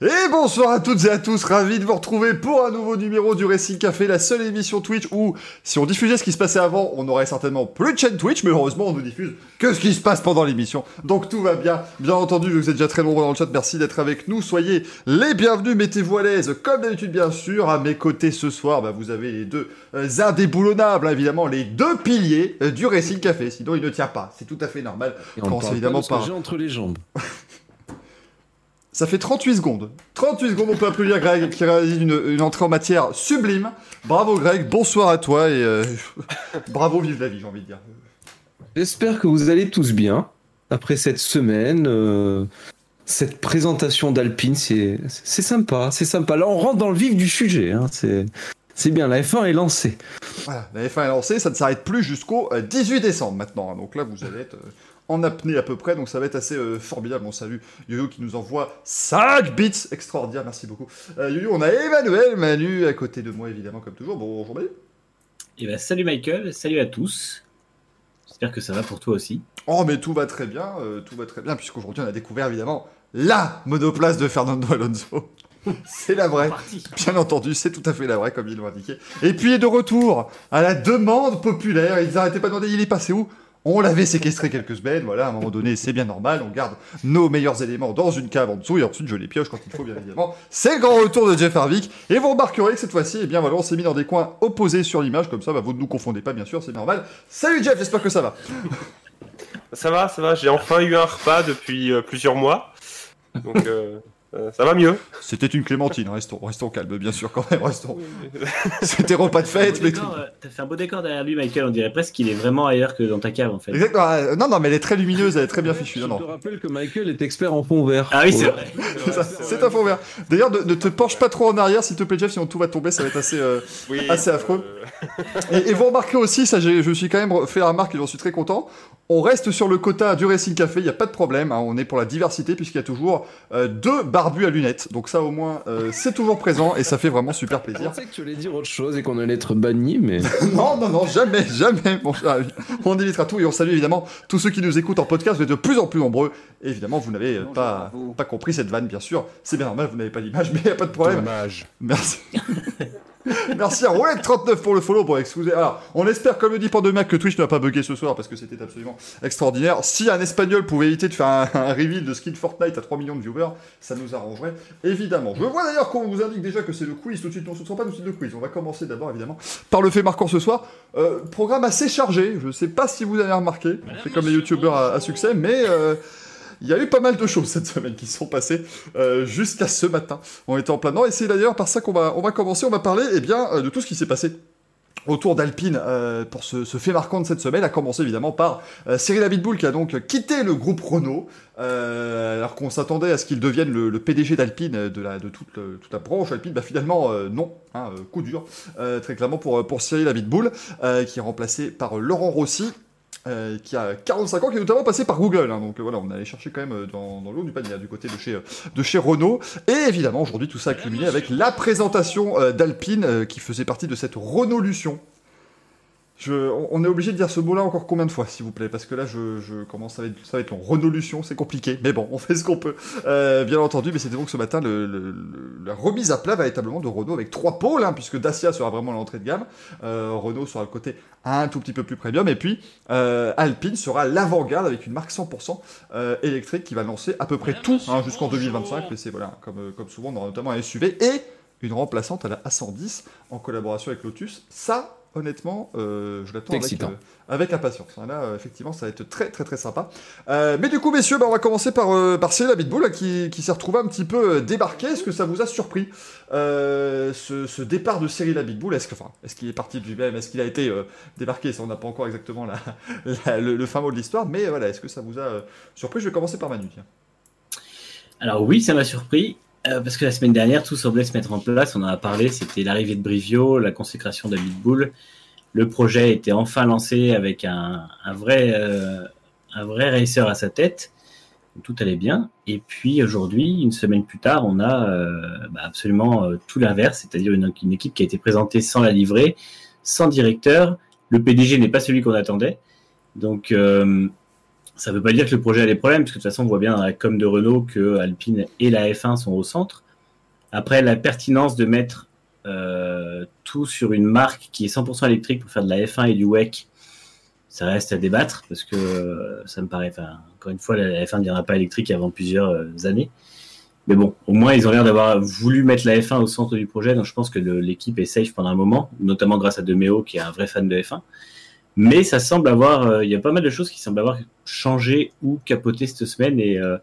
Et bonsoir à toutes et à tous, ravi de vous retrouver pour un nouveau numéro du Racing Café, la seule émission Twitch où, si on diffusait ce qui se passait avant, on aurait certainement plus de chaîne Twitch, mais heureusement on ne diffuse que ce qui se passe pendant l'émission. Donc tout va bien. Bien entendu, vous êtes déjà très nombreux dans le chat, merci d'être avec nous. Soyez les bienvenus, mettez-vous à l'aise, comme d'habitude bien sûr. À mes côtés ce soir, bah, vous avez les deux euh, indéboulonnables, évidemment, les deux piliers euh, du Racing Café. Sinon il ne tient pas, c'est tout à fait normal. Et on parle évidemment pas j'ai entre les jambes. Ça fait 38 secondes. 38 secondes, on peut applaudir Greg qui réalise une, une entrée en matière sublime. Bravo Greg, bonsoir à toi et euh, bravo, vive la vie, j'ai envie de dire. J'espère que vous allez tous bien après cette semaine. euh, cette présentation d'Alpine, c'est sympa, c'est sympa. Là, on rentre dans le vif du sujet. hein, C'est bien, la F1 est lancée. Voilà, la F1 est lancée, ça ne s'arrête plus jusqu'au euh, 18 décembre maintenant. hein. Donc là, vous allez être euh, en apnée à peu près, donc ça va être assez euh, formidable. On salue Yo-Yo qui nous envoie 5 bits extraordinaires, merci beaucoup. Euh, Yo-Yo, on a Emmanuel Manu à côté de moi évidemment comme toujours. Bonjour Manu. Et ben, salut Michael, salut à tous. J'espère que ça va pour toi aussi. Oh mais tout va très bien, euh, tout va très bien, puisqu'aujourd'hui on a découvert évidemment la monoplace de Fernando Alonso. C'est la vraie. Bien entendu, c'est tout à fait la vraie, comme ils l'ont indiqué. Et puis, de retour à la demande populaire, ils n'arrêtaient pas de demander, il est passé où? On l'avait séquestré quelques semaines, voilà, à un moment donné, c'est bien normal, on garde nos meilleurs éléments dans une cave en dessous, et ensuite je les pioche quand il faut, bien évidemment. C'est le grand retour de Jeff Harvick, et vous remarquerez que cette fois-ci, eh bien voilà, on s'est mis dans des coins opposés sur l'image, comme ça, bah, vous ne nous confondez pas, bien sûr, c'est normal. Salut Jeff, j'espère que ça va. Ça va, ça va. J'ai enfin eu un repas depuis euh, plusieurs mois. Donc, euh, euh, ça va mieux. C'était une clémentine, restons, restons calmes, bien sûr, quand même, restons. C'était repas de fête, mais... décor, euh, T'as fait un beau décor derrière lui, Michael. On dirait presque qu'il est vraiment ailleurs que dans ta cave en fait. Exactement, ah, non, non, mais elle est très lumineuse, elle est très bien fichue, Je non, te non. rappelle que Michael est expert en fond vert. Ah oui, c'est vrai. C'est ça, C'est un fond vert. D'ailleurs, ne, ne te penche pas trop en arrière, s'il te plaît, Jeff, sinon tout va tomber, ça va être assez. euh, Oui, Assez affreux. euh, Et, et vous remarquerez aussi, ça, je me suis quand même fait la remarque et j'en suis très content. On reste sur le quota du Racing Café, il n'y a pas de problème. hein, on est pour la diversité puisqu'il y a toujours euh, deux barbus à lunettes. Donc ça, au moins, euh, c'est toujours présent et ça fait vraiment super Je plaisir. pensais que tu allais dire autre chose et qu'on allait être banni, mais non, non, non, jamais, jamais. Ami. on évitera tout et on salue évidemment tous ceux qui nous écoutent en podcast. Vous êtes de plus en plus nombreux. Et évidemment, vous n'avez pas, pas compris cette vanne, bien sûr. C'est bien normal, vous n'avez pas l'image, mais il n'y a pas de problème. dommage. Merci. Merci à Roulette39 pour le follow, pour excuser. Alors, on espère, comme le dit Pandomac, que Twitch ne va pas bugger ce soir parce que c'était absolument extraordinaire. Si un espagnol pouvait éviter de faire un, un reveal de skin Fortnite à 3 millions de viewers, ça nous arrangerait, évidemment. Je vois d'ailleurs qu'on vous indique déjà que c'est le quiz. Tout de suite, on ne sera pas tout de suite de quiz. On va commencer d'abord, évidemment, par le fait marquant ce soir. Euh, programme assez chargé. Je sais pas si vous avez remarqué. C'est comme les youtubeurs à, à succès, mais. euh, il y a eu pas mal de choses cette semaine qui sont passées euh, jusqu'à ce matin. On était en plein dedans et c'est d'ailleurs par ça qu'on va, on va commencer. On va parler eh bien, euh, de tout ce qui s'est passé autour d'Alpine euh, pour ce, fait marquant de cette semaine, à commencer évidemment par Cyril Abitboul qui a donc quitté le groupe Renault, alors qu'on s'attendait à ce qu'il devienne le, PDG d'Alpine, de, la, de toute, toute la branche Alpine, bah finalement non, hein, coup dur, très clairement pour, pour Cyril Abitboul, qui est remplacé par Laurent Rossi, euh, qui a 45 ans, qui est notamment passé par Google. hein. donc euh, voilà, on allait chercher quand même euh, dans, dans le haut du panier, du côté de chez, de chez Renault. Et évidemment, aujourd'hui, tout ça a culminé avec la présentation d'Alpine, qui faisait partie de cette Renaulution. Je, on- est obligé de dire ce mot-là encore combien de fois, s'il vous plaît Parce que là, je, je commence, ça va, être, ça va être long. C'est compliqué, mais bon, on fait ce qu'on peut, euh, bien entendu. Mais c'était donc ce matin le, le- le- la remise à plat véritablement de Renault avec trois pôles, hein, puisque Dacia sera vraiment l'entrée de gamme, euh, Renault sera le côté un tout petit peu plus premium, et puis euh, Alpine sera l'avant-garde avec une marque 100% euh, électrique qui va lancer à peu près tout hein, jusqu'en 2025. Mais c'est voilà, comme, euh, comme souvent, on aura notamment un SUV et une remplaçante à la A110 en collaboration avec Lotus. Ça, honnêtement, euh, je l'attends avec, euh, avec impatience. Hein, Là, euh, effectivement, ça va être très très très sympa. Euh, mais du coup, messieurs, bah, on va commencer par, euh, par Abitboul là, qui, qui s'est retrouvé un petit peu euh, débarqué. Est-ce que ça vous a surpris euh, ce, ce départ de Cyril Abitboul? Est-ce que, enfin, est-ce qu'il est parti du même? Est-ce qu'il a été euh, débarqué? Ça, on n'a pas encore exactement la, la- le, le fin mot de l'histoire. Mais voilà, est-ce que ça vous a euh, surpris? Je vais commencer par Manu. Tiens. Alors oui, ça m'a surpris. Euh, parce que la semaine dernière, tout semblait se mettre en place. On en a parlé. C'était l'arrivée de Brivio, la consécration d'Abitbull. Le projet était enfin lancé avec un, un vrai, euh, un vrai racer à sa tête. tout allait bien. Et puis aujourd'hui, une semaine plus tard, on a bah, absolument tout l'inverse, c'est-à-dire une, une, équipe qui a été présentée sans la livrer, sans directeur. Le PDG n'est pas celui qu'on attendait. Donc ça ne veut pas dire que le projet a des problèmes, parce que de toute façon, on voit bien dans la com de Renault que Alpine et la F1 sont au centre. Après, la pertinence de mettre euh, tout sur une marque qui est 100% électrique pour faire de la F1 et du WEC, ça reste à débattre, parce que euh, ça me paraît, encore une fois, la F1 ne viendra pas électrique avant plusieurs euh, années. Mais bon, au moins, ils ont l'air d'avoir voulu mettre la F1 au centre du projet, donc je pense que l'équipe est safe pendant un moment, notamment grâce à Demeo, qui est un vrai fan de F1. Mais ça semble avoir, euh, il y a pas mal de choses qui semblent avoir changé ou capoté cette semaine et euh,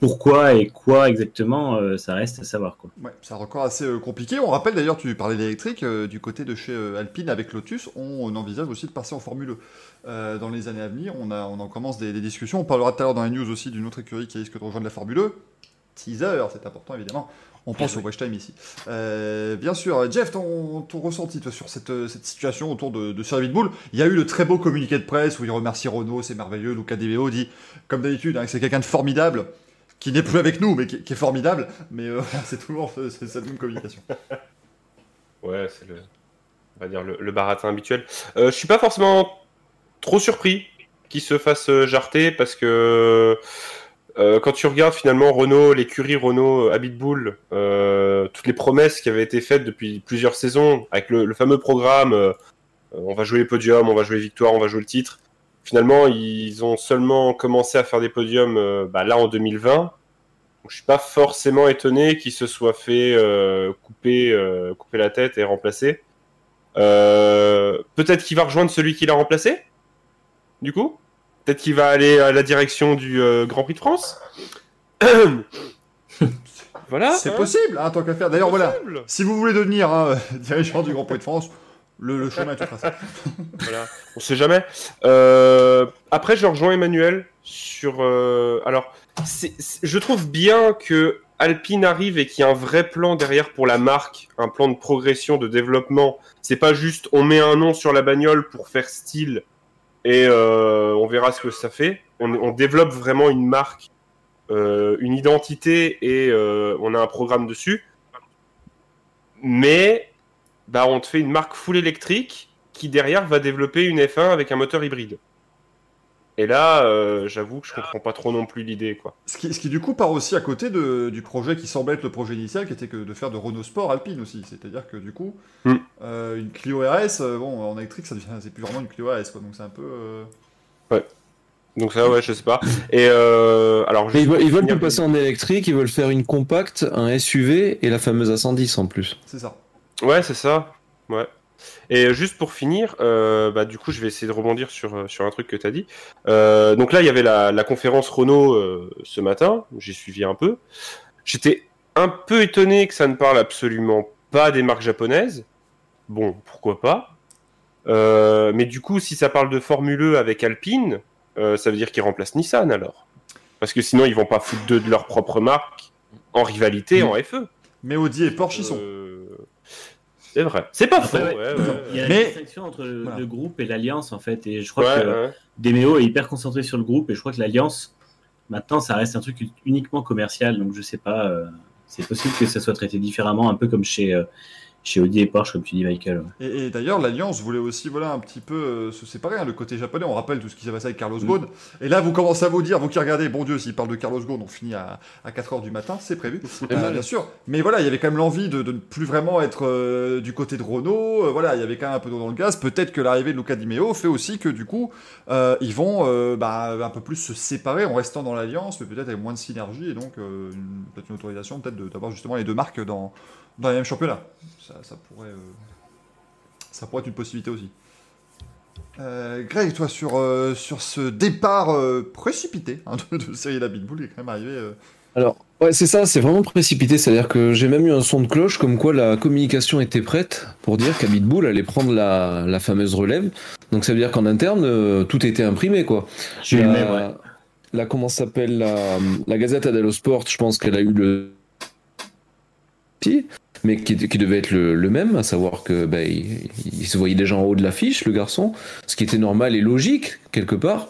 pourquoi et quoi exactement, euh, ça reste à savoir. Quoi. Ouais, c'est encore assez compliqué. On rappelle d'ailleurs, tu parlais d'électrique, du côté de chez Alpine avec Lotus, on, envisage aussi de passer en Formule E dans les années à venir. On, a, on en commence des, des, discussions. On parlera tout à l'heure dans les news aussi d'une autre écurie qui risque de rejoindre la Formule E. Teaser, c'est important évidemment. On pense au watch time ici. Euh, bien sûr, Jeff, ton, ton ressenti sur cette, cette, situation autour de, de Sir Bull Il y a eu le très beau communiqué de presse où il remercie Renault, c'est merveilleux. Luca DeVeo dit, comme d'habitude, hein, que c'est quelqu'un de formidable, qui n'est plus avec nous, mais qui, est formidable. Mais euh, c'est toujours cette même communication. Ouais, c'est le, on va dire le, baratin habituel. Euh, je suis pas forcément trop surpris qu'il se fasse jarter parce que euh, quand tu regardes finalement Renault, l'écurie Renault, Habitbull, euh, euh, toutes les promesses qui avaient été faites depuis plusieurs saisons, avec le, fameux programme, euh, on va jouer les podiums, on va jouer les victoires, on va jouer le titre. Finalement, ils ont seulement commencé à faire des podiums bah, là en 2020. Donc, je suis pas forcément étonné qu'ils se soient fait couper, couper la tête et remplacer. Peut-être qu'il va rejoindre celui qui l'a remplacé, du coup? Peut-être qu'il va aller à la direction du euh, Grand Prix de France. voilà. C'est possible, hein, tant qu'à faire. D'ailleurs, voilà. Si vous voulez devenir hein, dirigeant du Grand Prix de France, le, chemin est tout tracé. voilà. On sait jamais. Euh, après, je rejoins Emmanuel sur. Euh, alors, je trouve bien que Alpine arrive et qu'il y a un vrai plan derrière pour la marque, un plan de progression, de développement. C'est pas juste on met un nom sur la bagnole pour faire style et euh, on verra ce que ça fait. On, développe vraiment une marque, euh, une identité et euh, on a un programme dessus. Mais bah, on te fait une marque full électrique qui derrière va développer une F1 avec un moteur hybride. Et là, euh, j'avoue que je comprends pas trop non plus l'idée, quoi. Ce qui, ce qui, du coup part aussi à côté de, du projet qui semblait être le projet initial, qui était que de faire de Renault Sport Alpine aussi. C'est-à-dire que du coup, mm. euh, une Clio RS, euh, bon, en électrique, ça devient, c'est plus vraiment une Clio RS, quoi. Donc c'est un peu. Ouais. Donc ça, ouais, je sais pas. Et alors, ils, veulent, ils veulent tout passer en électrique, ils veulent faire une compacte, un SUV et la fameuse A110 en plus. C'est ça. Ouais, c'est ça. Ouais. Et juste pour finir, euh, bah, du coup, je vais essayer de rebondir sur, euh, sur un truc que tu as dit. Euh, donc là, il y avait la, la conférence Renault euh, ce matin, j'ai suivi un peu. J'étais un peu étonné que ça ne parle absolument pas des marques japonaises. Bon, pourquoi pas. Euh, mais du coup, si ça parle de Formule E avec Alpine, ça veut dire qu'ils remplacent Nissan alors. Parce que sinon, ils vont pas foutre deux de leur propre marque en rivalité en FE. Mais Audi et Porsche, ils sont. C'est vrai. C'est pas faux. Il y a une distinction entre le, groupe et l'alliance en fait. Et je crois que Demeo est hyper concentré sur le groupe et je crois que l'alliance, maintenant, ça reste un truc uniquement commercial. Donc je sais pas. Euh, c'est possible que ça soit traité différemment, un peu comme chez. Euh, chez Audi et Porsche, comme tu dis, Michael. Et, d'ailleurs, l'Alliance voulait aussi voilà, un petit peu euh, se séparer, hein, le côté japonais. On rappelle tout ce qui s'est passé avec Carlos mm. Ghosn. Et là, vous commencez à vous dire, vous qui regardez, bon Dieu, s'il parle de Carlos Ghosn, on finit à, à 4h du matin, c'est prévu, euh, bien sûr. Mais voilà, il y avait quand même l'envie de, ne plus vraiment être euh, du côté de Renault. voilà, il y avait quand même un peu d'eau dans le gaz. Peut-être que l'arrivée de Luca Di Meo fait aussi que du coup, ils vont bah, un peu plus se séparer en restant dans l'Alliance, mais peut-être avec moins de synergie et donc peut-être une autorisation peut-être d'avoir justement les deux marques dans dans les mêmes championnats. Ça, ça, pourrait, euh, ça pourrait être une possibilité aussi. Euh, Greg, toi, sur, euh, sur ce départ précipité hein, de, de série la Bull, il est quand même arrivé. Alors, ouais, c'est ça, c'est vraiment précipité. C'est-à-dire que j'ai même eu un son de cloche comme quoi la communication était prête pour dire qu'Habitbull allait prendre la, la, fameuse relève. Donc ça veut dire qu'en interne, tout était imprimé, quoi. J'ai la, même, ouais. la, comment s'appelle la, la Gazette dello Sport, je pense qu'elle a eu le mais qui, devait être le, même, à savoir que bah, il, se voyait déjà en haut de l'affiche, le garçon, ce qui était normal et logique quelque part.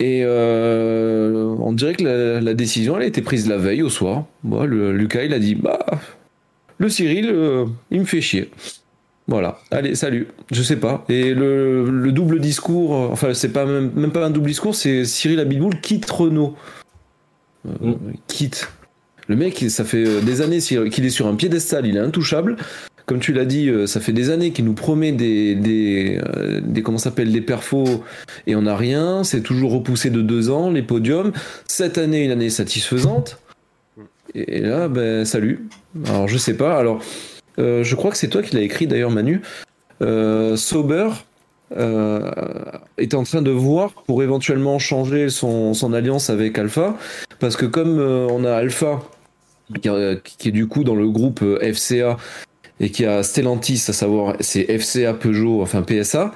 Et euh, on dirait que la, la décision elle a été prise la veille au soir. Bon, le, Lucas il a dit bah le Cyril euh, il me fait chier. Voilà, allez, salut. Je sais pas. Et le, le double discours, euh, enfin, c'est pas même, même pas un double discours, c'est Cyril Abitboul quitte Renault. Euh, Mm. Quitte. Le mec, ça fait euh, des années qu'il est sur un piédestal, il est intouchable. Comme tu l'as dit, euh, ça fait des années qu'il nous promet des, des, euh, des comment s'appelle, des perfos et on n'a rien. C'est toujours repoussé de deux ans, les podiums. Cette année, une année satisfaisante. Et là, ben, salut. Alors, je sais pas. Alors, je crois que c'est toi qui l'as écrit d'ailleurs, Manu. Euh, Sauber est en train de voir pour éventuellement changer son, alliance avec Alpha. Parce que comme on a Alpha, qui, euh, qui est du coup dans le groupe euh, FCA, et qui a Stellantis, à savoir c'est FCA Peugeot, enfin PSA,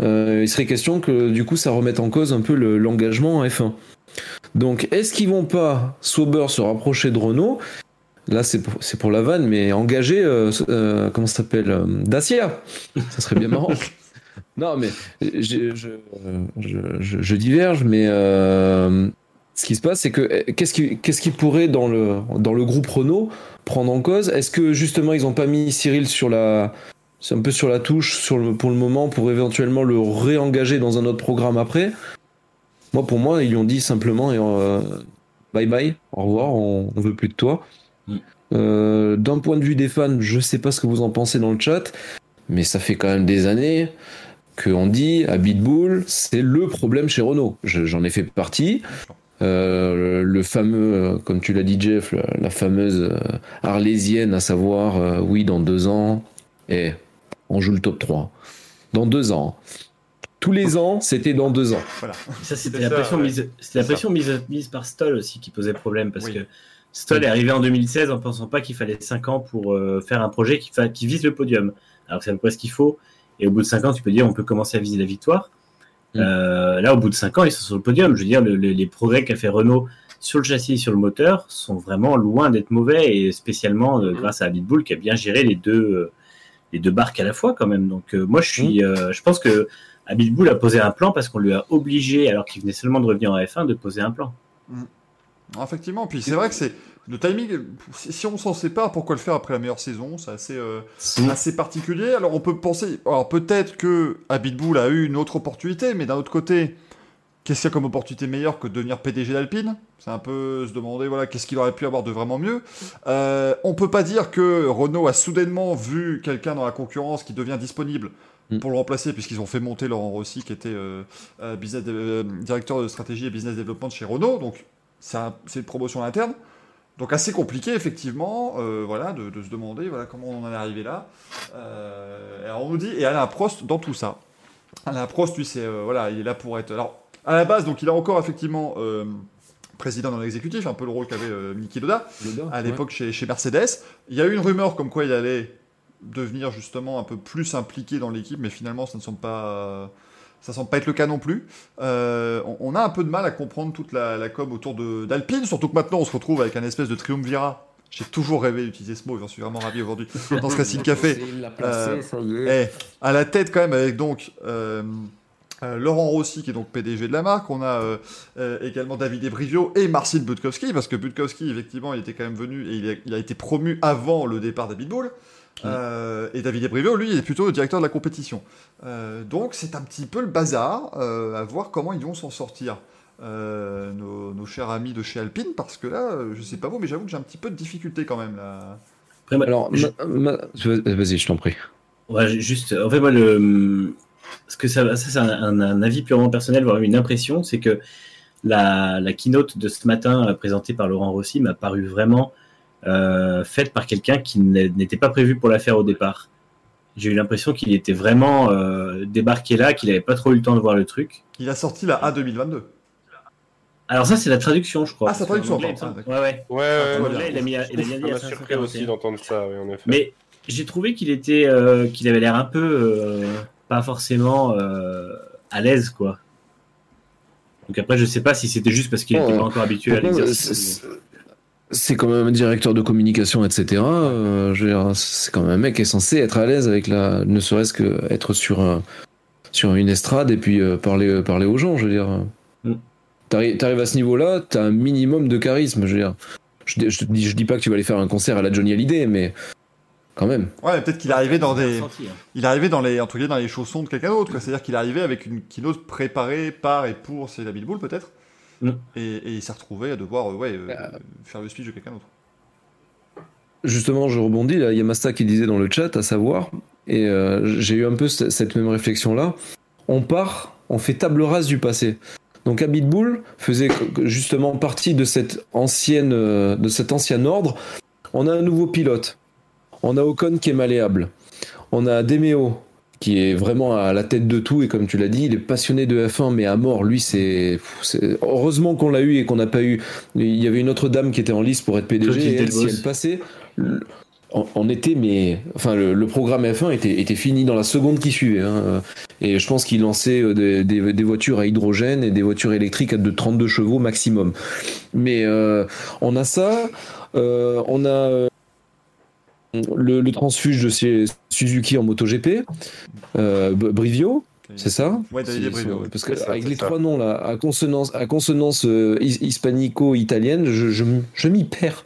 euh, il serait question que du coup ça remette en cause un peu le- l'engagement en F1. Donc est-ce qu'ils vont pas, Sauber, se rapprocher de Renault? Là c'est pour, pour la vanne, mais engager, euh, euh, comment ça s'appelle Dacia? Ça serait bien marrant. non mais je, je, je, diverge, mais ce qui se passe c'est que euh, qu'est-ce qui, qu'est-ce qui pourrait dans le, dans le groupe Renault prendre en cause? Est-ce que justement ils ont pas mis Cyril sur la c'est un peu sur la touche sur le, pour le moment pour éventuellement le réengager dans un autre programme après? Moi pour moi ils lui ont dit simplement euh, bye bye, au revoir, on, on veut plus de toi. Mm. Euh, D'un point de vue des fans, je sais pas ce que vous en pensez dans le chat, mais ça fait quand même des années qu'on dit à Bitbull c'est le problème chez Renault. Je- J'en ai fait partie. Euh, le, fameux, euh, comme tu l'as dit Jeff, la, la fameuse euh, arlésienne, à savoir, euh, oui, dans deux ans, et on joue le top 3. Dans deux ans. Tous les ans, c'était dans deux ans. Voilà. Ça, c'était C'est la pression, ouais. mise, c'était la pression mise, mise par Stoll aussi qui posait problème parce Oui. que Stoll est arrivé en 2016 en pensant pas qu'il fallait 5 ans pour euh, faire un projet qui, fa- qui vise le podium. Alors que c'est à peu près ce qu'il faut. Et au bout de 5 ans, tu peux dire on peut commencer à viser la victoire. Euh, là, au bout de 5 ans, ils sont sur le podium. Je veux dire, le- le- les progrès qu'a fait Renault sur le châssis et sur le moteur sont vraiment loin d'être mauvais et spécialement euh, Mm. grâce à Abitbull qui a bien géré les deux, euh, les deux barques à la fois quand même. Donc moi, je suis, euh, je pense que Abitbull a posé un plan parce qu'on lui a obligé, alors qu'il venait seulement de revenir en F1, de poser un plan. Ah, Effectivement, puis c'est vrai que c'est le timing. Si on s'en sépare, pourquoi le faire après la meilleure saison? C'est assez, euh, assez particulier. Alors on peut penser, alors peut-être que Abitbull a eu une autre opportunité, mais d'un autre côté, qu'est-ce qu'il y a comme opportunité meilleure que de devenir PDG d'Alpine? C'est un peu se demander, voilà, qu'est-ce qu'il aurait pu avoir de vraiment mieux. Euh, on peut pas dire que Renault a soudainement vu quelqu'un dans la concurrence qui devient disponible. Mm. Pour le remplacer, puisqu'ils ont fait monter Laurent Rossi, qui était euh, euh, business, euh, directeur de stratégie et business development chez Renault. Donc, c'est un- c'est une promotion interne. Donc assez compliqué effectivement, euh, voilà, de, de se demander voilà comment on en est arrivé là. Euh, alors on nous dit et Alain Prost dans tout ça. Alain Prost, lui, c'est euh, voilà, il est là pour être. Alors à la base, donc il a encore effectivement euh, président dans l'exécutif, un peu le rôle qu'avait Niki Loda à l'époque chez, chez Mercedes. Il y a eu une rumeur comme quoi il allait devenir justement un peu plus impliqué dans l'équipe, mais finalement ça ne semble pas, ça semble pas être le cas non plus. Euh, on, a un peu de mal à comprendre toute la, la com autour d'Alpine, surtout que maintenant on se retrouve avec un espèce de triumvirat. J'ai toujours rêvé d'utiliser ce mot, j'en suis vraiment ravi aujourd'hui dans ce Racing Café. Euh, Eh, à la tête quand même avec donc euh, euh, Laurent Rossi qui est donc PDG de la marque, on a également David Ebrivio et Marcin Budkowski parce que Budkowski effectivement il était quand même venu et il a, il a été promu avant le départ d'Abitbull. Euh, et David Ebrivio, lui, il est plutôt le directeur de la compétition. Euh, donc c'est un petit peu le bazar, euh, à voir comment ils vont s'en sortir. euh, nos, nos chers amis de chez Alpine, parce que là, je sais pas vous, mais j'avoue que j'ai un petit peu de difficulté quand même là. Après, Alors, je- vas-y, je t'en prie. Ouais, juste, en fait, moi, le, ce que ça, ça c'est un, avis purement personnel, voire une impression, c'est que la, la keynote de ce matin présentée par Laurent Rossi m'a paru vraiment euh, faite par quelqu'un qui n'était pas prévu pour la faire au départ. J'ai eu l'impression qu'il était vraiment euh, débarqué là, qu'il n'avait pas trop eu le temps de voir le truc. Il a sorti la A 2022. Alors ça, c'est la traduction, je crois. Ah, c'est la traduction, En anglais, semble. ouais, ouais. Ouais, Ah, ouais, bien. anglais, il a mis, à- il a bien dit ça m'a surpris aussi 541. d'entendre ça, oui, en effet. Mais j'ai trouvé qu'il était, euh, qu'il avait l'air un peu euh, pas forcément euh, à l'aise, quoi. Donc après, je sais pas si c'était juste parce qu'il Oh, n'était pas encore habitué à l'exercice. C'est- quand même un directeur de communication, etc. euh, je veux dire, c'est quand même un mec qui est censé être à l'aise avec la, ne serait-ce que être sur un, sur une estrade et puis euh, parler, parler aux gens. Je veux dire. T'arrives t'arrives à ce niveau-là, t'as un minimum de charisme. Je veux dire, je, je, te dis, je dis pas que tu vas aller faire un concert à la Johnny Hallyday, mais quand même. Ouais, peut-être qu'il est arrivé dans des, hein. il est arrivé dans les, entre guillemets, dans les chaussons de quelqu'un d'autre, quoi. C'est-à-dire qu'il est arrivé avec une keynote préparée par et pour c'est la Bull peut-être. Mm. Et, et il s'est retrouvé à devoir, euh, ouais, euh, faire le speech de quelqu'un d'autre. Justement, je rebondis, là, il y a Masta qui disait dans le chat, à savoir, et euh, j'ai eu un peu ce- cette même réflexion-là, on part, on fait table rase du passé. Donc Bull faisait justement partie de cette ancienne, de cet ancien ordre. On a un nouveau pilote. On a Ocon qui est malléable. On a Demeo qui est vraiment à la tête de tout et comme tu l'as dit, il est passionné de F1 mais à mort. Lui, c'est heureusement qu'on l'a eu et qu'on n'a pas eu. Il y avait une autre dame qui était en lice pour être PDG. Et elle, si elle passait, on, on était mais enfin le, le programme F1 était, était fini dans la seconde qui suivait. hein. Et je pense qu'il lançait euh, des, des- des voitures à hydrogène et des voitures électriques à de 32 chevaux maximum. Mais euh, on a ça, euh, on a euh, le, le transfuge de chez Suzuki en MotoGP, euh, Brivio, c'est ça? Ouais, des C'est- Brivio. Parce que ça, avec les ça. trois noms là, à consonance, à consonance euh, his- hispanico-italienne, je, je, m- je m'y perds.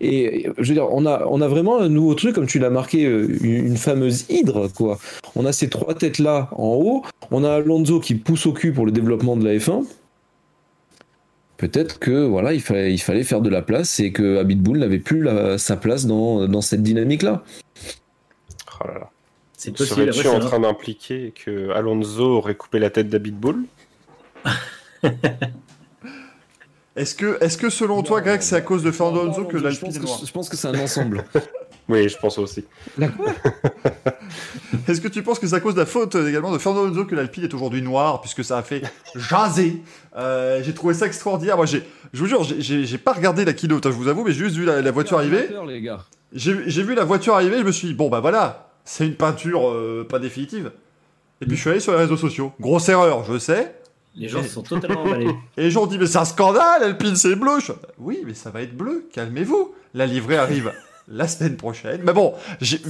Et je veux dire, on a, on a vraiment un nouveau truc, comme tu l'as marqué, euh, une, une fameuse hydre, quoi. On a ces trois têtes-là en haut, on a Alonso qui pousse au cul pour le développement de la F1. Peut-être que voilà, il fallait, il fallait faire de la place et que Habitbull n'avait plus la- sa place dans, dans cette dynamique-là. Oh là là. C'est possible. Serais-tu en train d'impliquer que Alonso aurait coupé la tête d'Abitbull Est-ce que, est-ce que selon toi, Greg, c'est à cause de Fernando Alonso que l'Alpine est noire je pense que c'est un ensemble. Oui, je pense aussi. Est-ce que tu penses que c'est à cause de la faute euh, également de Fernando Alonso que l'Alpine est aujourd'hui noire, puisque ça a fait jaser Euh, J'ai trouvé ça extraordinaire. Moi, j'ai, je vous jure, j'ai- j'ai j'ai pas regardé la keynote, hein, je vous avoue, mais j'ai juste vu la, la voiture arriver. les gars. J'ai j'ai vu la voiture arriver, je me suis dit, bon bah voilà, c'est une peinture euh, pas définitive. Et puis je suis allé sur les réseaux sociaux. Grosse erreur, je sais. Les gens se sont totalement emballés. Et les gens ont dit, mais c'est un scandale, Alpine c'est bleu. Je fais, oui, mais ça va être bleu, calmez-vous. La livrée arrive la semaine prochaine. Mais bon,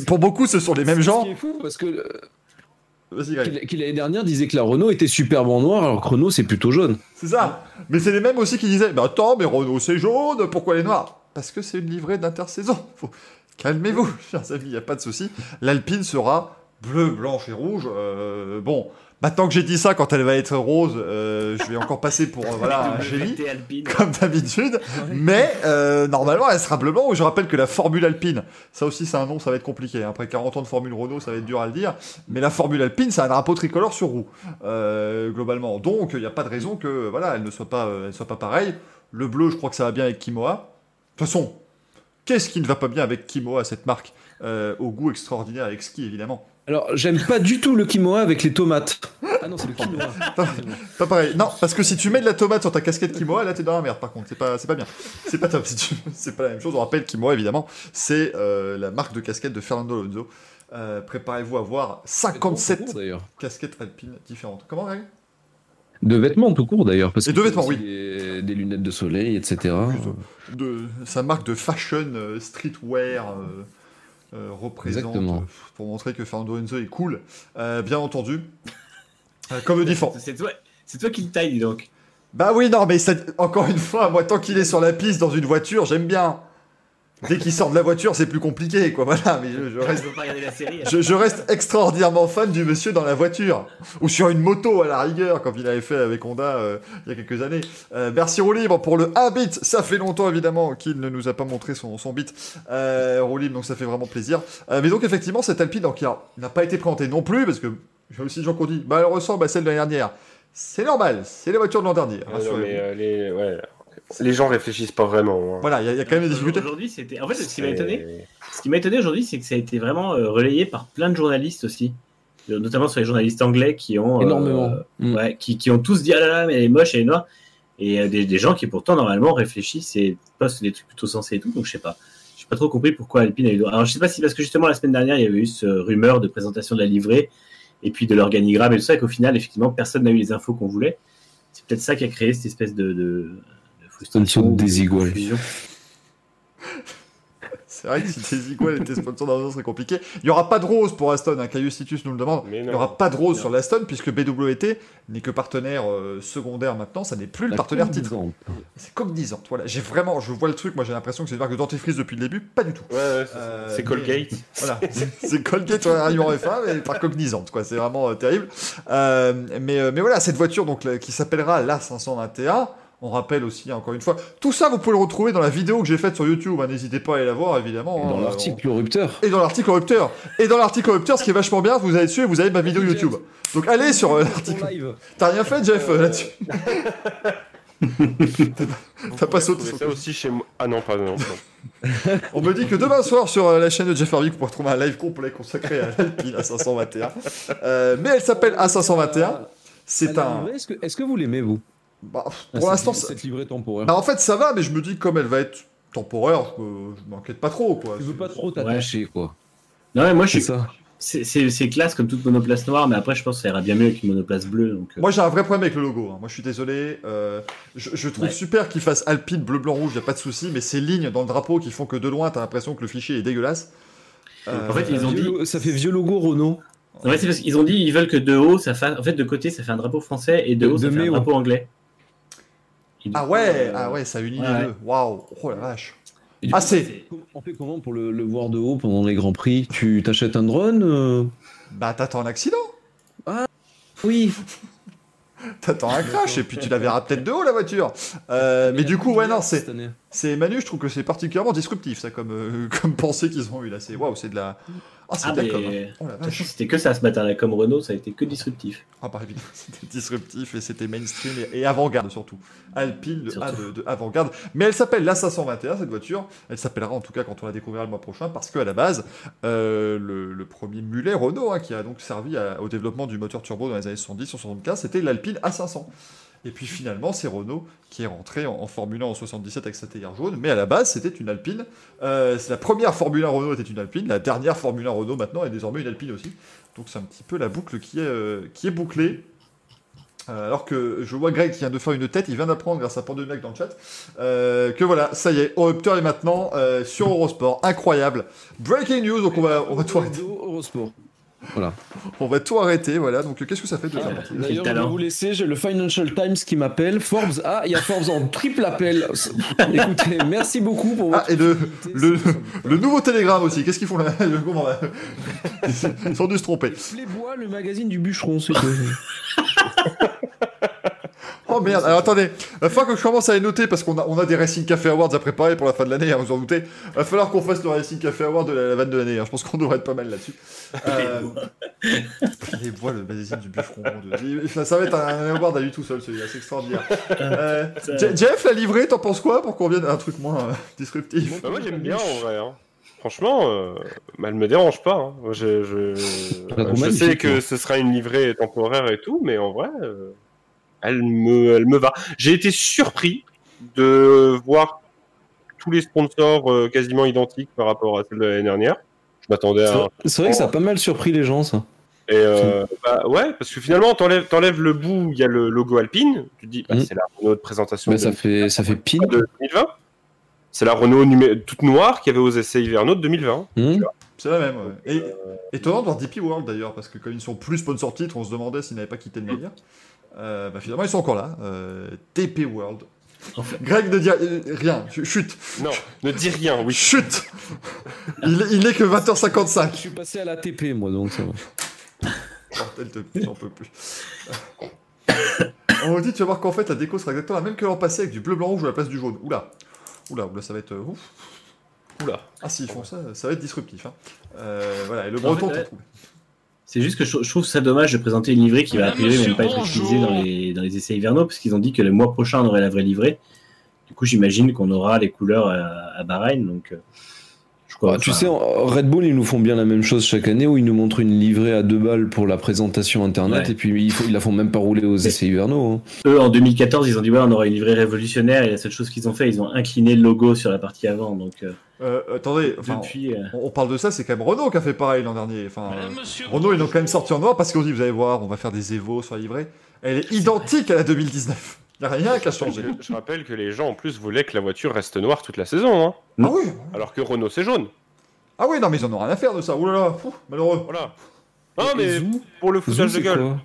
pour beaucoup, ce sont les mêmes Ce gens. qui est fou parce que euh, qui, l'année dernière disait que la Renault était superbe en noir alors que Renault c'est plutôt jaune. C'est ça. Mais c'est les mêmes aussi qui disaient, mais attends, mais Renault c'est jaune, pourquoi elle est noire? Parce que c'est une livrée d'intersaison. Faut- Calmez-vous, chers amis, il n'y a pas de souci. L'Alpine sera bleu, blanche et rouge. Euh, bon, maintenant que j'ai dit ça, quand elle va être rose, euh, je vais encore passer pour euh, voilà, un génie, comme d'habitude. Mais euh, normalement, elle sera bleu, blanc. Je rappelle que la Formule Alpine, ça aussi c'est un nom, ça va être compliqué. Après 40 ans de Formule Renault, ça va être dur à le dire. Mais la Formule Alpine, c'est un drapeau tricolore sur roue, globalement. Donc, il n'y a pas de raison que voilà, elle ne soit pas, elle soit pas pareille. Le bleu, je crois que ça va bien avec Kimoa. De toute façon, qu'est-ce qui ne va pas bien avec Kimoa, cette marque au goût extraordinaire avec ski, évidemment? Alors j'aime pas du tout le quinoa avec les tomates. Ah non c'est le quinoa. Pas pareil. Non, parce que si tu mets de la tomate sur ta casquette Kimoa, là t'es dans la merde. Par contre, c'est pas, c'est pas bien. C'est pas top. si tu- C'est pas la même chose. On rappelle Kimoa évidemment, c'est euh, la marque de casquette de Fernando Alonso. Euh, Préparez-vous à voir 57 d'ailleurs. casquettes alpines différentes. Comment Greg De vêtements tout court d'ailleurs parce Et que de vêtements, Des, des lunettes de soleil etc. de sa marque de fashion euh, streetwear euh, représente Exactement. euh, pour montrer que Fernando Alonso est cool. Euh, bien entendu. Euh, comme le dit. C'est toi, c'est toi qui le taille, donc. Bah oui, non, mais ça- encore une fois, moi, tant qu'il est sur la piste dans une voiture, j'aime bien. Dès qu'il sort de la voiture, c'est plus compliqué, quoi. Voilà, mais je, reste, veux pas regarder la série. je, je reste extraordinairement fan du monsieur dans la voiture. Ou sur une moto, à la rigueur, comme il avait fait avec Honda euh, il y a quelques années. Euh, merci Roux pour le 1 bit. Ça fait longtemps, évidemment, qu'il ne nous a pas montré son, son bit. Euh, Roux donc ça fait vraiment plaisir. Euh, mais donc, effectivement, cette Alpine, donc, n'a pas été présentée non plus, parce que j'ai aussi des gens qui ont dit, bah, elle ressemble à celle de l'année dernière. C'est normal, c'est la voiture de l'an dernier. Ah non, mais euh, les, ouais, les gens réfléchissent pas vraiment. hein. Voilà, il y, a- il y a quand même des difficultés. Aujourd'hui, c'était. En fait, ce qui m'a étonné, ce qui m'a étonné aujourd'hui, c'est que ça a été vraiment euh, relayé par plein de journalistes aussi, Euh, notamment sur les journalistes anglais qui ont euh, Énormément. Mm. ouais, qui, qui ont tous dit ah là là, mais elle est moche, elle est noire, et euh, des, des gens qui pourtant normalement réfléchissent et postent des trucs plutôt sensés et tout. Donc je sais pas, j'ai pas trop compris pourquoi Alpine a eu. Alors je sais pas si parce que justement la semaine dernière il y avait eu ce rumeur de présentation de la livrée et puis de l'organigramme et tout ça, et qu'au final effectivement personne n'a eu les infos qu'on voulait. C'est peut-être ça qui a créé cette espèce de, de, ou de. C'est vrai que si Desigual était sponsor d'un ce serait compliqué. Il n'y aura pas de rose pour Aston, hein, Caius Titus nous le demande. Mais Il n'y aura pas de rose Non. sur l'Aston puisque BWT n'est que partenaire euh, secondaire maintenant, ça n'est plus le La partenaire titre. C'est cognizant. Voilà, j'ai vraiment, je vois le truc, moi j'ai l'impression que c'est une marque de dentifrice depuis le début, pas du tout. Ouais, ouais, c'est- Euh, Colgate. Voilà, c'est Colgate sur en F1, mais par cognizante, quoi. C'est vraiment euh, terrible. Euh, mais, euh, mais voilà, cette voiture donc là, qui s'appellera la 521. On rappelle aussi, encore une fois, tout ça vous pouvez le retrouver dans la vidéo que j'ai faite sur YouTube. hein. N'hésitez pas à aller la voir, évidemment. Et hein. Dans l'article Rupteur. Et dans l'article Rupteur. Et dans l'article Rupteur, ce qui est vachement bien, vous allez dessus et vous avez ma vidéo YouTube. Donc allez sur euh, l'article. T'as rien fait, Jeff, euh, là-dessus T'as pas sauté ça aussi chez moi. Ah non, pas non. On me dit que demain soir sur euh, la chaîne de Jeff Harvey, vous pourrez trouver un live complet consacré à l'Alpine A521. Euh, mais elle s'appelle A521. C'est un. Est-ce que, est-ce que vous l'aimez, vous? Bah, Ah, pour l'instant, ça- Cette livrée temporaire. bah, en fait, ça va, mais je me dis comme elle va être temporaire, euh, je m'inquiète pas trop, quoi. Tu veux pas trop t'attacher, quoi. Non, mais moi, je C'est suis. ça. C'est classe comme toute monoplace noire, mais après, je pense que ça ira bien mieux avec une monoplace bleue. Donc, euh, Moi, j'ai un vrai problème avec le logo. hein. Moi, je suis désolé. euh, je, je trouve Ouais. super qu'il fasse Alpine bleu, blanc, rouge, y a pas de souci, mais ces lignes dans le drapeau qui font que de loin, t'as l'impression que le fichier est dégueulasse. Euh, En fait, ils ont Vieux dit- Ça fait vieux logo Renault. Ouais, c'est parce qu'ils ont dit ils veulent que de haut, ça fasse. En fait, de côté, ça fait un drapeau français et de, De- haut, ça fait un drapeau anglais. Ah coup, ouais, euh, ah ouais, ça unit ouais, les deux. Waouh, oh la vache. Ah, c'est. On fait comment pour le, le voir de haut pendant les grands prix? Tu t'achètes un drone euh? Bah, t'attends un accident. Oui. T'attends un crash et puis tu la verras peut-être de haut la voiture. Euh, mais du coup, ouais, non, c'est, Cette année. c'est Manu, je trouve que c'est particulièrement disruptif ça comme, euh, comme pensée qu'ils ont eu là. C'est waouh, c'est de la. Ah, c'est Ah, mais-. Oh c'était que ça ce matin-là, comme Renault, ça a été que disruptif. Ah, bah évidemment, c'était disruptif et c'était mainstream et, avant-garde surtout. Alpine, le A Surtout. de, de avant-garde. Mais elle s'appelle la 521 cette voiture. Elle s'appellera en tout cas quand on la découvrira le mois prochain parce qu'à la base, euh, le, le premier mulet Renault hein, qui a donc servi à- au développement du moteur turbo dans les années 70 75, c'était l'Alpine A500. Et puis finalement, c'est Renault qui est rentré en, en Formule 1 en 77 avec sa théière jaune. Mais à la base, c'était une Alpine. Euh, la première Formule 1 Renault était une Alpine. La dernière Formule 1 Renault maintenant est désormais une Alpine aussi. Donc c'est un petit peu la boucle qui est, euh, qui est bouclée. Euh, alors que je vois Greg qui vient de faire une tête, il vient d'apprendre grâce à Pandemiac dans le chat, que voilà, ça y est, Eurupteur est maintenant sur Eurosport, incroyable. Breaking news, donc on va, on va tout arrêter. Eurosport. Voilà. On va tout arrêter, voilà. Donc qu'est-ce que ça fait de faire partie D'ailleurs, je vais vous laisser, j'ai le Financial Times qui m'appelle. Forbes, ah, il y a Forbes en triple appel. Écoutez, merci beaucoup pour Ah, votre et le, nouveau Télégramme aussi, qu'est-ce qu'ils font là? Ils sont dû se tromper. Playboy, le magazine du bûcheron, c'est. Oh merde, alors attendez, va falloir que je commence à les noter parce qu'on a, on a des Racing Café Awards à préparer pour la fin de l'année, hein, vous en doutez. Va falloir qu'on fasse le Racing Café Award de la, la vanne de l'année, hein. je pense qu'on devrait être pas mal là-dessus. Euh, les voix, le magazine du bûcheron. Dieu. Ça, ça va être un, un award à lui tout seul, celui-là, c'est extraordinaire. Euh, Je- Jeff, la livrée, t'en penses quoi pour qu'on vienne? À un truc moins euh, disruptif Bah, moi j'aime bien en vrai. hein. Franchement, euh, bah, elle me dérange pas. hein. Je, sais que ce sera une livrée temporaire et tout, mais en vrai, euh, elle, me, elle me va. J'ai été surpris de voir tous les sponsors euh, quasiment identiques par rapport à celle de l'année dernière. Je m'attendais à. C'est vrai que ça a pas mal surpris les gens, ça. Et euh, bah, ouais, parce que finalement, t'enlèves, t'enlèves le bout où il y a le logo Alpine. Tu te dis, bah, Mm. c'est la Renault de présentation Mais de, ça fait, ça fait pin. de 2020. C'est la Renault numé- toute noire qu'il y avait aux essais hivernaux de 2020. Hmm C'est la même, ouais. Et, étonnant de voir DP World d'ailleurs, parce que comme ils sont plus sponsor titre, on se demandait s'ils n'avaient pas quitté le navire. Euh, bah, finalement, ils sont encore là. Euh, TP World. Greg ne dit rien, ch- chut, Non, ne dis rien, oui. chut Il, est- il n'est que Je 20h55. suis passé à la TP, moi, donc ça va. Bordel de j'en peux plus. On me dit, tu vas voir qu'en fait, la déco sera exactement la même que l'an passé, avec du bleu, blanc, rouge à la place du jaune. Oula, oula, oula, ça va être... euh, ouf. Oula. Ah, s'ils font ça, ça va être disruptif. Hein. Euh, voilà, et le breton, t'as trouvé. C'est juste que je, je trouve ça dommage de présenter une livrée qui va a priori Monsieur, même pas être utilisée dans les, dans les essais hivernaux, parce qu'ils ont dit que le mois prochain on aurait la vraie livrée. Du coup, j'imagine qu'on aura les couleurs à, à Bahreïn, donc euh, je crois. Bah, tu sais, en- Red Bull, ils nous font bien la même chose chaque année où ils nous montrent une livrée à deux balles pour la présentation internet Ouais. et puis ils la font même pas rouler aux essais hivernaux. hein. eux en 2014, ils ont dit ouais, on aura une livrée révolutionnaire, et la seule chose qu'ils ont fait, ils ont incliné le logo sur la partie avant. Donc euh, Euh, attendez, enfin, depuis, euh, on, on parle de ça, c'est quand même Renault qui a fait pareil l'an dernier. Enfin, euh, Renault, ils l'ont bonjour. quand même sorti en noir parce qu'ils ont dit, vous allez voir, on va faire des Evo sur la livrée. Elle est identique à la 2019. Il n'y a rien qui a changé. Je rappelle que les gens en plus voulaient que la voiture reste noire toute la saison, hein, Ah oui alors que Renault c'est jaune. Ah oui, non, mais ils en ont rien à faire de ça. Ouh là là, fou, malheureux. Voilà. Non mais Zou pour le Zou, foutage de gueule.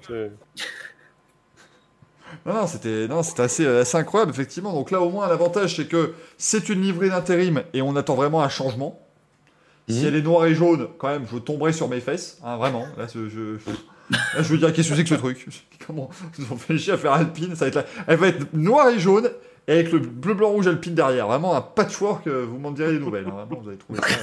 Non, non, c'était non, c'était assez, euh, assez incroyable, effectivement. Donc là, au moins, l'avantage, c'est que c'est une livrée d'intérim et on attend vraiment un changement. Si Mhm. elle est noire et jaune, quand même, je tomberai sur mes fesses. Hein, vraiment. Là, je, là, je veux dire, qu'est-ce que c'est que ce truc? Comment Ils ont fait chier à faire Alpine? Ça va être Elle va être noire et jaune et avec le bleu, blanc, rouge Alpine derrière. Vraiment un patchwork. euh, Vous m'en direz des nouvelles. hein. Vraiment, vous allez trouver ça.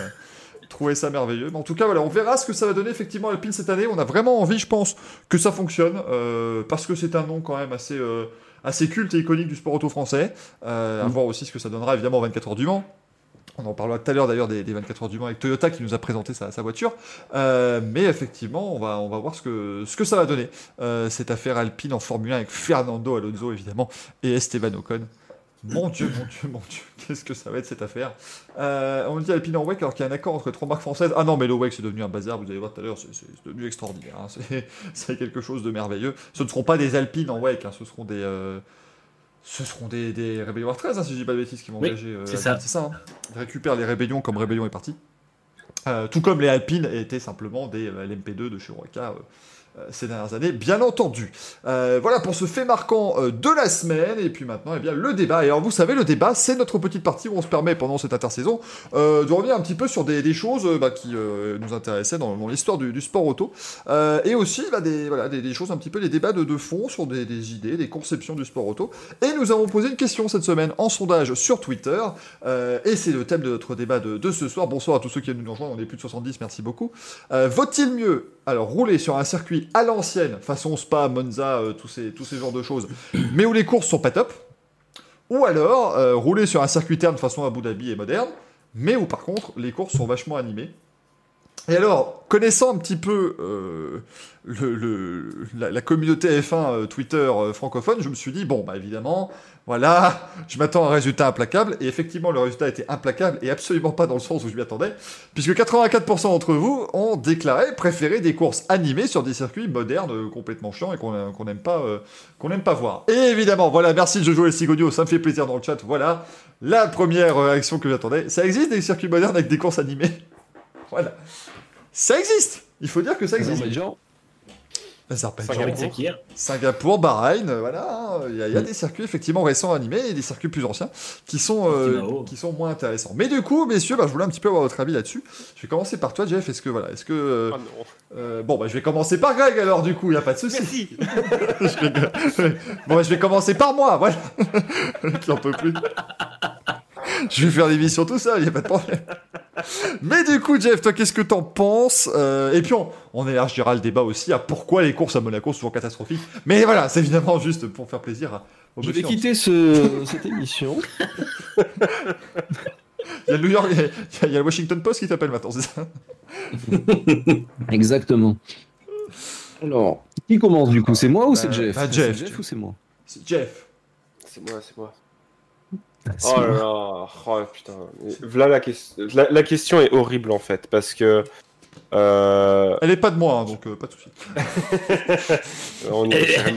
Trouver ça merveilleux. Mais en tout cas, voilà, on verra ce que ça va donner effectivement Alpine cette année. On a vraiment envie, je pense, que ça fonctionne euh, parce que c'est un nom quand même assez, euh, assez culte et iconique du sport auto français. Euh, À Mm. voir aussi ce que ça donnera évidemment aux 24 heures du Mans. On en parlera tout à l'heure d'ailleurs des, des 24 heures du Mans avec Toyota qui nous a présenté sa, sa voiture. Euh, mais effectivement, on va, on va voir ce que, ce que ça va donner. Euh, cette affaire Alpine en Formule 1 avec Fernando Alonso évidemment et Esteban Ocon. Mon Dieu, mon Dieu, mon Dieu, qu'est-ce que ça va être cette affaire euh, On dit Alpine en WEC alors qu'il y a un accord entre trois marques françaises. Ah non, mais le WEC c'est devenu un bazar, vous allez voir tout à l'heure, c'est devenu extraordinaire. hein. C'est- quelque chose de merveilleux. Ce ne seront pas des Alpines en WEC, hein, ce seront des. euh, ce seront des, des Rébellions War 13, hein, si je dis pas de bêtises, qui vont Oui, engager. euh, c'est ça. C'est ça. hein. Ils récupèrent les Rébellions comme Rébellion est parti. Euh, tout comme les Alpines étaient simplement des euh, LMP2 de chez euh, ces dernières années, bien entendu. Euh, voilà pour ce fait marquant euh, de la semaine. Et puis maintenant, eh bien, le débat. Et alors, vous savez, le débat, c'est notre petite partie où on se permet, pendant cette intersaison, euh, de revenir un petit peu sur des, choses euh, bah, qui euh, nous intéressaient dans, l'histoire du, sport auto. Euh, et aussi bah, des, choses un petit peu, des débats de, fond sur des, idées, des conceptions du sport auto. Et nous avons posé une question cette semaine en sondage sur Twitter. Euh, et c'est le thème de notre débat de, ce soir. Bonsoir à tous ceux qui viennent nous rejoindre. On est plus de 70, merci beaucoup. Euh, Vaut-il mieux alors rouler sur un circuit à l'ancienne, façon Spa, Monza, euh, tous, ces, tous ces genres de choses, mais où les courses sont pas top. Ou alors euh, rouler sur un circuit terne façon Abu Dhabi et moderne, mais où par contre les courses sont vachement animées. Et alors, connaissant un petit peu euh, la, communauté F1 euh, Twitter francophone, je me suis dit, bon, bah évidemment, voilà, je m'attends à un résultat implacable, et effectivement, le résultat était implacable, et absolument pas dans le sens où je m'y attendais, puisque 84% d'entre vous ont déclaré préférer des courses animées sur des circuits modernes euh, complètement chiants et qu'on qu'on n'aime pas, euh, qu'on n'aime pas voir. Et évidemment, voilà, merci Jojo et Sigodio, ça me fait plaisir dans le chat, voilà, la première euh, réaction que j'attendais. Ça existe des circuits modernes avec des courses animées? Voilà. Ça existe Il faut dire que ça existe. Azerbaïdjan. Azerbaïdjan, Singapour. Bahreïn, euh, voilà, hein, il y, a- il y a des circuits effectivement récents animés et des circuits plus anciens qui sont, euh, qui sont moins intéressants. Mais du coup, messieurs, bah, je voulais un petit peu avoir votre avis là-dessus. Je vais commencer par toi, Jeff. Est-ce que voilà, est-ce que euh, Ah non. euh, bon, bah, je vais commencer par Greg alors. Du coup, il y a pas de souci. Je bon, bah, je vais commencer par moi. Voilà. Qui en peut plus. Je vais faire l'émission tout seul, il y a pas de problème. Mais du coup, Jeff, toi, qu'est-ce que t'en penses Euh, Et puis, on, on élargira le débat aussi à pourquoi les courses à Monaco sont toujours catastrophiques. Mais voilà, c'est évidemment juste pour faire plaisir à- aux Je vais quitter ce, cette émission. Il y a le New York, il y a- il y a le Washington Post qui t'appelle maintenant, c'est ça? Exactement. Alors, qui commence du coup? C'est moi ou c'est Bah, Jeff? bah, C'est Jeff, Jeff tu- ou c'est moi? C'est Jeff. C'est moi, c'est moi. Oh là là, oh putain. La, ques- la, la question est horrible en fait, parce que. Euh, Elle est pas de moi, hein, donc euh, pas de souci. on j'irai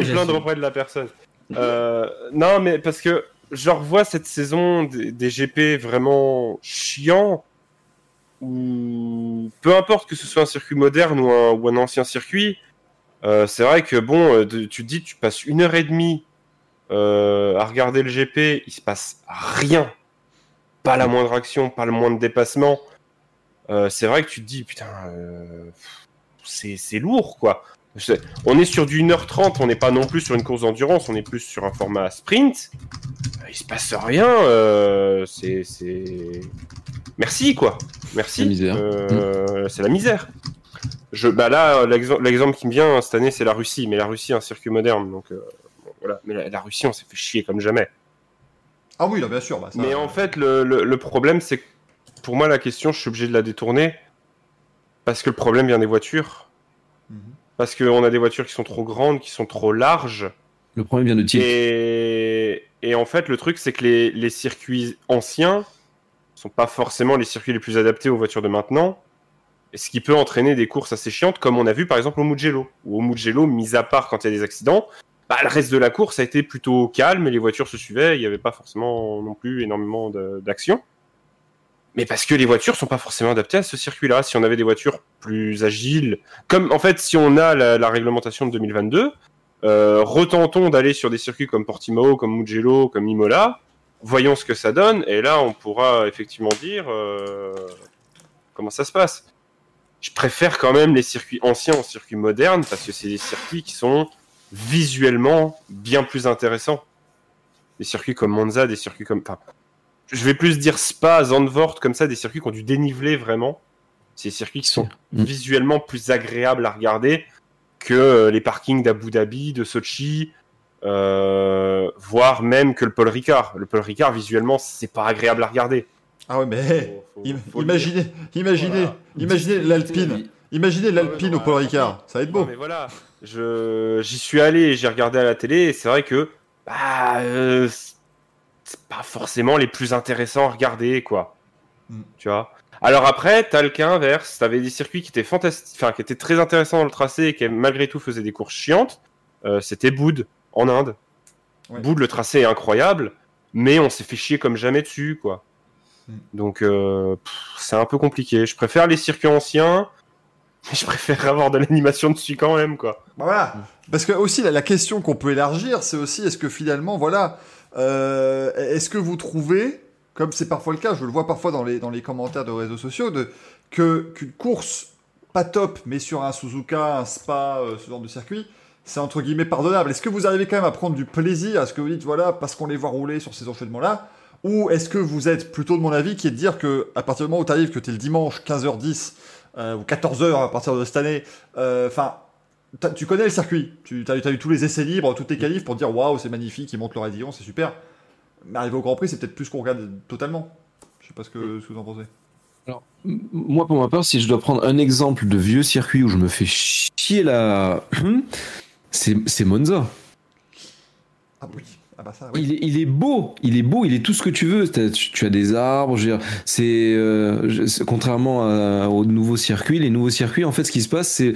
me plaindre- auprès de la personne. Euh, non, mais parce que je revois cette saison des, des GP vraiment chiants, où peu importe que ce soit un circuit moderne ou un, ou un ancien circuit, euh, c'est vrai que bon, de- tu te dis, tu passes une heure et demie euh, à regarder le GP, il se passe rien. Pas la moindre action, pas le moindre dépassement. Euh, c'est vrai que tu te dis, putain, euh, c'est lourd, quoi. On est sur du 1h30, on n'est pas non plus sur une course d'endurance, on est plus sur un format sprint. Il se passe rien, c'est... Merci, quoi. Merci. La misère. C'est la misère. Je, bah là, l'exemple qui me vient cette année, c'est la Russie. Mais la Russie, un circuit moderne, donc voilà. Mais la, la Russie, on s'est fait chier comme jamais. Ah oui, là, bien sûr. Bah, ça- Mais en fait, le, le- le problème, c'est que pour moi, la question, je suis obligé de la détourner parce que le problème vient des voitures. Mhm. Parce qu'on a des voitures qui sont trop grandes, qui sont trop larges. Le problème vient de Tilt. Et, et en fait, le truc, c'est que les, les circuits anciens sont pas forcément les circuits les plus adaptés aux voitures de maintenant. Et ce qui peut entraîner des courses assez chiantes, comme on a vu par exemple au Mugello. Ou au Mugello, mis à part quand il y a des accidents, bah, le reste de la course a été plutôt calme les voitures se suivaient. Il n'y avait pas forcément non plus énormément d'action. Mais parce que les voitures sont pas forcément adaptées à ce circuit-là. Si on avait des voitures plus agiles, comme en fait si on a la, réglementation de 2022, euh, retentons d'aller sur des circuits comme Portimao, comme Mugello, comme Imola, voyons ce que ça donne, et là on pourra effectivement dire euh, comment ça se passe. Je préfère quand même les circuits anciens aux circuits modernes parce que c'est des circuits qui sont visuellement bien plus intéressants. Des circuits comme Monza, des circuits comme, enfin, je vais plus dire Spa, Zandvoort, comme ça, des circuits qui ont du dénivelé vraiment. C'est des circuits qui sont mm. visuellement plus agréables à regarder que euh, les parkings d'Abu Dhabi, de Sochi, euh, voire même que le Paul Ricard. Le Paul Ricard, visuellement, c'est pas agréable à regarder. Ah ouais, mais imaginez, imaginez, imaginez l'Alpine. Imaginez l'Alpine au Paul Ricard, ça va être beau. mais voilà, j'y suis allé, j'ai regardé à la télé, et c'est vrai que bah, euh, c'est pas forcément les plus intéressants à regarder, quoi. Mm. Tu vois? Alors après, t'as le cas inverse. T'avais des circuits qui étaient fantastiques, enfin qui étaient très intéressants dans le tracé et qui malgré tout faisaient des courses chiantes. Euh, c'était Boud en Inde. Boud, le tracé est incroyable, mais on s'est fait chier comme jamais dessus, quoi. Mm. Donc euh, c'est un peu compliqué. Je préfère les circuits anciens. Mais je préfère avoir de l'animation dessus quand même, quoi. Bah voilà. Parce que aussi la question qu'on peut élargir, c'est aussi est-ce que finalement, voilà, euh, est-ce que vous trouvez, comme c'est parfois le cas, je le vois parfois dans les, dans les commentaires de réseaux sociaux, que qu'une course pas top, mais sur un Suzuka, un Spa, euh, ce genre de circuit, c'est entre guillemets pardonnable. Est-ce que vous arrivez quand même à prendre du plaisir à ce que vous dites, voilà, parce qu'on les voit rouler sur ces enchaînements-là Ou est-ce que vous êtes plutôt de mon avis qui est de dire que à partir du moment où tu arrives, que tu es le dimanche 15h10 euh, ou 14h à partir de cette année, enfin, tu connais le circuit, tu as, as, eu tous les essais libres, tous tes qualifs pour dire waouh, c'est magnifique, ils montent le radillon, c'est super. Mais arrivé au Grand Prix, c'est peut-être plus qu'on regarde totalement. Je sais pas ce que, vous en pensez. Alors, moi, pour ma part, si je dois prendre un exemple de vieux circuit où je me fais chier la. c'est Monza. Ah oui. Ah bah il, est, beau, il est beau, il est tout ce que tu veux. Tu, as des arbres, c'est euh, contrairement au nouveau circuit. Les nouveaux circuits, en fait, ce qui se passe, c'est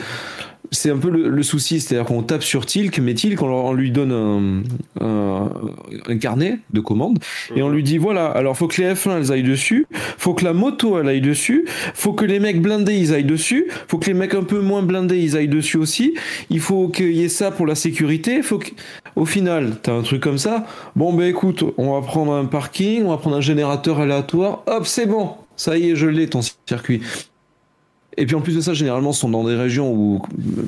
c'est un peu le, souci, c'est-à-dire qu'on tape sur Tilk, mais Tilk, on, lui donne un, un, carnet de commandes et on lui dit voilà, alors faut que les F1 elles aillent dessus, faut que la moto elle aille dessus, faut que les mecs blindés ils aillent dessus, faut que les mecs un peu moins blindés ils aillent dessus aussi, il faut qu'il y ait ça pour la sécurité, faut que... au final, t'as un truc comme ça, bon ben écoute, on va prendre un parking, on va prendre un générateur aléatoire, hop c'est bon, ça y est, je l'ai ton circuit. Et puis en plus de ça, généralement, sont dans des régions où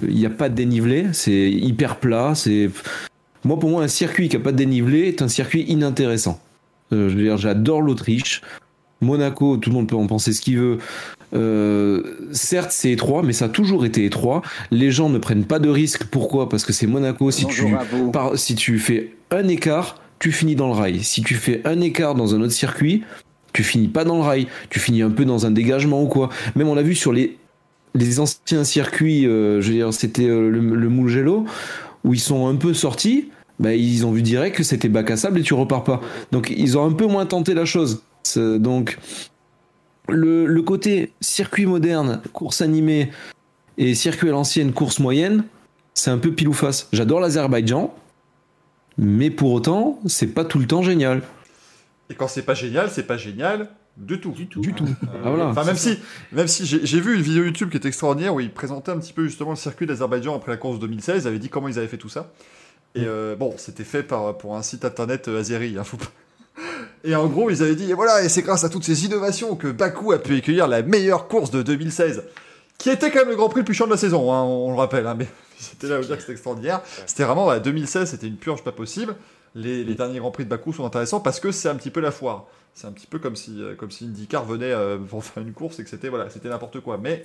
il n'y a pas de dénivelé, c'est hyper plat. C'est moi pour moi un circuit qui a pas de dénivelé est un circuit inintéressant. Euh, je veux dire, j'adore l'Autriche, Monaco, tout le monde peut en penser ce qu'il veut. Euh, certes, c'est étroit, mais ça a toujours été étroit. Les gens ne prennent pas de risques. Pourquoi? Parce que c'est Monaco. Si tu, si tu fais un écart, tu finis dans le rail. Si tu fais un écart dans un autre circuit, tu finis pas dans le rail, tu finis un peu dans un dégagement ou quoi. Même on l'a vu sur les, anciens circuits, euh, je veux dire, c'était euh, le, le Mugello, où ils sont un peu sortis, bah, ils ont vu direct que c'était bac à sable et tu repars pas. Donc ils ont un peu moins tenté la chose. Donc le, le, côté circuit moderne, course animée et circuit à l'ancienne, course moyenne, c'est un peu pile ou face. J'adore l'Azerbaïdjan, mais pour autant, c'est pas tout le temps génial. Et quand c'est pas génial, c'est pas génial du tout. Du tout. Du tout. Euh, ah, enfin, même si, même si j'ai vu une vidéo YouTube qui est extraordinaire où ils présentaient un petit peu justement le circuit d'Azerbaïdjan après la course 2016. Ils avaient dit comment ils avaient fait tout ça. Et mm. euh, bon, c'était fait par, pour un site internet euh, azéri. Hein, et en gros, ils avaient dit, et voilà, et c'est grâce à toutes ces innovations que Bakou a pu accueillir la meilleure course de 2016, qui était quand même le Grand Prix le plus chiant de la saison, hein, on, le rappelle. Hein, mais c'était là où dire que c'était extraordinaire. C'était vraiment, 2016, c'était une purge pas possible les, derniers Grands Prix de Bakou sont intéressants parce que c'est un petit peu la foire. C'est un petit peu comme si, euh, comme si IndyCar venait euh, pour faire une course et que c'était voilà, c'était n'importe quoi. Mais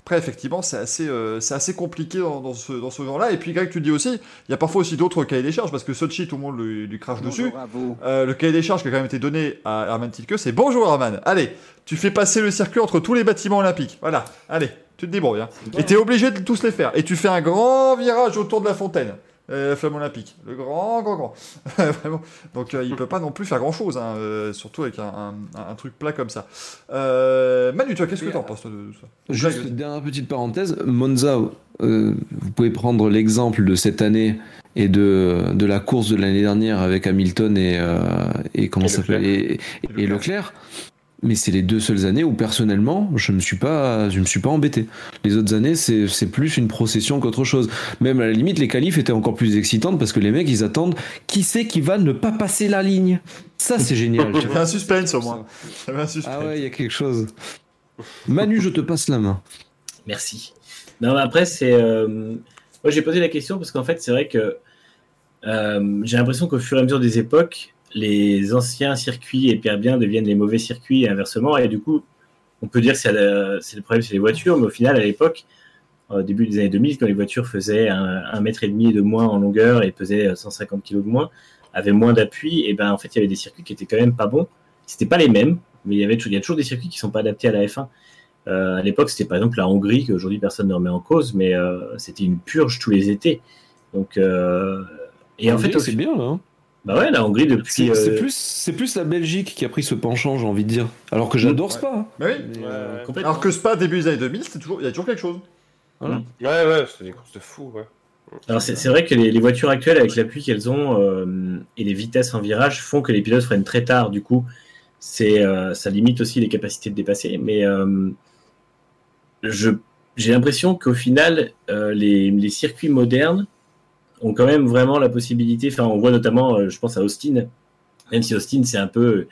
après, effectivement, c'est assez, euh, c'est assez compliqué dans, ce, dans ce genre-là. Et puis, Greg, tu dis aussi, il y a parfois aussi d'autres cahiers des charges parce que Sochi, tout le monde lui, crache dessus. le cahier des charges qui a quand même été donné à Herman Tilke, c'est bonjour Herman, allez, tu fais passer le circuit entre tous les bâtiments olympiques. Voilà, allez, tu te débrouilles. Hein. Et tu es obligé de tous les faire. Et tu fais un grand virage autour de la fontaine euh, Flamme Olympique. Le grand, grand, grand. Vraiment. Donc euh, il peut pas non plus faire grand chose, hein, euh, surtout avec un, un, truc plat comme ça. Euh, Manu, toi, qu'est-ce que t'en penses toi, de tout ça? Juste une dernière petite parenthèse, Monza, euh, vous pouvez prendre l'exemple de cette année et de, de la course de l'année dernière avec Hamilton et, euh, et comment Et ça s'appelle? Et, et- et Leclerc. Mais c'est les deux seules années où personnellement je me suis pas je me suis pas embêté. Les autres années c'est c'est plus une procession qu'autre chose. Même à la limite les qualifs étaient encore plus excitantes parce que les mecs ils attendent qui c'est qui va ne pas passer la ligne. Ça c'est génial. J'avais un suspense au moins. J'avais un suspense. ah ouais il y a quelque chose. Manu je te passe la main. Merci. Non, mais après, c'est. euh, Moi, j'ai posé la question parce qu'en fait, c'est vrai que euh, j'ai l'impression qu'au fur et à mesure des époques, les anciens circuits hyper bien deviennent les mauvais circuits et inversement. Et du coup, on peut dire que c'est le problème, c'est les voitures, mais au final, à l'époque, au début des années 2000, quand les voitures faisaient un, un mètre et demi de moins en longueur et pesaient 150 kg de moins, avaient moins d'appui, et ben en fait, il y avait des circuits qui étaient quand même pas bons. C'était pas les mêmes, mais il y avait toujours, il y a toujours des circuits qui sont pas adaptés à la F1. Euh, à l'époque, c'était par exemple la Hongrie, qu'aujourd'hui personne ne remet en cause, mais euh, c'était une purge tous les étés. Donc, euh, et en fait, c'est bien là. Bah ouais, la Hongrie depuis. C'est euh, plus, c'est plus la Belgique qui a pris ce penchant, j'ai envie de dire. Alors que j'adore Ouais. Spa. hein. Mais oui. Mais, Ouais, euh. Alors que Spa, début des années 2000, c'était toujours... il y a toujours quelque chose. voilà. Ouais, ouais, c'est des courses de fou, ouais. Alors c'est c'est vrai que les, les voitures actuelles, avec l'appui qu'elles ont euh, et les vitesses en virage, font que les pilotes freinent très tard. Du coup, c'est euh, ça limite aussi les capacités de dépasser. Mais euh, je j'ai l'impression qu'au final, euh, les, les circuits modernes ont quand même vraiment la possibilité. Enfin, on voit notamment, euh, je pense à Austin, même si Austin c'est un peu une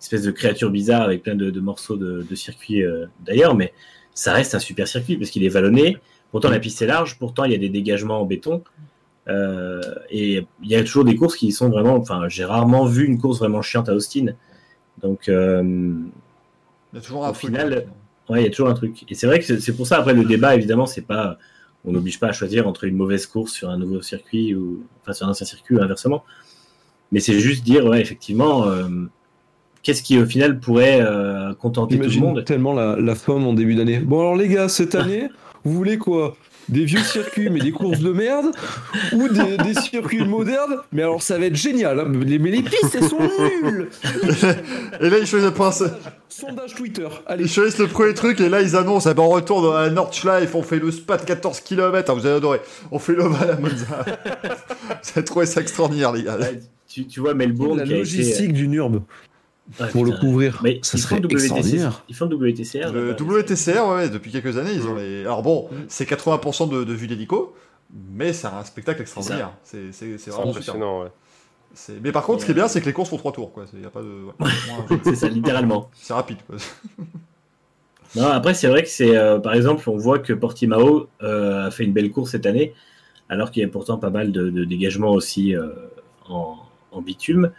espèce de créature bizarre avec plein de, de morceaux de, de circuits euh, d'ailleurs, mais ça reste un super circuit parce qu'il est vallonné. Pourtant, la piste est large, pourtant, il y a des dégagements en béton. Euh, et il y a toujours des courses qui sont vraiment. Enfin, j'ai rarement vu une course vraiment chiante à Austin. Donc, euh, Il y a toujours un Au truc. final, ouais, il y a toujours un truc. Et c'est vrai que c'est c'est pour ça, après, le débat, évidemment, c'est pas. On n'oblige pas à choisir entre une mauvaise course sur un nouveau circuit ou. Enfin, sur un ancien circuit ou inversement. Mais c'est juste dire, ouais, effectivement, euh, qu'est-ce qui, au final, pourrait euh, contenter tout le monde? tellement la, la femme en début d'année. Bon alors les gars, cette année, vous voulez quoi? Des vieux circuits mais des courses de merde Ou des, des circuits modernes Mais alors ça va être génial, hein. mais, les, mais les pistes elles sont nulles Et là, ils choisissent, un- Sondage Twitter, allez. ils choisissent le premier truc et là, ils annoncent eh ben, on retourne à Nordschleife, on fait le spa de 14 km. vous avez adoré. On fait l'Oval à Monza. vous avez trouvé ça extraordinaire, les gars. Ouais, tu, tu vois Melbourne La qui a logistique du NURB pour le couvrir, Mais ça serait WTC, extraordinaire. Ils font le WTCR. Le. WTCR, ouais, depuis quelques années, ils ont les. Alors bon, c'est 80% de, de vue d'hélico, mais c'est un spectacle extraordinaire. C'est vraiment super. impressionnant, ouais. Mais par contre, ce qui est bien, c'est que les courses font 3 tours, quoi. Il y a pas de. C'est ça, littéralement. C'est rapide, quoi. Non, après, c'est vrai que c'est, euh, par exemple, on voit que Portimao euh, a fait une belle course cette année, alors qu'il y a pourtant pas mal de, de dégagements aussi euh, en, en bitume.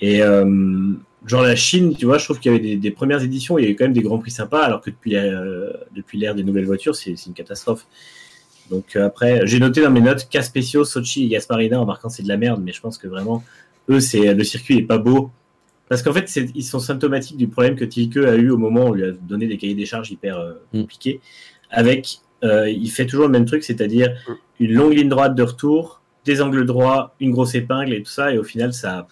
Et euh, genre la Chine, tu vois, je trouve qu'il y avait des, des premières éditions, il y avait quand même des grands prix sympas, alors que depuis la- euh, depuis l'ère des nouvelles voitures, c'est une catastrophe. Donc euh, après, j'ai noté dans mes notes cas spéciaux, Sochi et Gasparina, en marquant c'est de la merde, mais je pense que vraiment, eux, c'est le circuit est pas beau. Parce qu'en fait, ils sont symptomatiques du problème que Tilke a eu au moment où on lui a donné des cahiers des charges hyper euh, Mm. compliqués. Avec, euh, il fait toujours le même truc, c'est-à-dire une longue ligne droite de retour, des angles droits, une grosse épingle et tout ça, et au final, ça.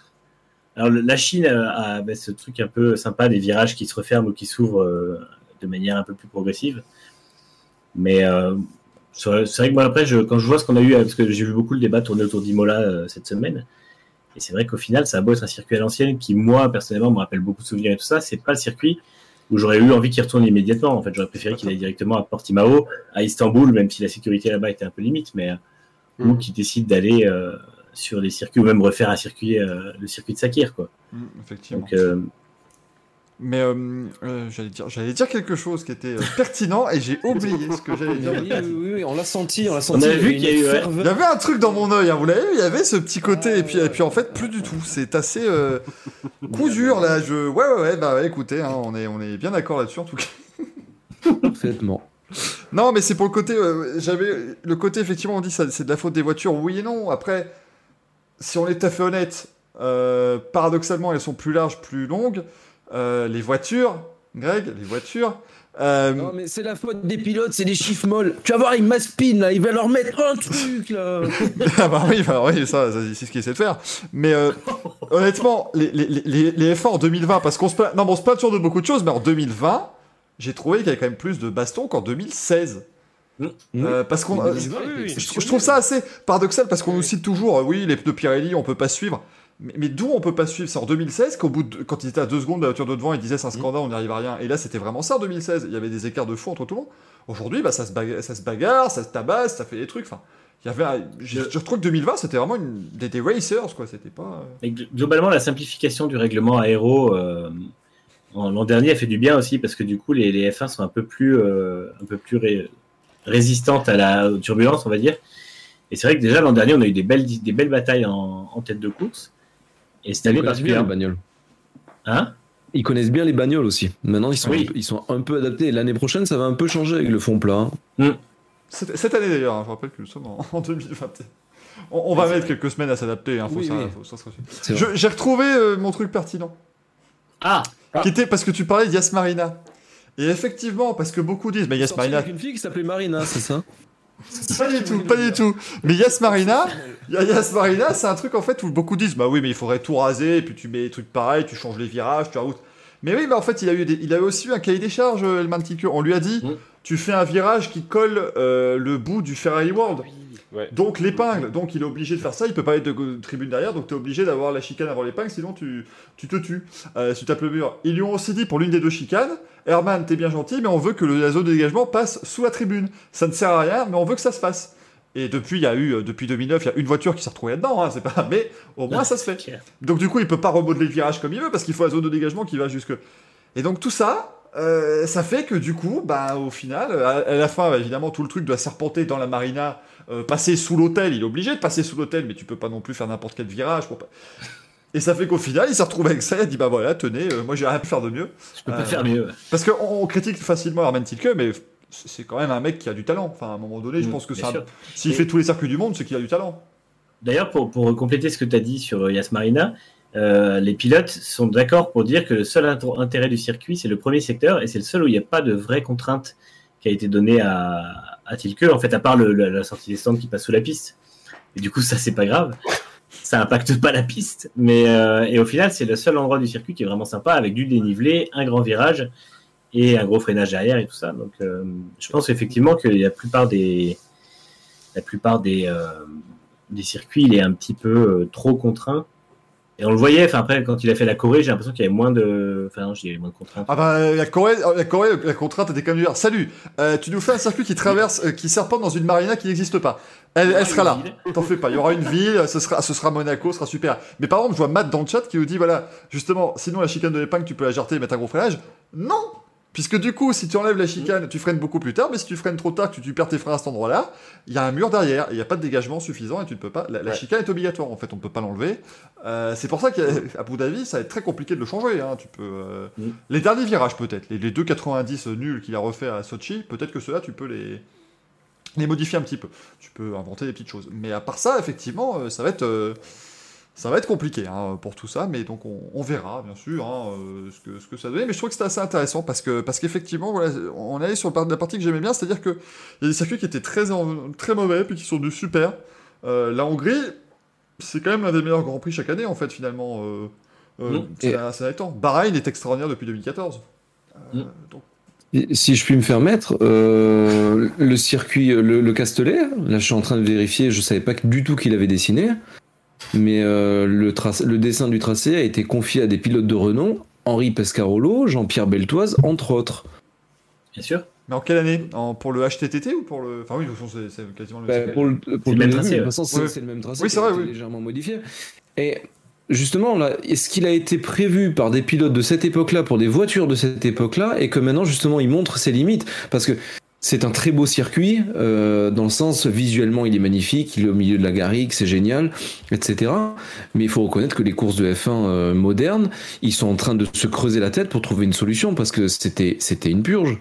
Alors, la Chine a, a, bah, ce truc un peu sympa des virages qui se referment ou qui s'ouvrent euh, de manière un peu plus progressive. Mais euh, c'est vrai que moi, après, je, quand je vois ce qu'on a eu, parce que j'ai vu beaucoup le débat tourner autour d'Imola euh, cette semaine, et c'est vrai qu'au final, ça a beau être un circuit à l'ancienne qui, moi, personnellement, me rappelle beaucoup de souvenirs et tout ça, c'est pas le circuit où j'aurais eu envie qu'il retourne immédiatement. En fait, j'aurais préféré qu'il aille directement à Portimao, à Istanbul, même si la sécurité là-bas était un peu limite, mais ou Mhm. qu'il décide d'aller euh, sur des circuits ou même refaire un circuit, euh, le circuit de Sakir, quoi. Mm, effectivement. Donc, euh, Mais euh, euh, j'allais dire, j'allais dire quelque chose qui était euh, pertinent et j'ai oublié ce que j'allais dire. Oui, oui, on l'a senti, on l'a On senti. a vu il qu'il y a eu, ouais. Il y avait un truc dans mon œil, hein, vous l'avez vu, il y avait ce petit côté, et puis, et puis en fait, plus du tout. C'est assez euh, coup dur là. Je... Ouais, ouais, ouais, bah ouais, écoutez, hein, on, est, on est bien d'accord là-dessus en tout cas. Parfaitement. Non, mais c'est pour le côté. euh, J'avais le côté, effectivement, on dit ça, c'est de la faute des voitures. Oui et non. Après, si on est tout à fait honnête, euh, paradoxalement, elles sont plus larges, plus longues. Euh, les voitures, Greg, les voitures. euh, Non mais c'est la faute des pilotes, c'est des chiffres molles. Tu vas voir, il m'aspine là, il va leur mettre un truc là. ah bah oui, bah oui, ça, ça, c'est ce qu'il essaie de faire. Mais euh, honnêtement, les, les, les, les F1 en 2020, parce qu'on se plaint, non, on se plaint toujours de beaucoup de choses, mais en 2020, j'ai trouvé qu'il y avait quand même plus de baston qu'en 2016. Mmh. Euh, parce qu'on, euh, 2020 oui, était oui. je, je trouve ça assez paradoxal parce qu'on nous cite toujours, euh, oui, les pneus Pirelli, on peut pas suivre. Mais, mais d'où on peut pas suivre C'est en 2016 qu'au bout de, quand ils étaient à deux secondes de la voiture de devant, ils disaient c'est un scandale, on n'y arrive à rien. Et là, c'était vraiment ça en 2016. Il y avait des écarts de fou entre tout le monde. Aujourd'hui, bah, ça, se bagarre, ça se bagarre, ça se tabasse, ça fait des trucs. Enfin, il y avait, un- je, je trouve que 2020, c'était vraiment une, des, des racers, quoi. C'était pas. Et globalement, la simplification du règlement aéro euh, en- l'an dernier a fait du bien aussi parce que du coup, les, les F1 sont un peu plus, euh, un peu plus ré- résistantes à la aux turbulences, on va dire. Et c'est vrai que déjà l'an dernier, on a eu des belles, des belles batailles en, en tête de course. Et cette année connaissent bien les particulièrement. bagnoles. Hein? Ils connaissent bien les bagnoles aussi. Maintenant, ils sont, Oui. un peu, ils sont un peu adaptés. L'année prochaine, ça va un peu changer avec le fond plat. hein. Cette, cette année d'ailleurs, hein, je rappelle que nous sommes en, en 2020. On, on va mettre quelques semaines à s'adapter. Hein, Oui, oui. J'ai retrouvé euh, mon truc pertinent. Ah Qui était parce que tu parlais d'Yas Marina. Et effectivement, parce que beaucoup disent, mais Yas Marina, avec une fille qui s'appelait Marina, c'est ça? Pas du tout, pas du tout. Mais Yas Marina, Ya- Yas Marina, c'est un truc en fait où beaucoup disent, bah oui, mais il faudrait tout raser, et puis tu mets des trucs pareils, tu changes les virages, tu rajoutes. Mais oui, mais en fait, il a eu, des- il a aussi eu un cahier des charges, euh, Elman Tinker. On lui a dit, Mm. tu fais un virage qui colle euh, le bout du Ferrari World. Ouais. Donc l'épingle, donc il est obligé de faire ça, il peut pas être de de tribune derrière, donc tu es obligé d'avoir la chicane avant l'épingle, sinon tu, tu te tues, euh, si tu tapes le mur. Ils lui ont aussi dit pour l'une des deux chicanes, Herman, t'es bien gentil, mais on veut que le- la zone de dégagement passe sous la tribune. Ça ne sert à rien, mais on veut que ça se fasse. Et depuis, il y a eu, euh, depuis 2009, il y a une voiture qui s'est retrouvée là-dedans, hein, c'est pas, mais au moins ça se fait. Donc du coup, il peut pas remodeler le virage comme il veut parce qu'il faut la zone de dégagement qui va jusque. Et donc tout ça, euh, ça fait que du coup, bah au final, à, à la fin, bah, évidemment, tout le truc doit serpenter dans la marina, euh, passer sous l'hôtel. Il est obligé de passer sous l'hôtel, mais tu peux pas non plus faire n'importe quel virage. Pour. Et ça fait qu'au final, il s'est retrouvé avec ça. Il a dit bah voilà, tenez, euh, moi j'ai rien pu faire de mieux. Je peux pas Euh, faire mieux. Parce qu'on on critique facilement Herman Tilke, mais c'est quand même un mec qui a du talent. Enfin, à un moment donné, je Mm, pense que s'il Et- fait tous les circuits du monde, c'est qu'il a du talent. D'ailleurs, pour, pour compléter ce que tu as dit sur Yas Marina, euh, les pilotes sont d'accord pour dire que le seul int- intérêt du circuit, c'est le premier secteur et c'est le seul où il n'y a pas de vraie contrainte qui a été donnée à, à Tilke, en fait, à part la, sortie des stands qui passe sous la piste. Et du coup, ça, c'est pas grave. Ça impacte pas la piste. Mais, euh, et au final, c'est le seul endroit du circuit qui est vraiment sympa avec du dénivelé, un grand virage et un gros freinage derrière et tout ça. Donc, euh, je pense effectivement que la plupart des, euh, circuits, il est un petit peu trop contraint. Et on le voyait, enfin après, quand il a fait la Corée, j'ai l'impression qu'il y avait moins de. Enfin, non, je dirais moins de contraintes. Ah bah la Corée, la Corée, la contrainte était comme dire Salut, euh, tu nous fais un circuit qui traverse, euh, qui serpente dans une marina qui n'existe pas. Elle, elle sera là. T'en fais pas. Il y aura une ville, ce sera, ce sera Monaco, ce sera super. Mais par exemple, je vois Matt dans le chat qui nous dit voilà, justement, sinon la chicane de l'épingle, tu peux la jarter et mettre un gros freinage. Non Puisque du coup, si tu enlèves la chicane, tu freines beaucoup plus tard, mais si tu freines trop tard, tu, tu perds tes freins à cet endroit-là, il y a un mur derrière, il n'y a pas de dégagement suffisant, et tu ne peux pas. La, la Ouais. chicane est obligatoire, en fait, on ne peut pas l'enlever. Euh, c'est pour ça qu'à Abu Dhabi, ça va être très compliqué de le changer. Hein. Tu peux, euh, Mm. Les derniers virages, peut-être, les, les 2,90 nuls qu'il a refait à Sochi, peut-être que ceux-là, tu peux les, les modifier un petit peu. Tu peux inventer des petites choses. Mais à part ça, effectivement, euh, ça va être. euh, ça va être compliqué hein, pour tout ça, mais donc on, on verra bien sûr hein, euh, ce, que, ce que ça donne. Mais je trouve que c'était assez intéressant parce que parce qu'effectivement, voilà, on allait sur la partie que j'aimais bien, c'est-à-dire que il y a des circuits qui étaient très très mauvais puis qui sont devenus super. Euh, la Hongrie, c'est quand même l'un des meilleurs grands prix chaque année en fait finalement. Euh, c'est assez temps. Bahreïn est extraordinaire depuis 2014. Euh, Mm. donc, Et Si je puis me permettre, euh, le circuit, le, le Castellet, là je suis en train de vérifier, je savais pas du tout qu'il avait dessiné, mais euh, le, dessin du tracé a été confié à des pilotes de renom, Henri Pescarolo, Jean-Pierre Beltoise, entre autres. Bien sûr. mais en quelle année? En- Pour le HTTT ou pour le Enfin oui, de toute façon, c'est quasiment le. Bah, pour le, pour C'est le le même début, tracé, de toute façon, c'est Ouais. le même tracé Oui, c'est vrai, oui. légèrement modifié. Et justement, là, est-ce qu'il a été prévu par des pilotes de cette époque-là, pour des voitures de cette époque-là, et que maintenant, justement, il montre ses limites? Parce que c'est un très beau circuit, euh, dans le sens visuellement, il est magnifique, il est au milieu de la garrigue, c'est génial, etc. Mais il faut reconnaître que les courses de F1 euh, modernes, ils sont en train de se creuser la tête pour trouver une solution, parce que c'était c'était une purge.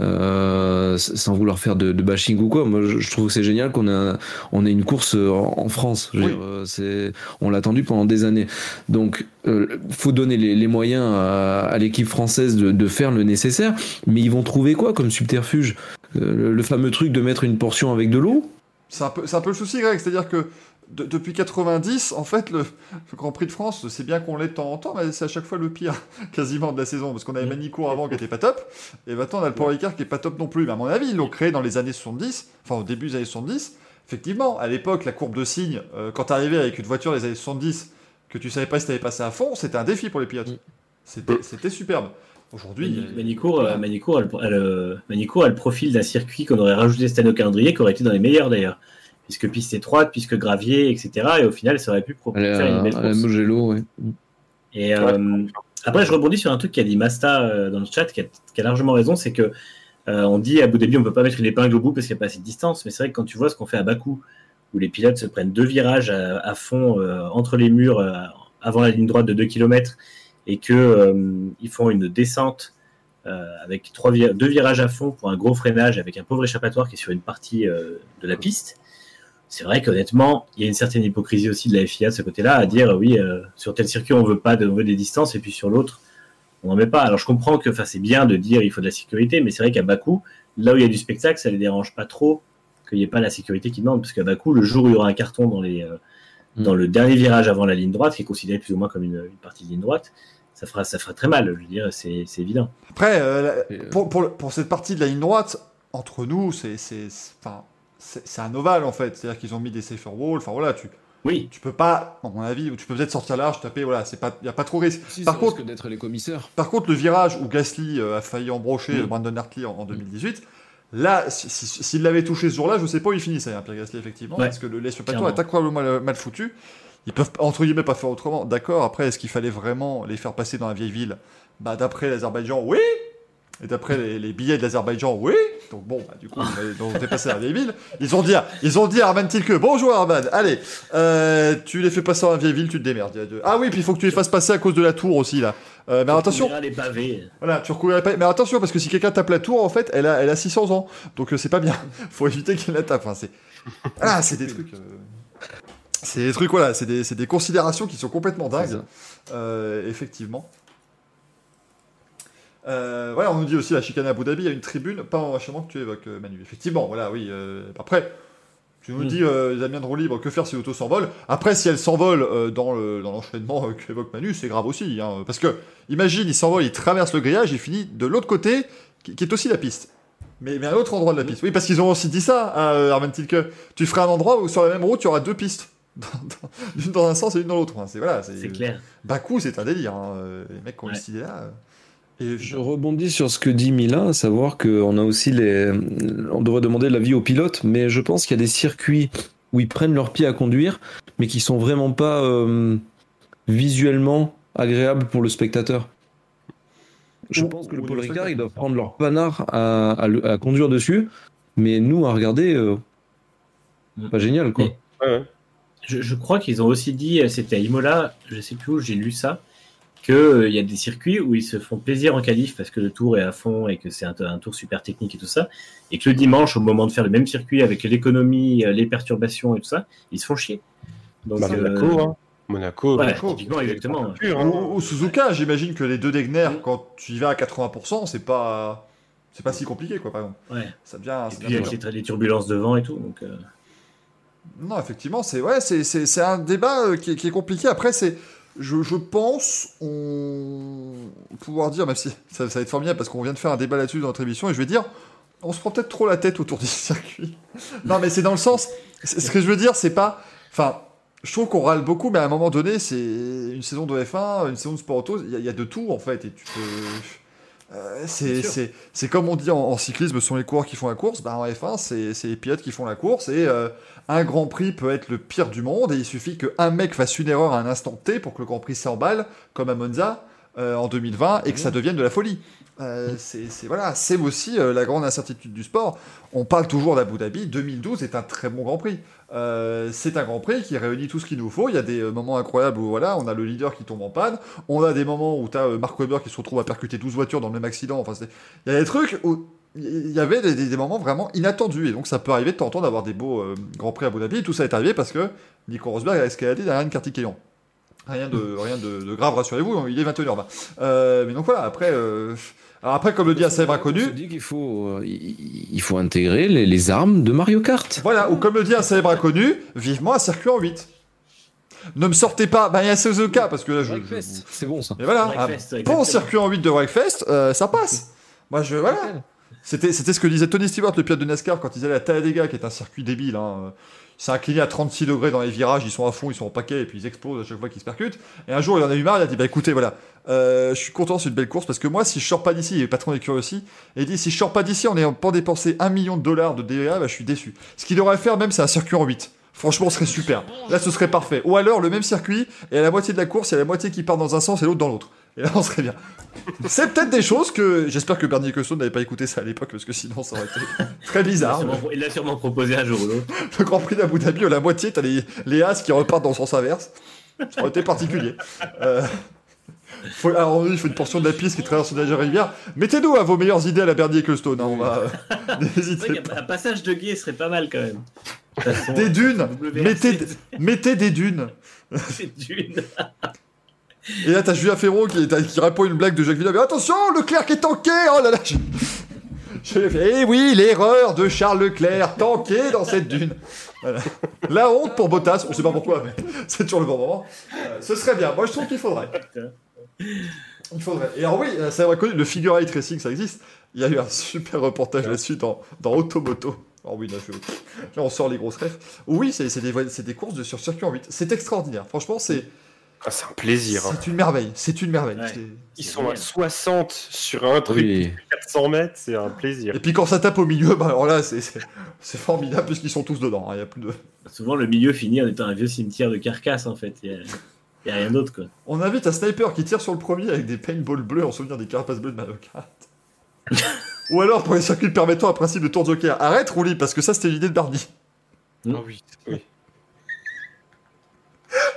Euh, sans vouloir faire de, de bashing ou quoi, moi je, trouve que c'est génial qu'on un- on ait une course euh, en, en France. Je veux Oui. dire, euh, c'est, on l'a attendu pendant des années. Donc, euh, faut donner les, les moyens à, à l'équipe française de, de faire le nécessaire. Mais ils vont trouver quoi comme subterfuge? Le, le fameux truc de mettre une portion avec de l'eau C'est un, peu, c'est un peu le souci, Greg. C'est-à-dire que de- depuis 90, en fait, le, le Grand Prix de France, c'est bien qu'on l'ait de temps en temps, mais c'est à chaque fois le pire, quasiment, de la saison. Parce qu'on avait Manicourt avant qui était pas top, et maintenant on a le Paul Ricard qui est pas top non plus. Mais à mon avis, ils l'ont créé dans les années 70, enfin au début des années 70. Effectivement, à l'époque, la courbe de signe, euh, quand t'arrivais avec une voiture des années 70, que tu savais pas si t'avais passé à fond, c'était un défi pour les pilotes. Mm. C'était c'était superbe. Aujourd'hui, Mani- Manicourt, euh, Manicourt, a le- a le- Manicourt a le profil d'un circuit qu'on aurait rajouté cette année au calendrier, qui aurait été dans les meilleurs d'ailleurs. Puisque piste étroite, puisque gravier, etc. Et au final, ça aurait pu pro- Elle est faire une belle course. Mugello, ouais. Et euh, après, je rebondis sur un truc qu'a dit Masta euh, dans le chat, qui a, qui a largement raison, c'est que euh, on dit à Abu Dhabi, on peut pas mettre une épingle au bout parce qu'il n'y a pas assez de distance. Mais c'est vrai que quand tu vois ce qu'on fait à Bakou, où les pilotes se prennent deux virages à, à fond euh, entre les murs euh, avant la ligne droite de 2 km et que euh, ils font une descente euh, avec trois deux virages à fond pour un gros freinage avec un pauvre échappatoire qui est sur une partie euh, de la piste. C'est vrai qu'honnêtement, il y a une certaine hypocrisie aussi de la FIA de ce côté-là, à dire oui, sur tel circuit on veut pas de, veut des distances et puis sur l'autre on n'en met pas. Alors je comprends que c'est bien de dire il faut de la sécurité, mais c'est vrai qu'à Bakou, là où il y a du spectacle, ça les dérange pas trop qu'il n'y ait pas la sécurité qui demande, parce qu'à Bakou, le jour où il y aura un carton dans, les, euh, Mm. dans le dernier virage avant la ligne droite, qui est considéré plus ou moins comme une, une partie de ligne droite, ça fera, ça fera très mal, je veux dire, c'est évident. Après, euh, euh, pour, pour, le- pour cette partie de la ligne droite, entre nous, c'est un ovale en fait. C'est-à-dire qu'ils ont mis des safer walls. Enfin voilà, tu, Oui, tu peux pas, à mon avis, tu peux peut-être sortir large, taper, voilà, c'est pas, y a pas trop de risque. Par contre- d'être les commissaires. Par contre, le virage où Gasly euh, a failli embrocher Mm. Brandon Hartley en, en 2018, là, si- si- s'il l'avait touché ce jour-là, je sais pas où il finissait, hein, Pierre Gasly, effectivement, Ouais, parce que le l'espace clairement. est incroyablement mal, mal foutu. Ils peuvent, entre guillemets, pas faire autrement. D'accord, après, est-ce qu'il fallait vraiment les faire passer dans la vieille ville? Bah, d'après l'Azerbaïdjan, oui Et d'après les, les billets de l'Azerbaïdjan, oui Donc bon, bah, du coup, ils ont dépassé la vieille ville. Ils ont dit, à- ils ont dit à Arman Tilke, bonjour Arman, allez, euh, tu les fais passer dans la vieille ville, tu te démerdes. Ah oui, puis il faut que tu les fasses passer à cause de la tour aussi, là. Euh, mais attention, On verra les pavés. voilà, tu recouvrirais pas. Mais attention, parce que si quelqu'un tape la tour, en fait, elle a, elle a 600 ans. Donc euh, c'est pas bien. Faut éviter qu'elle la tape. Enfin, c'est. Ah, c'est des trucs. euh, C'est des trucs, voilà, c'est des, des considérations qui sont complètement dingues. Euh, effectivement. Euh, voilà, on nous dit aussi la chicane à Abu Dhabi, il y a une tribune, pas en vachement que tu évoques, euh, Manu. Effectivement, voilà, oui. euh, après, tu nous Mm. dis, euh, Damien de roue libre, que faire si l'auto s'envole? Après, si elle s'envole euh, dans le- dans l'enchaînement qu'évoque Manu, c'est grave aussi. hein, parce que, imagine, il s'envole, il traverse le grillage, il finit de l'autre côté, qui, qui est aussi la piste. Mais, mais à un autre endroit de la piste. Oui, parce qu'ils ont aussi dit ça à Arman Tilke. Tu ferais un endroit où sur la même route, tu auras deux pistes. Dans- dans- L'une dans un sens et l'une dans l'autre. Enfin, c'est voilà, C'est clair. Bakou, c'est un délire. hein. Euh, Les mecs qui ont eu Ouais. cette idée-là. euh. Et Je rebondis sur ce que dit Mila, à savoir qu'on a aussi les. On devrait demander l'avis aux pilotes, mais je pense qu'il y a des circuits où ils prennent leur pied à conduire, mais qui sont vraiment pas euh, visuellement agréables pour le spectateur. Je Ou- pense que le Paul Ricard, ils doivent prendre leur panard à, à le- à conduire dessus, mais nous, à regarder, euh, pas génial, quoi. Ouais, ouais. Je, je crois qu'ils ont aussi dit, euh, c'était à Imola, je sais plus où j'ai lu ça, qu'il y a des circuits où ils se font plaisir en qualif parce que le tour est à fond et que c'est un, un tour super technique et tout ça, et que le dimanche, au moment de faire le même circuit avec l'économie, euh, les perturbations et tout ça, ils se font chier. Donc, Bah, euh, Monaco, hein. Monaco. ouais, Monaco, exactement. hein. Ou, ou Suzuka, j'imagine que les deux Degner, quand tu y vas à 80%, c'est pas. C'est pas si compliqué, quoi, par exemple. Ouais. Ça devient. Et ça puis devient avec les, les turbulences devant et tout. Donc, euh, Non, effectivement, c'est ouais, c'est, un débat euh, qui, est, qui est compliqué. Après, c'est, je, je pense, on pouvoir dire, même si ça, va être formidable parce qu'on vient de faire un débat là-dessus dans notre émission, et je vais dire, on se prend peut-être trop la tête autour du circuit. non, mais c'est dans le sens, ce que je veux dire, c'est pas, enfin, je trouve qu'on râle beaucoup, mais à un moment donné, c'est une saison de F1, une saison de sport auto, il y, y a de tout en fait, et tu peux. Euh, c'est, comme on dit en, en cyclisme, ce sont les coureurs qui font la course. Bah, en F1, c'est, c'est les pilotes qui font la course. Et euh, un Grand Prix peut être le pire du monde. Et il suffit qu'un mec fasse une erreur à un instant T pour que le Grand Prix s'emballe, comme à Monza euh, en 2020, et que ça devienne de la folie. Euh, c'est, voilà, c'est aussi euh, la grande incertitude du sport. On parle toujours d'Abu Dhabi. 2012 est un très bon Grand Prix. Euh, c'est un Grand Prix qui réunit tout ce qu'il nous faut. Il y a des moments incroyables où voilà, on a le leader qui tombe en panne. On a des moments où tu as Mark Webber qui se retrouve à percuter 12 voitures dans le même accident. Enfin, il y a des trucs où il y avait des, moments vraiment inattendus. Et donc, ça peut arriver de temps en temps d'avoir des beaux Grands Prix à Abu Dhabi. Tout ça est arrivé parce que Nico Rosberg a escaladé derrière une Kartikeyan. Rien de, rien de, de grave, rassurez-vous, il est 21h20. Euh, mais donc voilà, après, euh, Alors après, comme le dit un célèbre inconnu, dit qu'il faut, euh, il il faut intégrer les, les armes de Mario Kart. voilà, ou comme le dit un célèbre inconnu, vivement un circuit en 8. Ne me sortez pas, bah il y a Suzuka, parce que là je... je- C'est bon ça. Mais voilà, un ouais, bon circuit en 8 de Wreckfest, euh, ça passe. Moi je... Voilà. C'était, c'était ce que disait Tony Stewart, le pilote de NASCAR, quand ils allaient à Talladega, qui est un circuit débile. Hein. C'est incliné à 36 degrés dans les virages, ils sont à fond, ils sont en paquet, et puis ils explosent à chaque fois qu'ils se percutent. Et un jour, il en a eu marre, il a dit Bah écoutez, voilà, euh, je suis content, c'est une belle course, parce que moi, si je sors pas d'ici, et le patron est curieux aussi, et il dit Si je sors pas d'ici en n'ayant pas dépensé un million de dollars de DEA, bah, je suis déçu. Ce qu'il devrait faire, même, c'est un circuit en 8. Franchement, ce serait super. Là, ce serait parfait. Ou alors, le même circuit, et à la moitié de la course, il y a la moitié qui part dans un sens et l'autre dans l'autre. Et là, on serait bien. C'est peut-être des choses que. J'espère que Bernie Ecclestone n'avait pas écouté ça à l'époque, parce que sinon, ça aurait été très Il l'a bizarre. sûrement- Il l'a sûrement proposé un jour ou l'autre. Le Grand Prix d'Abu Dhabi, la moitié, t'as les, les As qui repartent dans le sens inverse. Ça aurait été particulier. Euh, faut, alors, il faut une portion de la piste qui traverse la rivière. Mettez-nous à vos meilleures idées à la Bernie Ecclestone. Hein, on va. Vrai N'hésitez pas. un passage de guet serait pas mal quand même. De toute façon, Des dunes mettez, mettez des dunes c'est d'une. Et là, t'as Julien Ferron qui, qui répond une blague de Jacques Villeneuve. Attention, Leclerc est tanké Oh là là je... je. Eh oui, l'erreur de Charles Leclerc, tanké dans cette dune. Voilà. La honte pour Bottas, on sait pas pourquoi, mais c'est toujours le bon moment. Euh, ce serait bien. Moi, je trouve qu'il faudrait. Il faudrait. Et alors oui, euh, c'est vrai connu, le figure eight racing, ça existe. Il y a eu un super reportage là-dessus dans, dans Automoto. Oh oui, là, je- là, on sort les grosses rêves. Oui, c'est des, des courses de sur circuit en 8. C'est extraordinaire. Franchement, c'est Ah, c'est un plaisir. hein. c'est une merveille. C'est une merveille. Ouais. C'est- Ils sont à génial. 60 sur un truc Oui. de 400 mètres, c'est un plaisir. Et puis quand ça tape au milieu, bah alors là, c'est- c'est c'est formidable puisqu'ils sont tous dedans. hein. Il y a plus de... Souvent, le milieu finit en étant un vieux cimetière de carcasses en fait. Il y a, a rien d'autre quoi. On invite un sniper qui tire sur le premier avec des paintballs bleus en souvenir des carapaces bleues de Mario Kart. Ou alors pour les circuits permettant un principe de tour de joker. Arrête, Rouli, parce que ça c'était l'idée de Barney. Ah oui, oui.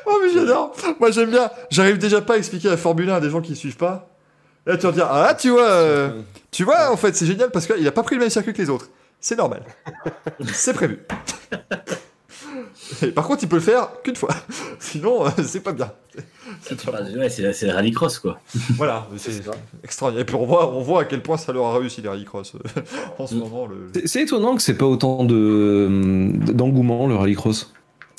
Oh mais j'adore Moi j'aime bien. J'arrive déjà pas à expliquer la Formule 1 à des gens qui suivent pas. Là tu vas dire, ah tu vois, euh, tu vois en fait c'est génial parce qu'il a pas pris le même circuit que les autres. C'est normal. c'est prévu. Et par contre il peut le faire qu'une fois. Sinon euh, c'est pas bien. C'est pas ouais, le rallycross quoi. Voilà, c'est extraordinaire. Et puis on voit, on voit à quel point ça leur a réussi les rallycross euh, en ce Mm. moment. Le... C'est- C'est étonnant que c'est pas autant de d'engouement le rallycross.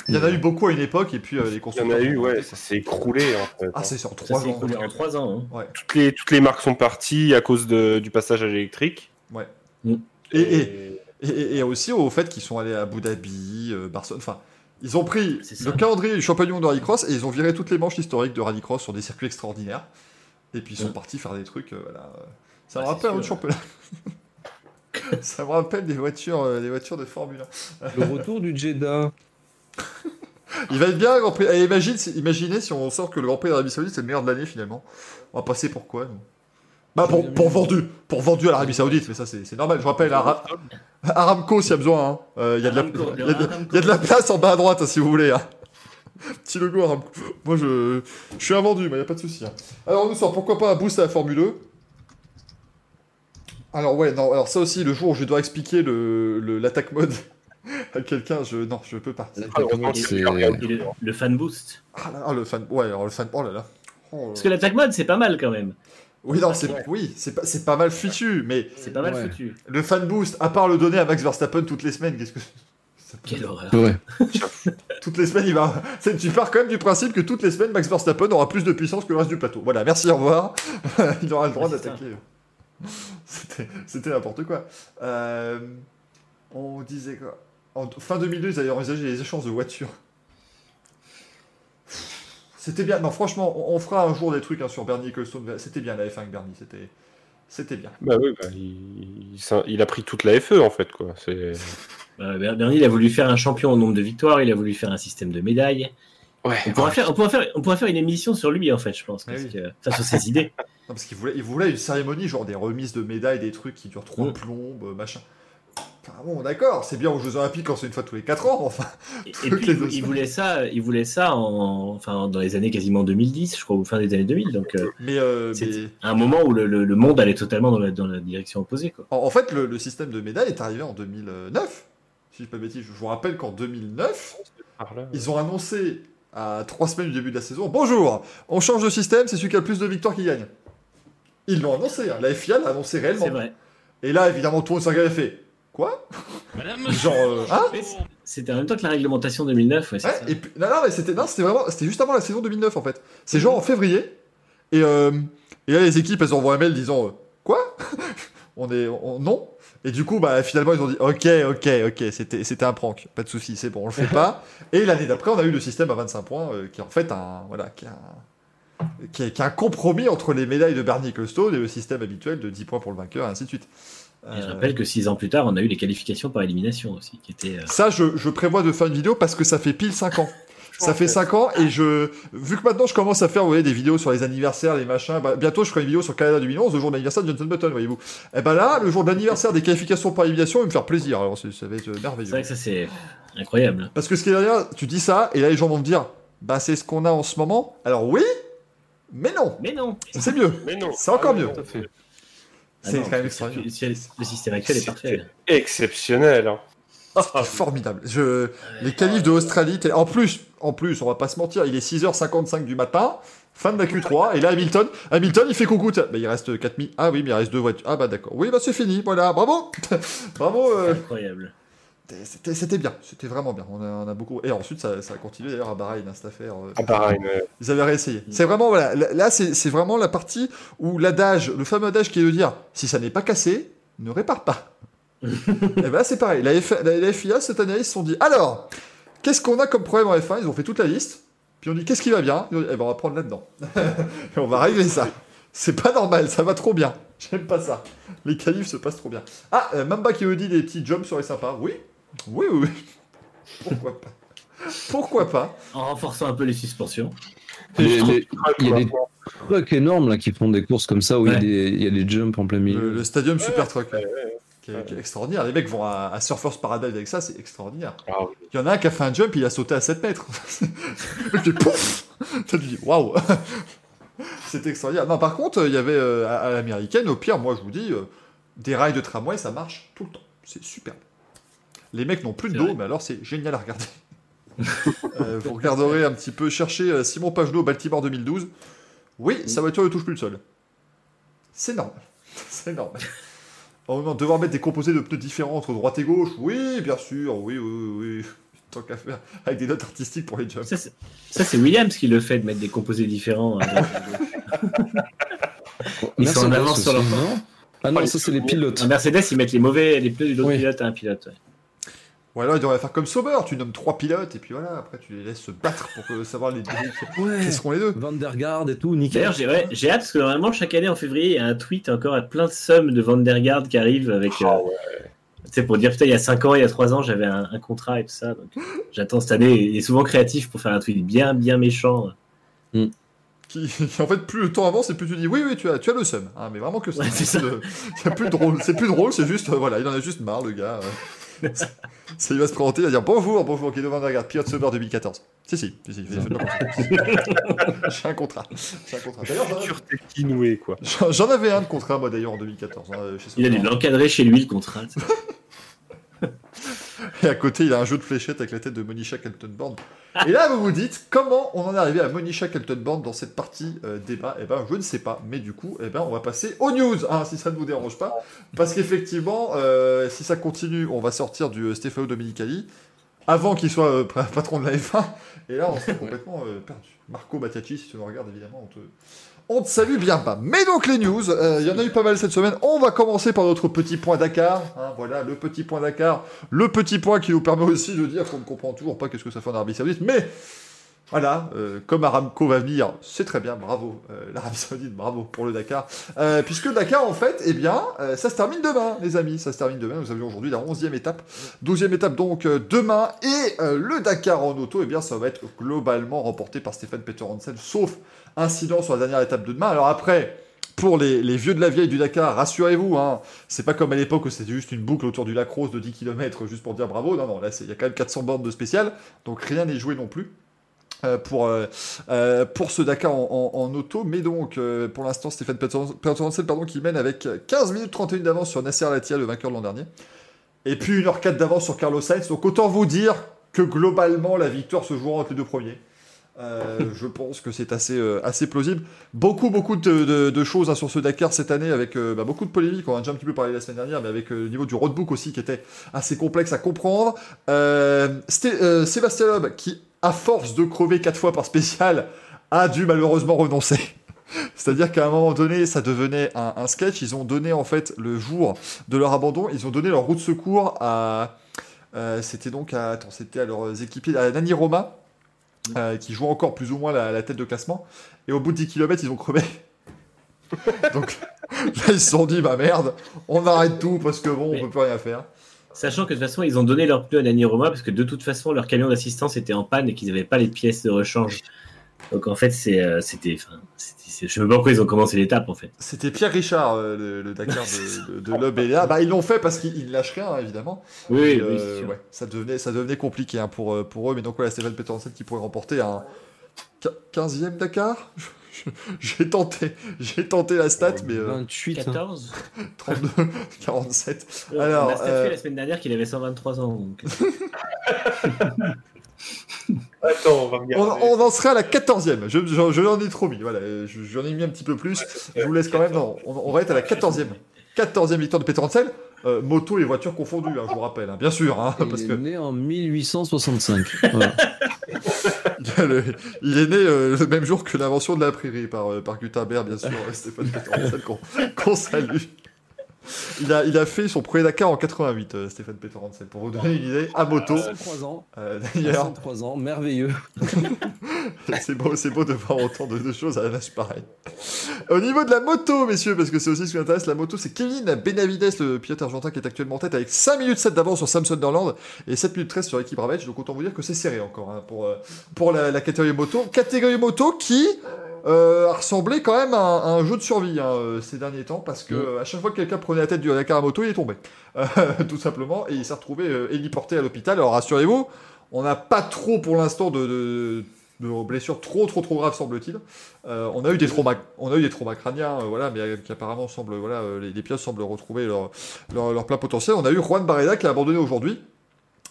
Il y en a eu beaucoup à une époque et puis euh, les Il y en constructeurs. a eu, ouais, ça s'est écroulé en fait. Ah, c'est sur Ça 3 s'est ans. en 3 ans. hein. toutes, les, toutes les marques sont parties à cause de- du passage à l'électrique. Ouais. Mm. Et, et, et, et aussi au fait qu'ils sont allés à Abu Dhabi, euh, Barcelone. Enfin, ils ont pris le calendrier du championnat du monde de rallycross et ils ont viré toutes les manches historiques de rallycross sur des circuits extraordinaires. Et puis ils sont Mm. partis faire des trucs. euh, voilà. Ça Ah, me rappelle un autre championnat. ça me rappelle des voitures, euh, des voitures de Formule 1. Le retour du Jeddah. Il va être bien, le Grand Prix. Imagine, si- imaginez si on sort que le Grand Prix d'Arabie Saoudite c'est le meilleur de l'année finalement. On va passer pour quoi nous? Bah pour, pour vendu, pour vendu à l'Arabie Saoudite, mais ça c'est normal. Je rappelle Ara- Aramco s'il y a besoin. hein. Euh, Il y, a de la- y y a de place en bas à droite hein, si vous voulez. hein. Petit logo Aramco. Moi je, je suis invendu, mais il n'y a pas de souci. Alors on nous sort pourquoi pas un boost à la Formule 2 alors ouais, non, alors ça aussi, le jour où je dois expliquer le le- l'attaque mode à quelqu'un, je non, je peux pas. heureusement C'est- qu'il y a eu un Et le, le fan boost. Ah, là, ah, le fan, ouais, alors le fan, oh là là. Oh, Parce que l'attaque mode c'est pas mal quand même. Oui, non, c'est oui, c'est pas, c'est pas mal fichu, mais C'est pas mal Ouais. foutu. le fan boost, à part le donner à Max Verstappen toutes les semaines, qu'est-ce que ça peut- Quelle horreur. Ouais. toutes les semaines, il va. c'est- Tu pars quand même du principe que toutes les semaines, Max Verstappen aura plus de puissance que le reste du plateau. Voilà, merci, au revoir. il aura le droit Ouais, d'attaquer. C'était, c'était n'importe quoi. Euh, on disait quoi? En fin 2002, ils avaient envisagé les échanges de voitures. C'était bien. Non, franchement, on, on fera un jour des trucs hein, sur Bernie Ecclestone. C'était bien la F1 avec Bernie. C'était, c'était bien. Bah oui, bah, il, il s'in- il a pris toute la FE en fait, quoi. C'est... Euh, Ber- Bernie, il a voulu faire un champion au nombre de victoires, il a voulu faire un système de médailles. Ouais. On pourra, faire, on, pourra faire, on pourra faire une émission sur lui, en fait, je pense, parce oui. que, enfin, sur ses idées. Non, parce qu'il voulait, il voulait une cérémonie, genre des remises de médailles, des trucs qui durent trois Mm. plombes, machin. Enfin, bon, d'accord, c'est bien aux Jeux Olympiques quand c'est une fois tous les 4 ans, enfin. Et, puis, il, voulait ça, il voulait ça en, enfin, dans les années quasiment 2010, je crois, ou fin des années 2000. Donc, euh, Mais, euh, c'est mais- un moment où le, le- le monde allait totalement dans la, dans la direction opposée. Quoi. En, en fait, le, le système de médailles est arrivé en 2009. Si je dis pas de bêtises, je vous rappelle qu'en 2009, Par là, ils ont annoncé à trois semaines du début de la saison Bonjour, on change de système, c'est celui qui a le plus de victoires qui gagne. Ils l'ont annoncé, hein. la FIA l'a annoncé réellement. C'est vrai. Et là, évidemment, tout le monde s'est fait Quoi? Genre, euh, hein C'était en même temps que la réglementation 2009, ouais, c'est Ouais, ça. et puis, non, non, mais c'était, non, c'était vraiment, c'était juste avant la saison 2009 en fait. C'est genre en février. Et, euh, et là, les équipes, elles envoient un mail disant euh, Quoi? On est. on- non? Et du coup, bah, finalement, ils ont dit Ok, ok, ok, c'était, c'était un prank. Pas de souci, c'est bon, on le fait pas. et l'année d'après, on a eu le système à 25 points euh, qui est en fait un. Voilà, qui est un. Qui est, qui est un compromis entre les médailles de Bernie Ecclestone et le système habituel de 10 points pour le vainqueur, et ainsi de suite. Et je rappelle que six ans plus tard, on a eu les qualifications par élimination aussi, qui étaient. euh, Ça, je, je prévois de faire une vidéo parce que ça fait pile 5 ans. Ça fait 5 ans et je. Vu que maintenant je commence à faire vous voyez, des vidéos sur les anniversaires, les machins, bah, bientôt je ferai une vidéo sur Canada 2011, le jour d'anniversaire de Johnson Button, voyez-vous. Et ben là, le jour d'anniversaire des qualifications par élimination, il va me faire plaisir. Alors c'est- ça va être euh, C'est merveilleux. vrai que ça, c'est incroyable. Parce que ce qui est derrière, tu dis ça et là les gens vont me dire, bah c'est ce qu'on a en ce moment. Alors oui, mais non, Mais non c'est mieux. Mais non. C'est encore Ah, mieux. Tout à fait. Ah C'est quand même extraordinaire. Le système actuel est parfait. Exceptionnel. hein. C'est formidable. Je... Les qualifs de Australie, en plus, en plus, on va pas se mentir, il est 6h55 du matin, fin de la Q3, et là Hamilton, Hamilton, il fait coucou. Bah, il reste 4000. Ah oui, mais il reste deux voitures. Ah bah d'accord. Oui, bah c'est fini. Voilà, bravo, bravo. euh, Incroyable. C'était bien, c'était vraiment bien. On a, on a beaucoup. Et ensuite, ça, ça a continué d'ailleurs à Bahreïn, hein, cette affaire. euh, Ah, pareil. mais- Ils avaient réessayé. C'est vraiment, voilà, là, c'est vraiment la partie où l'adage, le fameux adage qui est de dire si ça n'est pas cassé, ne répare pas. et ben là, c'est pareil. La, F- la- FIA, cette année, ils se sont dit alors, qu'est-ce qu'on a comme problème en F1 Ils ont fait toute la liste. Puis on dit qu'est-ce qui va bien? Dit, Eh ben, on va prendre là-dedans. et on va régler ça. C'est pas normal, ça va trop bien. J'aime pas ça. Les qualifs se passent trop bien. Ah, euh, Mamba qui me dit des petits jumps seraient sympas. Oui, oui, oui. oui. Pourquoi pas? Pourquoi pas? En renforçant un peu les suspensions. Les- les- Il y a des trucs énormes là qui font des courses comme ça où il y a Ouais. des- il y, a des jumps en plein milieu. Le, le stadium Super Truck. Ouais, ouais. qui est, qui est extraordinaire. Les mecs vont à, à Surfers Paradise avec ça, c'est extraordinaire. Ah. Il y en a un qui a fait un jump, il a sauté à 7 mètres. Le fait pouf T'as dit waouh C'était extraordinaire. Non, par contre, il y avait euh, à, à l'américaine, au pire, moi je vous dis, euh, des rails de tramway, ça marche tout le temps. C'est superbe. Les mecs n'ont plus de dos, vrai. mais alors c'est génial à regarder. Euh, vous regarderez un petit peu, chercher euh, Simon Pagenaud, Baltimore 2012. Oui, sa voiture ne touche plus le sol. C'est normal. C'est normal. De devoir mettre des composés de pneus différents entre droite et gauche, oui, bien sûr, oui, oui, oui. Tant qu'à faire, avec des notes artistiques pour les jumps. Ça, c'est Williams qui le fait de mettre des composés différents. hein. Ils sont en avance sur leur non Ah non, ça c'est les pilotes. Mercedes, ils mettent les mauvais, les pneus l'autre Oui. pilote à un pilote. ouais. Ou alors il devrait faire comme Sauber, tu nommes trois pilotes et puis voilà, après tu les laisses se battre pour que- savoir les deux Ouais. qui seront les deux? Van der Garde et tout, nickel. D'ailleurs, j'ai ouais, hâte parce que normalement, chaque année en février, il y a un tweet encore à plein de sommes de Van der Garde qui arrive avec. euh, Ah ouais. Tu sais, pour dire, putain, il y a 5 ans, il y a 3 ans, j'avais un, un contrat et tout ça. Donc, j'attends cette année. Il est souvent créatif pour faire un tweet bien, bien méchant. Qui, qui, en fait, plus le temps avance et plus tu dis oui, oui, tu as, tu as le seum. Hein, mais vraiment que ça. Ouais, c'est ça. de- C'est plus drôle, c'est plus drôle, c'est juste, euh, voilà, il en a juste marre, le gars. euh. Ça, il va se présenter, il va dire bonjour, bonjour, Guido Van der Garde, pilote Sauber 2014. Si, si, si, si. J'ai un contrat. J'ai un contrat. D'ailleurs, j'en avais- un de contrat, moi, d'ailleurs, en 2014. hein, chez Il a dû Sauber. l'encadrer chez lui, le contrat. Et à côté, il a un jeu de fléchettes avec la tête de Monisha Kelton-Born. Et là, vous vous dites, comment on en est arrivé à Monisha Kelton-Born dans cette partie euh, débat? Eh ben, je ne sais pas. Mais du coup, eh ben, on va passer aux news, hein, si ça ne vous dérange pas. Parce qu'effectivement, euh, si ça continue, on va sortir du euh, Stefano Domenicali avant qu'il soit euh, pa- patron de la F1. Et là, on s'est complètement perdu. Marco Battiacci, si tu nous regardes, évidemment, on te, on te salue bien pas. Mais donc, les news, euh, il y en a eu pas mal cette semaine. On va commencer par notre petit point Dakar. hein, voilà, le petit point Dakar. Le petit point qui nous permet aussi de dire qu'on ne comprend toujours pas qu'est-ce que ça fait en Arabie Saoudite. Mais voilà, euh, comme Aramco va venir, c'est très bien, bravo. Euh, L'Arabie Saoudite, bravo pour le Dakar. Puisque Dakar, en fait, eh bien, ça se termine demain, les amis. Ça se termine demain. Nous avions aujourd'hui la 11e étape. 12e étape, donc, demain. Et le Dakar en auto, eh bien, ça va être globalement remporté par Stéphane Peter Hansen, sauf incident sur la dernière étape de demain. Alors après. Pour les, vieux de la vieille du Dakar, rassurez-vous, hein, c'est pas comme à l'époque où c'était juste une boucle autour du lac Rose de 10 km juste pour dire bravo. Non, non, là il y a quand même 400 bornes de spécial, donc rien n'est joué non plus. euh, pour, euh, euh, pour ce Dakar en, auto, mais donc pour l'instant Stéphane Peterhansel pardon, qui mène avec 15 minutes 31 d'avance sur Nasser Latia, le vainqueur de l'an dernier, et puis 1h04 d'avance sur Carlos Sainz, donc autant vous dire que globalement la victoire se jouera entre les deux premiers. Euh, je pense que c'est assez, euh, plausible. Beaucoup, beaucoup de, choses hein, sur ce Dakar cette année, avec euh, bah, beaucoup de polémiques. On en a déjà un petit peu parlé la semaine dernière, mais avec le niveau du roadbook aussi qui était assez complexe à comprendre. Sébastien Loeb, qui, à force de crever quatre fois par spécial, a dû malheureusement renoncer. C'est-à-dire qu'à un moment donné, ça devenait un, sketch. Ils ont donné, en fait, le jour de leur abandon, ils ont donné leur roue de secours à. c'était donc à. Attends, c'était à leurs équipiers, à Nani Roma, euh, qui joue encore plus ou moins la, la tête de classement. Et au bout de 10 km, ils ont crevé. donc là, ils se sont dit, bah merde, on arrête tout parce que bon, on peut plus rien faire. Sachant que de toute façon, ils ont donné leur pneu à Dani Roma parce que de toute façon, leur camion d'assistance était en panne et qu'ils n'avaient pas les pièces de rechange. Donc en fait, c'est, euh, c'était, enfin, c'était- c'est- je sais même pas pourquoi ils ont commencé l'étape en fait. C'était Pierre Richard, euh, le, le Dakar de, de, de Loeb et Léa. Bah, ils l'ont fait parce qu'ils ne lâchent rien, hein, évidemment. Oui, Et, oui, euh, ouais, ça devenait, ça devenait compliqué hein, pour, pour eux. Mais donc voilà, Stéphane Petersen qui pourrait remporter un qu- 15e Dakar. J'ai tenté, j'ai tenté la stat, mais euh, 28. hein. 14 32, 47. On Alors, a statué euh, la semaine dernière qu'il avait 123 ans. donc. Attends, on va on, regarder. on en serait à la 14e. Je, je, je l'en ai trop mis. Voilà, je- j'en ai mis un petit peu plus. Je vous laisse quand même. Non, on, on va être à la 14e. 14e victoire de Petersen. Euh, moto et voiture confondues, hein, je vous rappelle. hein, bien sûr, hein, Il parce est que né en 1865. Voilà. Le- il est né euh, le même jour que l'invention de la prairie par, euh, par Gutenberg, bien sûr, Stéphane qu'on qu'on salue. Il a, il a fait son premier Dakar en 88, euh, Stéphane Hansel, pour vous donner une idée, à moto. 103 ans. Euh, D'ailleurs, 103 ans, merveilleux. c'est beau, c'est beau de voir autant de, de choses à un âge pareil. Au niveau de la moto, messieurs, parce que c'est aussi ce qui m'intéresse, la moto, c'est Kevin Benavides, le pilote argentin qui est actuellement en tête, avec 5 minutes 7 d'avance sur Sam Sunderland et 7 minutes 13 sur l'équipe Ravage. Donc autant vous dire que c'est serré encore hein, pour, euh, pour la, la catégorie moto. Catégorie moto qui euh, a ressemblé quand même à un, à un jeu de survie hein, euh, ces derniers temps, parce que euh, à chaque fois que quelqu'un prenait la tête du Dakar à moto, il est tombé. Euh, tout simplement, et il s'est retrouvé héliporté à l'hôpital. Alors rassurez-vous, on n'a pas trop pour l'instant de, de, de blessures trop trop trop graves semble-t-il. Euh, on a eu des traumas, on a eu des traumas crâniens, euh, voilà, mais euh, qui apparemment semblent, voilà, les, les pilotes semblent retrouver leur, leur, leur plein potentiel. On a eu Juan Barreda qui a abandonné aujourd'hui.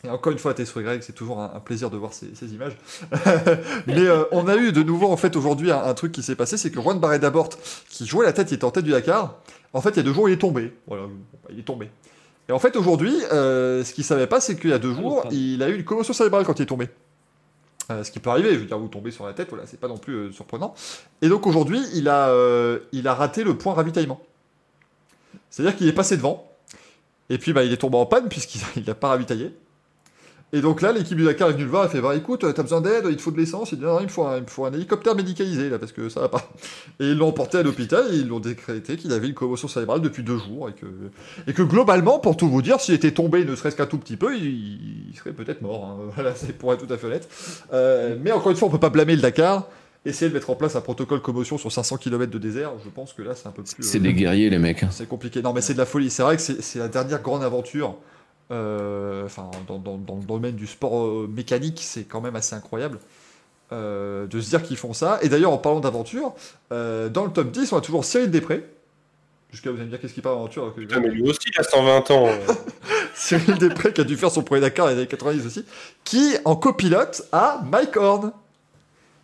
Et encore une fois, à Tessoy Greg, c'est toujours un, un plaisir de voir ces, ces images. Mais euh, on a eu de nouveau, en fait, aujourd'hui, un, un truc qui s'est passé, c'est que Juan Barreda Bort, qui jouait la tête, il était en tête du Dakar. En fait, il y a deux jours, il est tombé. Voilà, bah, il est tombé. Et en fait, aujourd'hui, euh, ce qu'il savait pas, c'est qu'il y a deux Ah, jours, il a eu une commotion cérébrale quand il est tombé. Euh, ce qui peut arriver, je veux dire, vous tombez sur la tête, voilà, c'est pas non plus euh, surprenant. Et donc aujourd'hui, il a, euh, il a raté le point ravitaillement. C'est-à-dire qu'il est passé devant, et puis bah, il est tombé en panne puisqu'il n'a pas ravitaillé. Et donc là, l'équipe du Dakar est venue le voir, elle fait bah écoute, t'as besoin d'aide, il te faut de l'essence, il dit non, il me faut un, il me faut un hélicoptère médicalisé là parce que ça va pas. Et ils l'ont emporté à l'hôpital et ils l'ont décrété qu'il avait une commotion cérébrale depuis deux jours et que, et que globalement, pour tout vous dire, s'il était tombé ne serait-ce qu'un tout petit peu, il, il serait peut-être mort. hein. Voilà, c'est pour être tout à fait honnête. Euh, mais encore une fois, on peut pas blâmer le Dakar. Essayer de mettre en place un protocole commotion sur 500 km de désert, je pense que là c'est un peu plus. C'est euh, des guerriers, les mecs. c'est compliqué. Non, mais c'est de la folie. C'est vrai que c'est la dernière grande aventure. Euh, Enfin, dans, dans- dans le domaine du sport euh, mécanique, c'est quand même assez incroyable euh, de se dire qu'ils font ça. Et d'ailleurs, en parlant d'aventure, euh, dans le top 10, on a toujours Cyril Després. Jusqu'à vous allez me dire qu'est-ce qui parle d'aventure alors que- Putain, mais lui aussi, il a 120 ans. euh. Cyril Després qui a dû faire son premier Dakar dans les années 90 aussi, qui en copilote a Mike Horn.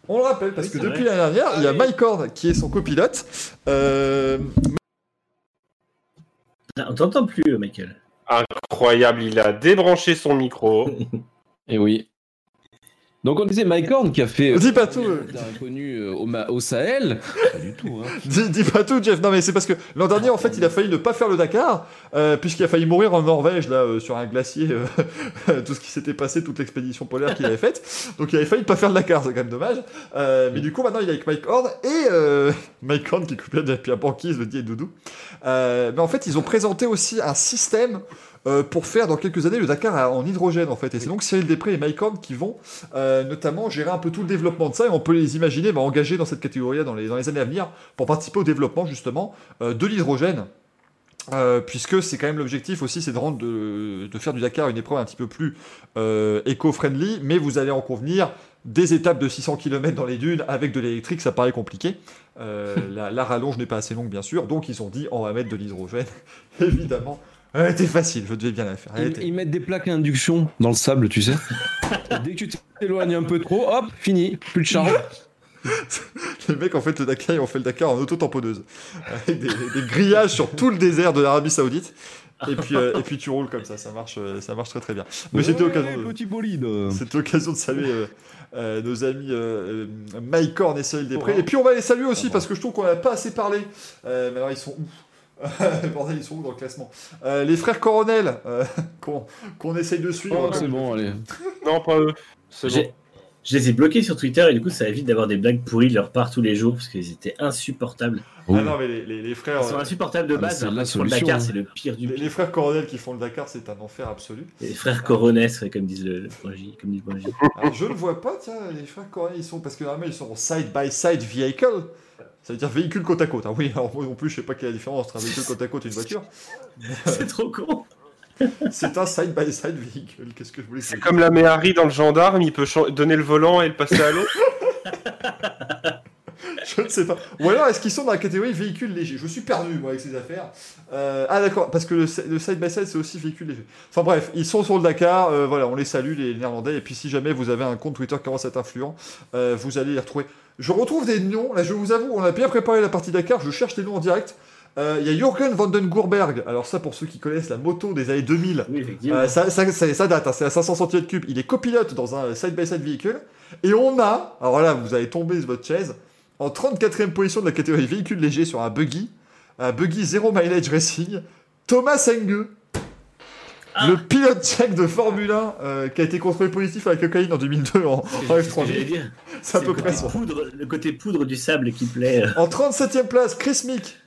On le rappelle parce Oui, que depuis l'année dernière, il y a. Mike Horn qui est son copilote. Euh, Ah, On t'entend plus, Michael. Incroyable, il a débranché son micro. Et oui. Donc on disait Mike Horn qui a fait. Dis pas tout, euh. inconnu euh, au, au Sahel. Pas du tout. Hein. Dis, dis pas tout, Jeff. Non, mais c'est parce que l'an dernier, en fait, il a failli ne pas faire le Dakar, euh, puisqu'il a failli mourir en Norvège, là, euh, sur un glacier, euh, tout ce qui s'était passé, toute l'expédition polaire qu'il avait faite. Donc, il avait failli ne pas faire le Dakar, c'est quand même dommage. Euh, mais du coup, maintenant, il est avec Mike Horn et euh, Mike Horn qui coupe depuis un banquise, le dit et Doudou. Euh, mais en fait, ils ont présenté aussi un système. Euh, pour faire dans quelques années le Dakar en hydrogène en fait. Et c'est donc Cyril Després et Mike Horn qui vont euh, notamment gérer un peu tout le développement de ça. Et on peut les imaginer bah, engagés dans cette catégorie dans les, dans les années à venir pour participer au développement justement euh, de l'hydrogène. Euh, puisque c'est quand même l'objectif aussi, c'est de rendre de, de faire du Dakar une épreuve un petit peu plus euh, éco-friendly, mais vous allez en convenir, des étapes de 600 km dans les dunes avec de l'électrique, ça paraît compliqué. Euh, la, la rallonge n'est pas assez longue, bien sûr, donc ils ont dit on va mettre de l'hydrogène, évidemment, Elle était facile, je devais bien la faire. Ils, était- ils mettent des plaques à induction dans le sable, tu sais. Dès que tu t'éloignes un peu trop, hop, fini, plus de charge. Les mecs, en fait, le Dakar, ils ont fait le Dakar en auto-tamponneuse. Avec des, des grillages sur tout le désert de l'Arabie Saoudite. Et puis, euh, et puis tu roules comme ça, ça marche, euh, ça marche très très bien. Mais c'était l'occasion de, Petit bolide. c'était l'occasion de saluer euh, euh, nos amis Mike Horn et Cyril Després. Et puis on va les saluer aussi parce que je trouve qu'on n'a pas assez parlé. Mais alors ils sont où? Bordel, ils sont où dans le classement Euh, Les frères Coronel, euh, qu'on qu'on essaye de suivre. Oh, c'est bon, allez. Non, pas eux. C'est J'ai- bon. Je les ai bloqués sur Twitter et du coup, ça évite d'avoir des blagues pourries de leur part tous les jours parce qu'ils étaient insupportables. Ah non, mais les, les- les frères. Ils sont euh, insupportables de Ah, base. la le Dakar, hein. c'est le pire du les, pire. les frères Coronel qui font le Dakar, c'est un enfer absolu. Les frères ouais, comme disent le, le point J, comme dit. Alors, je ne vois pas, tiens, les frères Coronel, ils sont. Parce que normalement, ils sont en side-by-side vehicle. Ça veut dire véhicule côte à côte. hein. Oui, alors moi non plus, je sais pas quelle est la différence entre un véhicule côte à côte et une voiture. c'est trop con. C'est un side-by-side véhicule. Qu'est-ce que je voulais C'est comme la Méhari dans le gendarme, il peut donner le volant et le passer à l'autre. Je ne sais pas. Ou alors, est-ce qu'ils sont dans la catégorie véhicule léger? Je suis perdu, moi, avec ces affaires. Euh, ah, d'accord, parce que le, le side-by-side, c'est aussi véhicule léger. Enfin bref, ils sont sur le Dakar. euh, voilà, on les salue, les Néerlandais. Et puis, si jamais vous avez un compte Twitter qui commence à être influent, euh, vous allez les retrouver. Je retrouve des noms. Là, je vous avoue, on a bien préparé la partie Dakar. Je cherche les noms en direct. Euh, Il y a Jürgen van den Gourberg. Alors, ça, pour ceux qui connaissent la moto des années 2000. Oui, effectivement. Euh, ça, ça, ça- ça date, hein, c'est à 500 cm3. Il est copilote dans un side-by-side véhicule. Et on a, alors là, vous allez tomber de votre chaise, en 34e position de la catégorie véhicule léger sur un buggy, un buggy zéro mileage racing, Thomas Enge, Ah. le pilote tchèque de Formule 1 euh, qui a été contrôlé positif à la cocaïne en 2002 en, en C'est ce que j'allais F3. dire. C'est à peu le près côté poudre, le côté poudre du sable qui plaît. En 37e place, Chris Mick.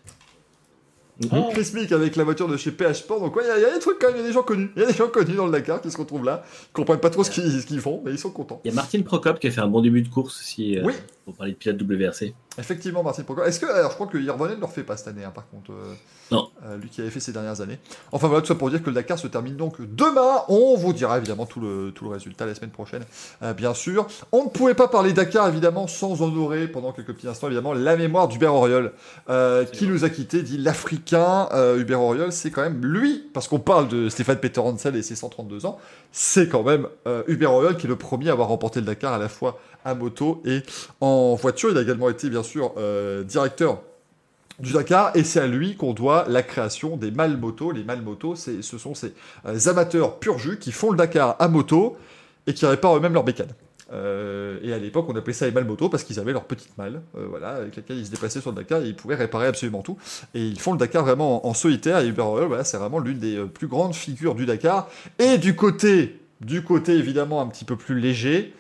Mhm. Chris Mick avec la voiture de chez PH Sport. Donc, ouais, il y, a- il y a des trucs quand même, il y a des gens connus. Il y a des gens connus dans le Dakar qui se retrouvent là, qui comprennent pas trop ce qu'ils font, mais ils sont contents. Il y a Martine Procop qui a fait un bon début de course aussi. euh, Oui. Pour parler de pilote WRC. Effectivement, Martin Procop. Est-ce que. Alors, je crois que Irvonen ne le refait pas cette année, hein, par contre. euh, Non. euh, lui qui avait fait ces dernières années. Enfin, voilà, tout ça pour dire que le Dakar se termine donc demain. On vous dira évidemment tout le, tout le résultat la semaine prochaine, euh, bien sûr. On ne pouvait pas parler Dakar, évidemment, sans honorer, pendant quelques petits instants, évidemment, la mémoire d'Hubert Auriol, qui nous a quittés, dit l'Africain. Hubert Auriol, c'est quand même lui, parce qu'on parle de Stéphane Peter Hansel et ses 132 ans, c'est quand même Hubert Auriol qui est le premier à avoir remporté le Dakar à la fois à moto et en voiture. Il a également été, bien sûr, euh, directeur du Dakar, et c'est à lui qu'on doit la création des mal motos. Les mal motos, ce sont ces euh, amateurs pur jus qui font le Dakar à moto et qui réparent eux-mêmes leurs bécanes. Euh, et à l'époque, on appelait ça les mal motos parce qu'ils avaient leur petite malle, voilà, avec laquelle ils se déplaçaient sur le Dakar et ils pouvaient réparer absolument tout. Et ils font le Dakar vraiment en, solitaire. Et Hubert Royal, voilà, c'est vraiment l'une des plus grandes figures du Dakar. Et du côté, du côté évidemment un petit peu plus léger,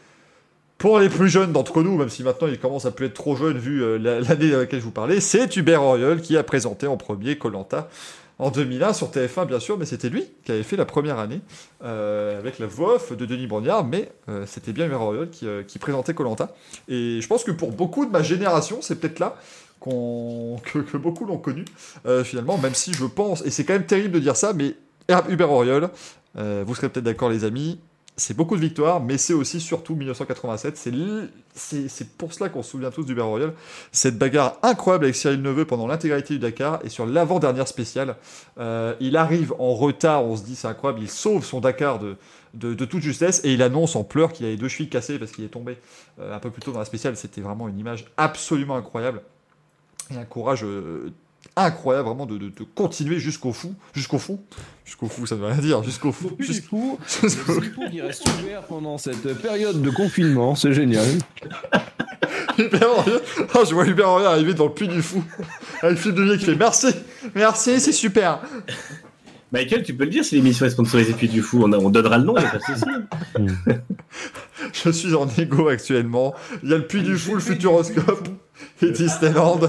pour les plus jeunes d'entre nous, même si maintenant il commence à plus être trop jeune vu euh, la- l'année dans laquelle je vous parlais, c'est Hubert Auriol qui a présenté en premier Colanta en 2001 sur TF1 bien sûr, mais c'était lui qui avait fait la première année euh, avec la voix de Denis Brognard, mais euh, c'était bien Hubert Auriol qui, présentait Colanta. Et je pense que pour beaucoup de ma génération, c'est peut-être là que, beaucoup l'ont connu finalement, même si je pense, et c'est quand même terrible de dire ça, mais Hubert Auriol, vous serez peut-être d'accord les amis, c'est beaucoup de victoires, mais c'est aussi surtout 1987. C'est pour cela qu'on se souvient tous d'Hubert Royal. Cette bagarre incroyable avec Cyril Neveu pendant l'intégralité du Dakar et sur l'avant-dernière spéciale. euh, il arrive en retard, on se dit c'est incroyable, il sauve son Dakar de, toute justesse et il annonce en pleurs qu'il avait deux chevilles cassées parce qu'il est tombé euh, un peu plus tôt dans la spéciale. C'était vraiment une image absolument incroyable et un courage euh, incroyable vraiment de, de- de continuer jusqu'au fou, jusqu'au fond, jusqu'au fou, ça ne veut rien dire, jusqu'au fou, jusqu'au fou, qui reste ouvert pendant cette période de confinement, c'est génial. Ah, je vois Hubert Auriol arriver dans le puits du fou. Avec Philippe Devier qui fait merci, merci, c'est super. Michael, tu peux le dire si l'émission est sponsorisée Puy du Fou, on, on donnera le nom, il y a pas de souci. Je suis en égo actuellement. Il y a le puits du fou, le Futuroscope et Disneyland.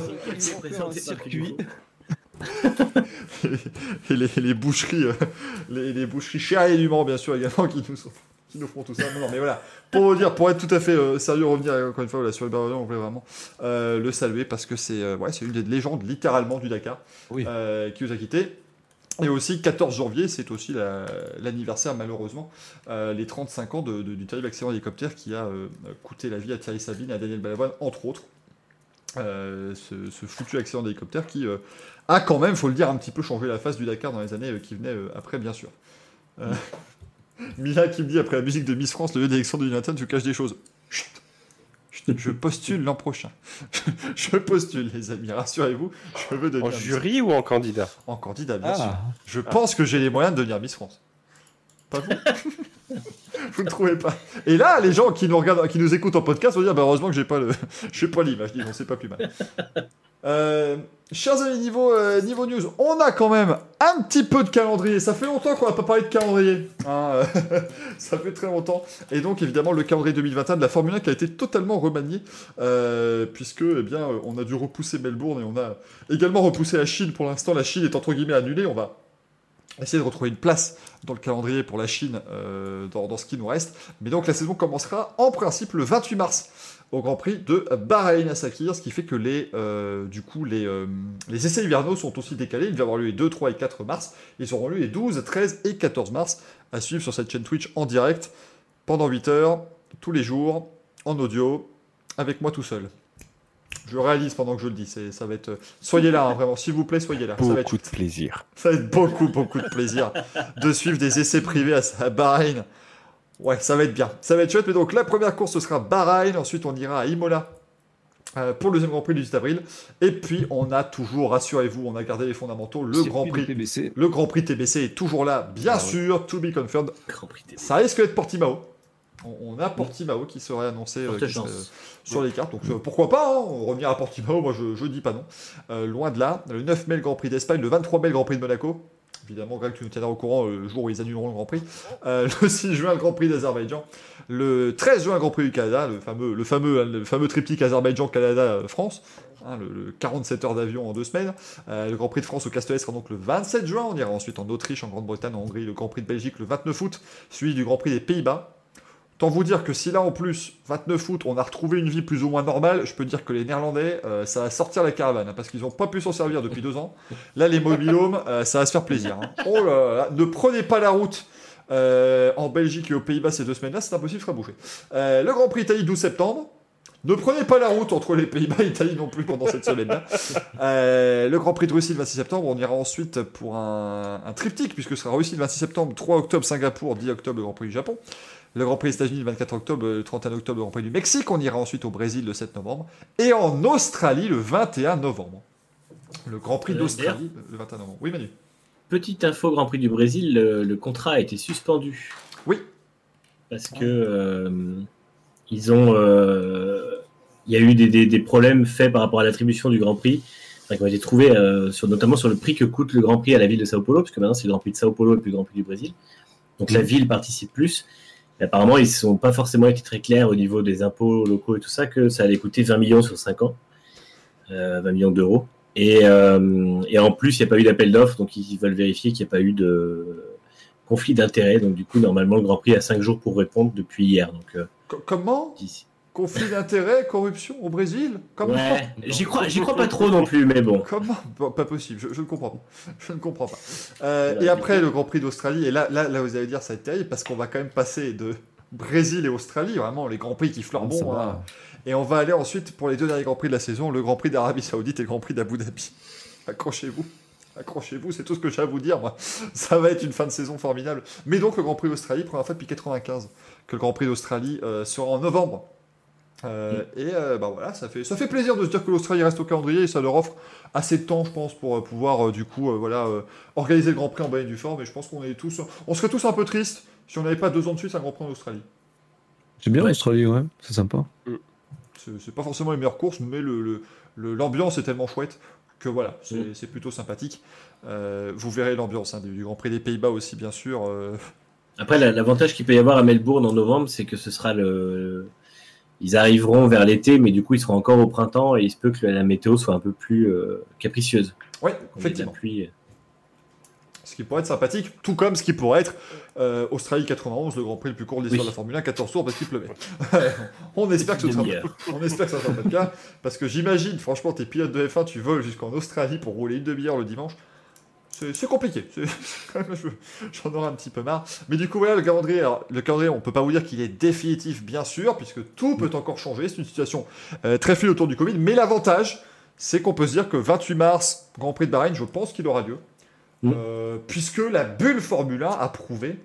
circuit. et les, les boucheries, euh, les, les boucheries chères et du Mans, bien sûr, également, qui nous, sont- qui nous font tout ça. Non, non, mais voilà, pour vous dire, pour être tout à fait euh, sérieux, revenir encore une fois voilà, sur le Barreau, on voulait vraiment euh, le saluer parce que c'est euh, ouais, c'est une des légendes, littéralement, du Dakar, Oui. euh, qui nous a quittés. Et aussi, 14 janvier, c'est aussi la- l'anniversaire, malheureusement, euh, les 35 ans de- de- du terrible accident d'hélicoptère qui a euh, coûté la vie à Thierry Sabine et à Daniel Balavoine, entre autres. Euh, ce, ce foutu accident d'hélicoptère qui euh, a quand même, faut le dire, un petit peu changé la face du Dakar dans les années euh, qui venaient euh, après, bien sûr. Euh, Mila qui me dit après la musique de Miss France, le lieu d'élection de United, tu caches des choses. Chut. Chut, Je postule l'an prochain. je postule, les amis, rassurez-vous. Je veux devenir En Miss jury ou en candidat? En candidat, bien Ah. sûr. Je pense que j'ai les moyens de devenir Miss France. Pas vous Vous ne trouvez pas Et là, les gens qui nous regardent, qui nous écoutent en podcast vont dire bah, heureusement que j'ai pas le, pas l'image. Dis donc, c'est pas plus mal. Euh, chers amis, niveau, euh, niveau news, on a quand même un petit peu de calendrier. Ça fait longtemps qu'on n'a pas parlé de calendrier. hein, ça fait très longtemps. Et donc, évidemment, le calendrier 2021 de la Formule 1 qui a été totalement remanié, euh, puisque, eh bien, on a dû repousser Melbourne et on a également repoussé la Chine. Pour l'instant, la Chine est entre guillemets annulée. On va essayer de retrouver une place dans le calendrier pour la Chine euh, dans, ce qui nous reste. Mais donc la saison commencera en principe le 28 mars au Grand Prix de Bahreïn à Sakir, ce qui fait que les, euh, du coup, les, euh, les essais hivernaux sont aussi décalés. Il va avoir lieu les 2, 3 et 4 mars. Ils auront lieu les 12, 13 et 14 mars à suivre sur cette chaîne Twitch en direct pendant 8 heures, tous les jours, en audio, avec moi tout seul. Je réalise pendant que je le dis, c'est- ça va être... Soyez là, hein, vraiment, s'il vous plaît, soyez là. Ça va être Beaucoup de plaisir. ça va être beaucoup, beaucoup de plaisir de suivre des essais privés à, à Bahreïn. Ouais, ça va être bien. Ça va être chouette. Mais donc, la première course, ce sera Bahreïn. Ensuite, on ira à Imola euh, pour le deuxième Grand Prix du 8 avril. Et puis, on a toujours, rassurez-vous, on a gardé les fondamentaux. Le Grand Prix, TBC. le Grand Prix TBC est toujours là, bien Ah ouais. sûr. To be confirmed. Grand Prix des- Ça risque d'être Portimao. On, on a Portimao qui serait annoncé euh, qui serait, euh, sur les cartes. Donc euh, pourquoi pas hein, revenir à Portimao Moi je, dis pas non. Euh, loin de là. Le 9 mai le Grand Prix d'Espagne, le 23 mai le Grand Prix de Monaco. Évidemment, Greg, tu nous tiendras au courant euh, le jour où ils annuleront le Grand Prix. Le 6 juin, le Grand Prix d'Azerbaïdjan. Le 13 juin, le Grand Prix du Canada, le fameux, le fameux, le fameux triptyque Azerbaïdjan-Canada-France. Hein, le, le 47 heures d'avion en deux semaines. Le Grand Prix de France au Castellet sera donc le 27 juin. On ira ensuite en Autriche, en Grande-Bretagne, en Hongrie. Le Grand Prix de Belgique le 29 août, suivi du Grand Prix des Pays-Bas. Tant vous dire que si là en plus, 29 août, on a retrouvé une vie plus ou moins normale, je peux dire que les Néerlandais, euh, ça va sortir la caravane, hein, parce qu'ils n'ont pas pu s'en servir depuis deux ans. Là, les mobilhomes, euh, ça va se faire plaisir. hein. Oh là là, ne prenez pas la route euh, en Belgique et aux Pays-Bas ces deux semaines-là, c'est impossible, je serai bouché. Euh, le Grand Prix Italie 12 septembre. Ne prenez pas la route entre les Pays-Bas et l'Italie non plus pendant cette semaine-là. Euh, le Grand Prix de Russie le 26 septembre, on ira ensuite pour un, un triptyque, puisque ce sera Russie le 26 septembre, 3 octobre Singapour, 10 octobre le Grand Prix du Japon. Le Grand Prix des États-Unis le 24 octobre, le 31 octobre le Grand Prix du Mexique. On ira ensuite au Brésil le 7 novembre. Et en Australie le 21 novembre. Le Grand Prix Euh, d'Australie le 21 novembre. Oui, Manu. Petite info Grand Prix du Brésil, le, le contrat a été suspendu. Oui. Parce que euh, ils ont, euh, il y a eu des, des- des problèmes faits par rapport à l'attribution du Grand Prix, enfin, qui ont été trouvés euh, sur, notamment sur le prix que coûte le Grand Prix à la ville de Sao Paulo, parce que maintenant c'est le Grand Prix de Sao Paulo et puis le Grand Prix du Brésil. Donc la ville participe plus. Apparemment, ils ne sont pas forcément été très clairs au niveau des impôts locaux et tout ça, que ça allait coûter 20 millions sur 5 ans, euh, 20 millions d'euros. Et, euh, et en plus, il n'y a pas eu d'appel d'offres, donc ils veulent vérifier qu'il n'y a pas eu de conflit d'intérêts. Donc du coup, normalement, le Grand Prix a 5 jours pour répondre depuis hier. Donc euh, Co- comment d'ici. Conflit d'intérêts, corruption au Brésil Comment Ouais, j'y crois, j'y crois pas trop non plus, mais bon. Comment Bon, Pas possible, je, je ne comprends pas. Je ne comprends pas. Euh, et après, le Grand Prix d'Australie, et là, là, là, vous allez dire, ça va être terrible, parce qu'on va quand même passer de Brésil et Australie, vraiment les Grands Prix qui fleurent Ça bon. va. hein. Et on va aller ensuite pour les deux derniers Grands Prix de la saison, le Grand Prix d'Arabie Saoudite et le Grand Prix d'Abu Dhabi. Accrochez-vous. Accrochez-vous, c'est tout ce que j'ai à vous dire, moi. Ça va être une fin de saison formidable. Mais donc, le Grand Prix d'Australie, première fois depuis 95 que le Grand Prix d'Australie euh, sera en novembre. Euh, Et euh, bah voilà, ça fait, ça fait plaisir de se dire que l'Australie reste au calendrier et ça leur offre assez de temps, je pense, pour euh, pouvoir euh, du coup euh, voilà, euh, organiser le Grand Prix en Baie du Fort. Mais je pense qu'on est tous, on serait tous un peu tristes si on n'avait pas deux ans de suite un Grand Prix en Australie. C'est bien l'Australie, ouais. C'est sympa. C'est c'est pas forcément les meilleures courses, mais l'ambiance le, le, l'ambiance est tellement chouette que voilà, c'est Mm. c'est plutôt sympathique. Euh, vous verrez l'ambiance hein, du, Grand Prix des Pays-Bas aussi, bien sûr. euh, Après, la- l'avantage qu'il peut y avoir à Melbourne en novembre, c'est que ce sera le. Ils arriveront vers l'été, mais du coup, ils seront encore au printemps et il se peut que la météo soit un peu plus euh, capricieuse. La effectivement. pluie. Ce qui pourrait être sympathique, tout comme ce qui pourrait être euh, Australie 91, le Grand Prix le plus court de l'histoire Oui. de la Formule 1, 14 tours parce qu'il pleuvait. on espère que ce sera. On espère que ça sera pas le cas, parce que j'imagine, franchement, tes pilotes de F1, tu voles jusqu'en Australie pour rouler une demi-heure le dimanche. C'est compliqué. J'en aurais un petit peu marre. Mais du coup, voilà, le calendrier, alors, le calendrier, on peut pas vous dire qu'il est définitif, bien sûr, puisque tout peut encore changer. C'est une situation euh, très fluide autour du Covid. Mais l'avantage, c'est qu'on peut se dire que 28 mars, Grand Prix de Bahreïn, je pense qu'il aura lieu. Mm. Euh, puisque la bulle Formule 1 a prouvé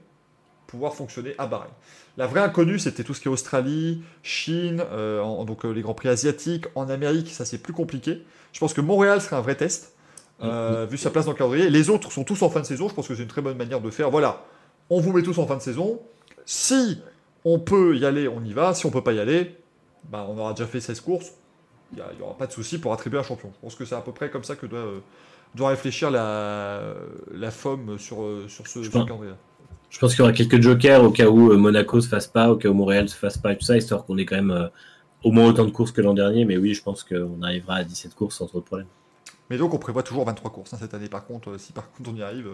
pouvoir fonctionner à Bahreïn. La vraie inconnue, c'était tout ce qui est Australie, Chine, euh, en- donc les Grands Prix asiatiques, en Amérique, ça c'est plus compliqué. Je pense que Montréal serait un vrai test, euh, vu sa place dans le calendrier. Les autres sont tous en fin de saison, je pense que c'est une très bonne manière de faire. Voilà, on vous met tous en fin de saison. Si on peut y aller, on y va. Si on peut pas y aller, bah, on aura déjà fait 16 courses. Il n'y aura pas de souci pour attribuer un champion. Je pense que c'est à peu près comme ça que doit, euh, doit réfléchir la, la FOM sur, euh, sur ce, calendrier. Je pense qu'il y aura quelques jokers au cas où Monaco se fasse pas, au cas où Montréal se fasse pas et tout ça, histoire qu'on ait quand même euh, au moins autant de courses que l'an dernier. Mais oui, je pense qu'on arrivera à 17 courses sans trop de problème. Mais donc on prévoit toujours 23 courses hein, cette année. Par contre, euh, si par contre on y arrive,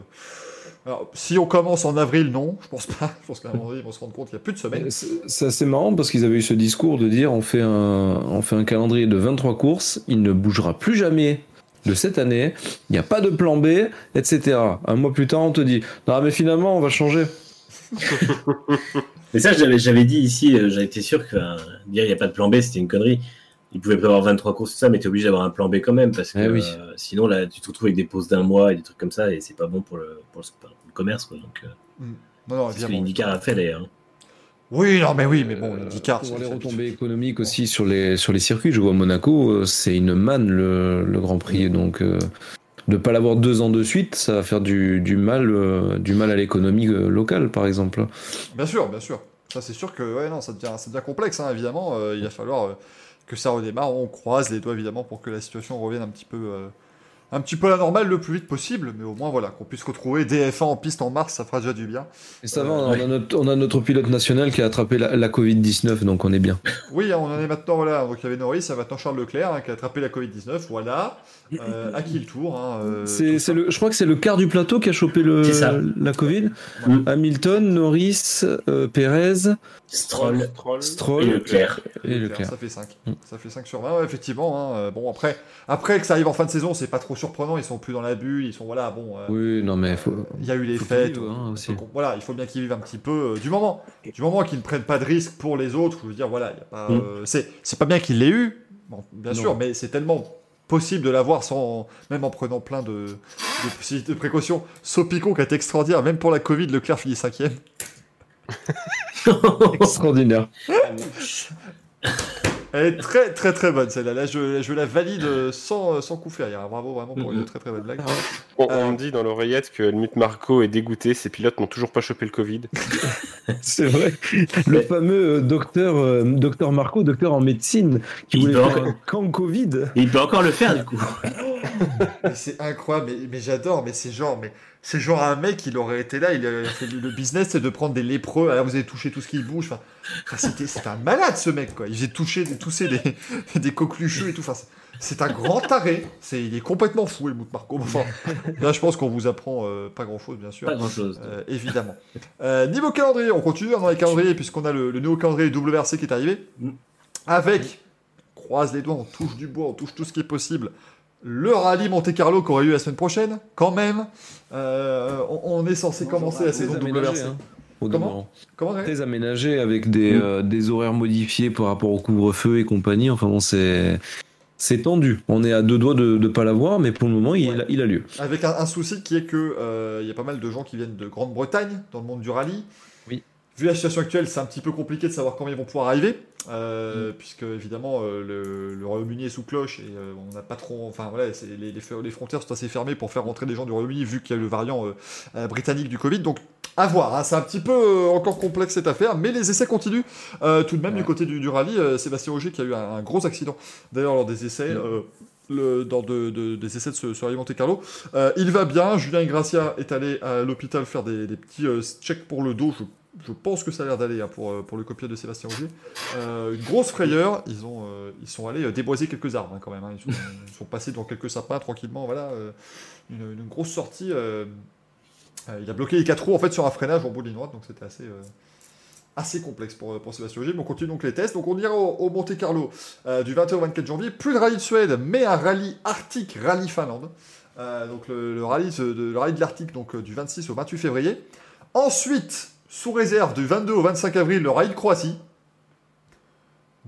alors si on commence en avril, non, je pense pas. Je pense qu'à un moment donné, ils vont se rendre compte qu'il y a plus de semaines. C'est c'est assez marrant parce qu'ils avaient eu ce discours de dire on fait un, on fait un calendrier de 23 courses, il ne bougera plus jamais de cette année, il n'y a pas de plan B, etc. Un mois plus tard, on te dit non mais finalement on va changer. Mais ça, j'avais, j'avais dit ici, euh, j'avais été sûr que euh, dire il n'y a pas de plan B, c'était une connerie. Ils pouvaient prévoir 23 courses, tout ça, mais tu es obligé d'avoir un plan B quand même, parce que Eh oui. euh, sinon, là, tu te retrouves avec des pauses d'un mois et des trucs comme ça, et c'est pas bon pour le, pour le, pour le commerce. Quoi, donc, euh, Non, non, c'est ce que l'IndyCar a fait d'ailleurs. hein. Oui, non, mais oui, mais bon, Euh, l'IndyCar, pour c'est les retombées économiques aussi sur les sur les circuits, je vois Monaco, euh, c'est une manne le, le Grand Prix, donc euh, de pas l'avoir deux ans de suite, ça va faire du, du mal euh, du mal à l'économie euh, locale par exemple. Bien sûr, bien sûr. Ça, c'est sûr que ouais, non, ça, devient, ça devient complexe, hein, évidemment. Euh, il va falloir euh, que ça redémarre. On croise les doigts, évidemment, pour que la situation revienne un petit peu, euh, un petit peu à la normale le plus vite possible. Mais au moins, voilà, qu'on puisse retrouver DF1 en piste en mars, ça fera déjà du bien. Et ça va, on, Ouais. a notre, on a notre pilote national qui a attrapé la, la Covid-19, donc on est bien. Oui, on en est maintenant, voilà. Donc, il y avait Norris, il y a maintenant Charles Leclerc hein, qui a attrapé la Covid-19. Voilà. Euh, à qui le tour hein, euh, C'est, le, je crois que c'est le quart du plateau qui a chopé le, la Covid. Mm. Hamilton, Norris, euh, Perez, Stroll Stroll. et Stroll Leclerc. et Leclerc. Ça fait 5. Mm. Ça fait 5 sur 20, ouais, effectivement. hein. Euh, Bon, après, après que ça arrive en fin de saison, c'est pas trop surprenant. Ils sont plus dans la bulle. Ils sont, voilà, bon. euh, Oui, non mais faut. Il y a eu les fêtes. hein, aussi. donc, voilà, il faut bien qu'ils vivent un petit peu. euh, du moment, du moment qu'ils ne prennent pas de risques pour les autres, je veux dire, voilà, il y a pas. Mm. euh, c'est, c'est pas bien qu'ils l'aient eu, bon, bien Non. sûr, mais c'est tellement possible de l'avoir sans, même en prenant plein de, de, de précautions. Sopico qui a été extraordinaire, même pour la Covid, Leclerc finit cinquième. Extraordinaire. Elle est très très très bonne celle-là. Là, je, je la valide sans, sans coup férir. Bravo vraiment pour une très très bonne blague. On, Euh, on me dit dans l'oreillette que Helmut Marco est dégoûté, ses pilotes n'ont toujours pas chopé le Covid. C'est vrai. Le fameux euh, docteur, euh, docteur Marco, docteur en médecine, qui Il voulait faire encore- camp Covid. Il peut encore le faire du coup. C'est incroyable, mais, mais j'adore, mais c'est genre, mais c'est genre un mec, il aurait été là, il a fait le business, c'est de prendre des lépreux, alors vous avez touché tout ce qui bouge, enfin, enfin, c'était, c'était un malade ce mec, quoi, il faisait toucher, tousser des, des coquelucheux et tout, enfin, c'est, c'est un grand taré, c'est, il est complètement fou, Helmut Marco, enfin, là je pense qu'on vous apprend euh, pas grand chose, bien sûr. Pas grand chose. Euh, évidemment. Euh, niveau calendrier, on continue dans les calendriers puisqu'on a le, le nouveau calendrier WRC qui est arrivé. Mm. Avec, croise les doigts, on touche du bois, on touche tout ce qui est possible. Le rallye Monte Carlo qui aurait lieu la semaine prochaine, quand même. Euh, on, on est censé commencer la saison WRC. hein, Comment. Comment Très aménagé avec des, euh, des horaires modifiés par rapport au couvre-feu et compagnie. Enfin bon, c'est. C'est tendu. On est à deux doigts de ne pas l'avoir, mais pour le moment, il, Ouais. il a lieu. Avec un, un souci qui est que euh, il y a pas mal de gens qui viennent de Grande-Bretagne dans le monde du rallye. Oui. Vu la situation actuelle, c'est un petit peu compliqué de savoir quand ils vont pouvoir arriver, Mm. euh, puisque évidemment euh, le, le Royaume-Uni est sous cloche et euh, on n'a pas trop, enfin voilà, les, les, les frontières sont assez fermées pour faire rentrer des gens du Royaume-Uni vu qu'il y a le variant britannique du Covid. Donc à voir, hein, c'est un petit peu encore complexe cette affaire, mais les essais continuent tout de même Ouais. du côté du, du rallye. Sébastien Auger qui a eu un, un gros accident d'ailleurs lors des essais. Mm. le, dans de, de- des essais de ce, rallye Monte Carlo. Euh, il va bien. Julien Ingracia est allé à l'hôpital faire des, des petits euh, checks pour le dos. Je, je pense que ça a l'air d'aller hein, pour, euh, pour le copier de Sébastien Auger. Euh, une grosse frayeur. Ils, ont, euh, ils sont allés euh, déboiser quelques arbres hein, quand même. hein. Ils, sont, passés dans quelques sapins tranquillement. Voilà, une, grosse sortie. il a bloqué les quatre roues en fait sur un freinage en bout de ligne droite, donc c'était assez, assez complexe pour, pour Sébastien. Mais on continue donc les tests. Donc on ira au, Monte Carlo du 21 au 24 janvier. Plus de rallye de Suède, mais un rallye arctique, rallye Finlande. Donc le, rallye de, de l'Arctique donc du 26 au 28 février. Ensuite, sous réserve du 22 au 25 avril, le rallye de Croatie.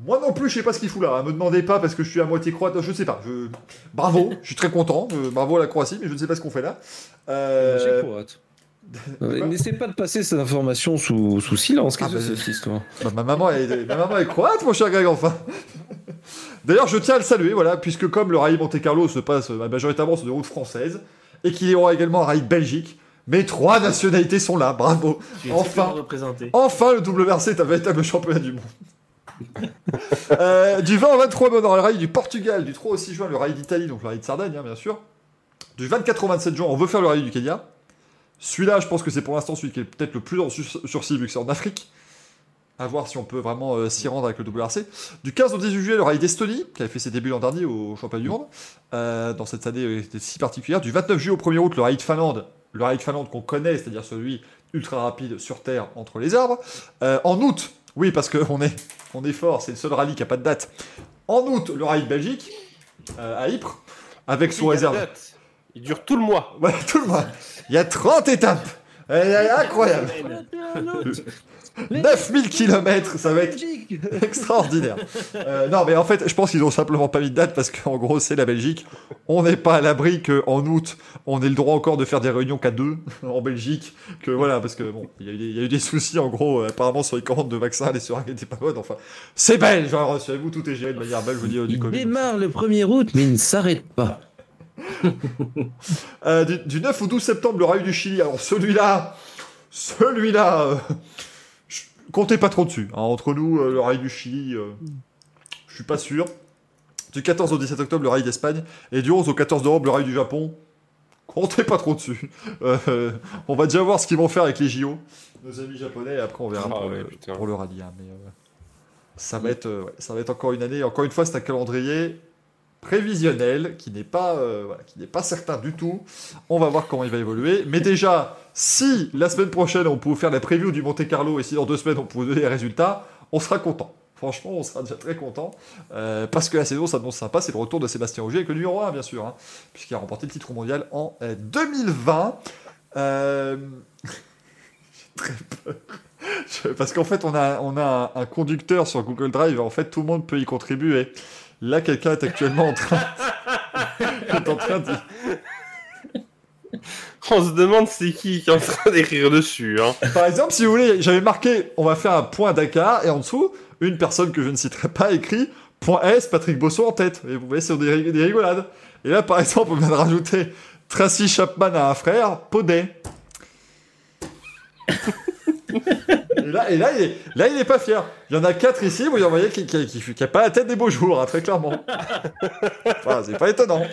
Moi non plus, je sais pas ce qu'il fout là. hein. Me demandez pas parce que je suis à moitié croate. Je sais pas. Je... Bravo, je suis très content. Euh, bravo à la Croatie, mais je ne sais pas ce qu'on fait là. Euh, C'est croate. N'essaie pas de passer cette information sous, sous silence. Qu'est-ce Ah, que bah, c'est cette histoire? Bah, ma, maman est, ma maman est croate, mon cher Greg, enfin. D'ailleurs, je tiens à le saluer, voilà, puisque comme le rallye Monte Carlo se passe euh, majoritairement sur des routes françaises, et qu'il y aura également un rallye de Belgique, mes trois nationalités sont là, bravo. Enfin. Enfin, le WRC est un véritable championnat du monde. Euh, du 20 au 23 mai, on aura le rallye du Portugal, du 3 au 6 juin, le rallye d'Italie, donc le rallye de Sardaigne, hein, bien sûr. Du 24 au 27 juin, on veut faire le rallye du Kenya. Celui-là, je pense que c'est pour l'instant celui qui est peut-être le plus en sur- sursis, vu que c'est en Afrique. À voir si on peut vraiment euh, s'y rendre avec le WRC. Du 15 au 18 juillet, le rallye d'Estonie, qui avait fait ses débuts l'an dernier au championnat du monde, euh, dans cette année euh, était si particulière. Du 29 juillet au 1er août, le rallye de Finlande, le rallye de Finlande qu'on connaît, c'est-à-dire celui ultra rapide sur terre entre les arbres. Euh, en août, oui, parce qu'on est, on est fort, c'est le seul rallye qui n'a pas de date. En août, le rallye de Belgique, euh, à Ypres, avec a réserve. Il dure tout le mois. Ouais, tout le monde. Il y a 30 étapes. Elle est incroyable. 9000 km, ça va être extraordinaire. Euh, non, mais en fait, je pense qu'ils ont simplement pas mis de date parce qu'en gros, c'est la Belgique. On n'est pas à l'abri qu'en août, on ait le droit encore de faire des réunions qu'à deux en Belgique. Que voilà, parce que bon, il y, a eu des- il y a eu des soucis en gros, euh, apparemment sur les commandes de vaccins, les seringues n'étaient pas bonnes. Enfin, c'est belge, hein, rassurez-vous, tout est géré de manière belge, je veux dire, du Il Covid. démarre le 1er août, mais il ne s'arrête pas. Euh, du, du 9 au 12 septembre, le rallye du Chili. Alors celui-là, celui-là, euh, comptez pas trop dessus. hein. Entre nous, euh, le rallye du Chili, euh, je suis pas sûr. Du 14 au 17 octobre, le rallye d'Espagne. Et du 11 au 14 d'Europe, le rallye du Japon. Comptez pas trop dessus. Euh, on va déjà voir ce qu'ils vont faire avec les JO, nos amis japonais, et après on verra Ah pour, ouais, le, pour le rallye. hein. Mais, euh, ça, va être, ouais, ça va être encore une année. Encore une fois, c'est un calendrier prévisionnel qui n'est pas, voilà, qui n'est pas certain du tout. On va voir comment il va évoluer. Mais déjà, si la semaine prochaine on vous faire la preview du Monte Carlo et si dans deux semaines on vous donner les résultats, on sera content. Franchement, on sera déjà très content. Euh, parce que la saison s'annonce sympa. C'est le retour de Sébastien Ogier avec le numéro 1, bien sûr. hein, Puisqu'il a remporté le titre mondial en euh, 2020. Euh, j'ai très peur. Parce qu'en fait, on a, un, conducteur sur Google Drive en fait, tout le monde peut y contribuer. Là, quelqu'un est actuellement en train, en train de, On se demande c'est qui qui est en train d'écrire dessus. Hein. Par exemple, si vous voulez, j'avais marqué on va faire un point Dakar et en dessous, une personne que je ne citerai pas écrit point S, Patrick Bosso en tête. Et vous voyez, c'est des, rig- des rigolades. Et là, par exemple, on vient de rajouter Tracy Chapman à un frère, Podé. et là, et là, il est, là, il est pas fier. Il y en a quatre ici, vous voyez qui, qui, qui, qui pas la tête des beaux jours, hein, très clairement. C'est pas étonnant.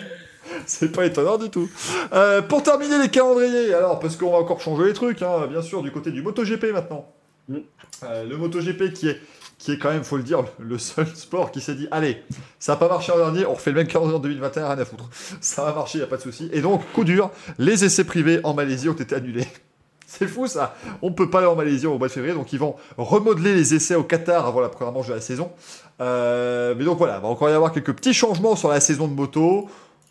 C'est pas étonnant du tout. Euh, pour terminer les calendriers, alors, parce qu'on va encore changer les trucs, hein, bien sûr, du côté du MotoGP maintenant. Mm. Euh, le MotoGP qui est, qui est quand même, faut le dire, le seul sport qui s'est dit allez, ça n'a pas marché en dernier, on refait le même calendrier en 2021, rien à foutre. Ça va marcher, il a pas de souci. Et donc, coup dur, les essais privés en Malaisie ont été annulés. C'est fou ça. On peut pas aller en Malaisie au mois de février, donc ils vont remodeler les essais au Qatar avant la première manche de la saison. Euh, mais donc voilà, il va encore y avoir quelques petits changements sur la saison de moto.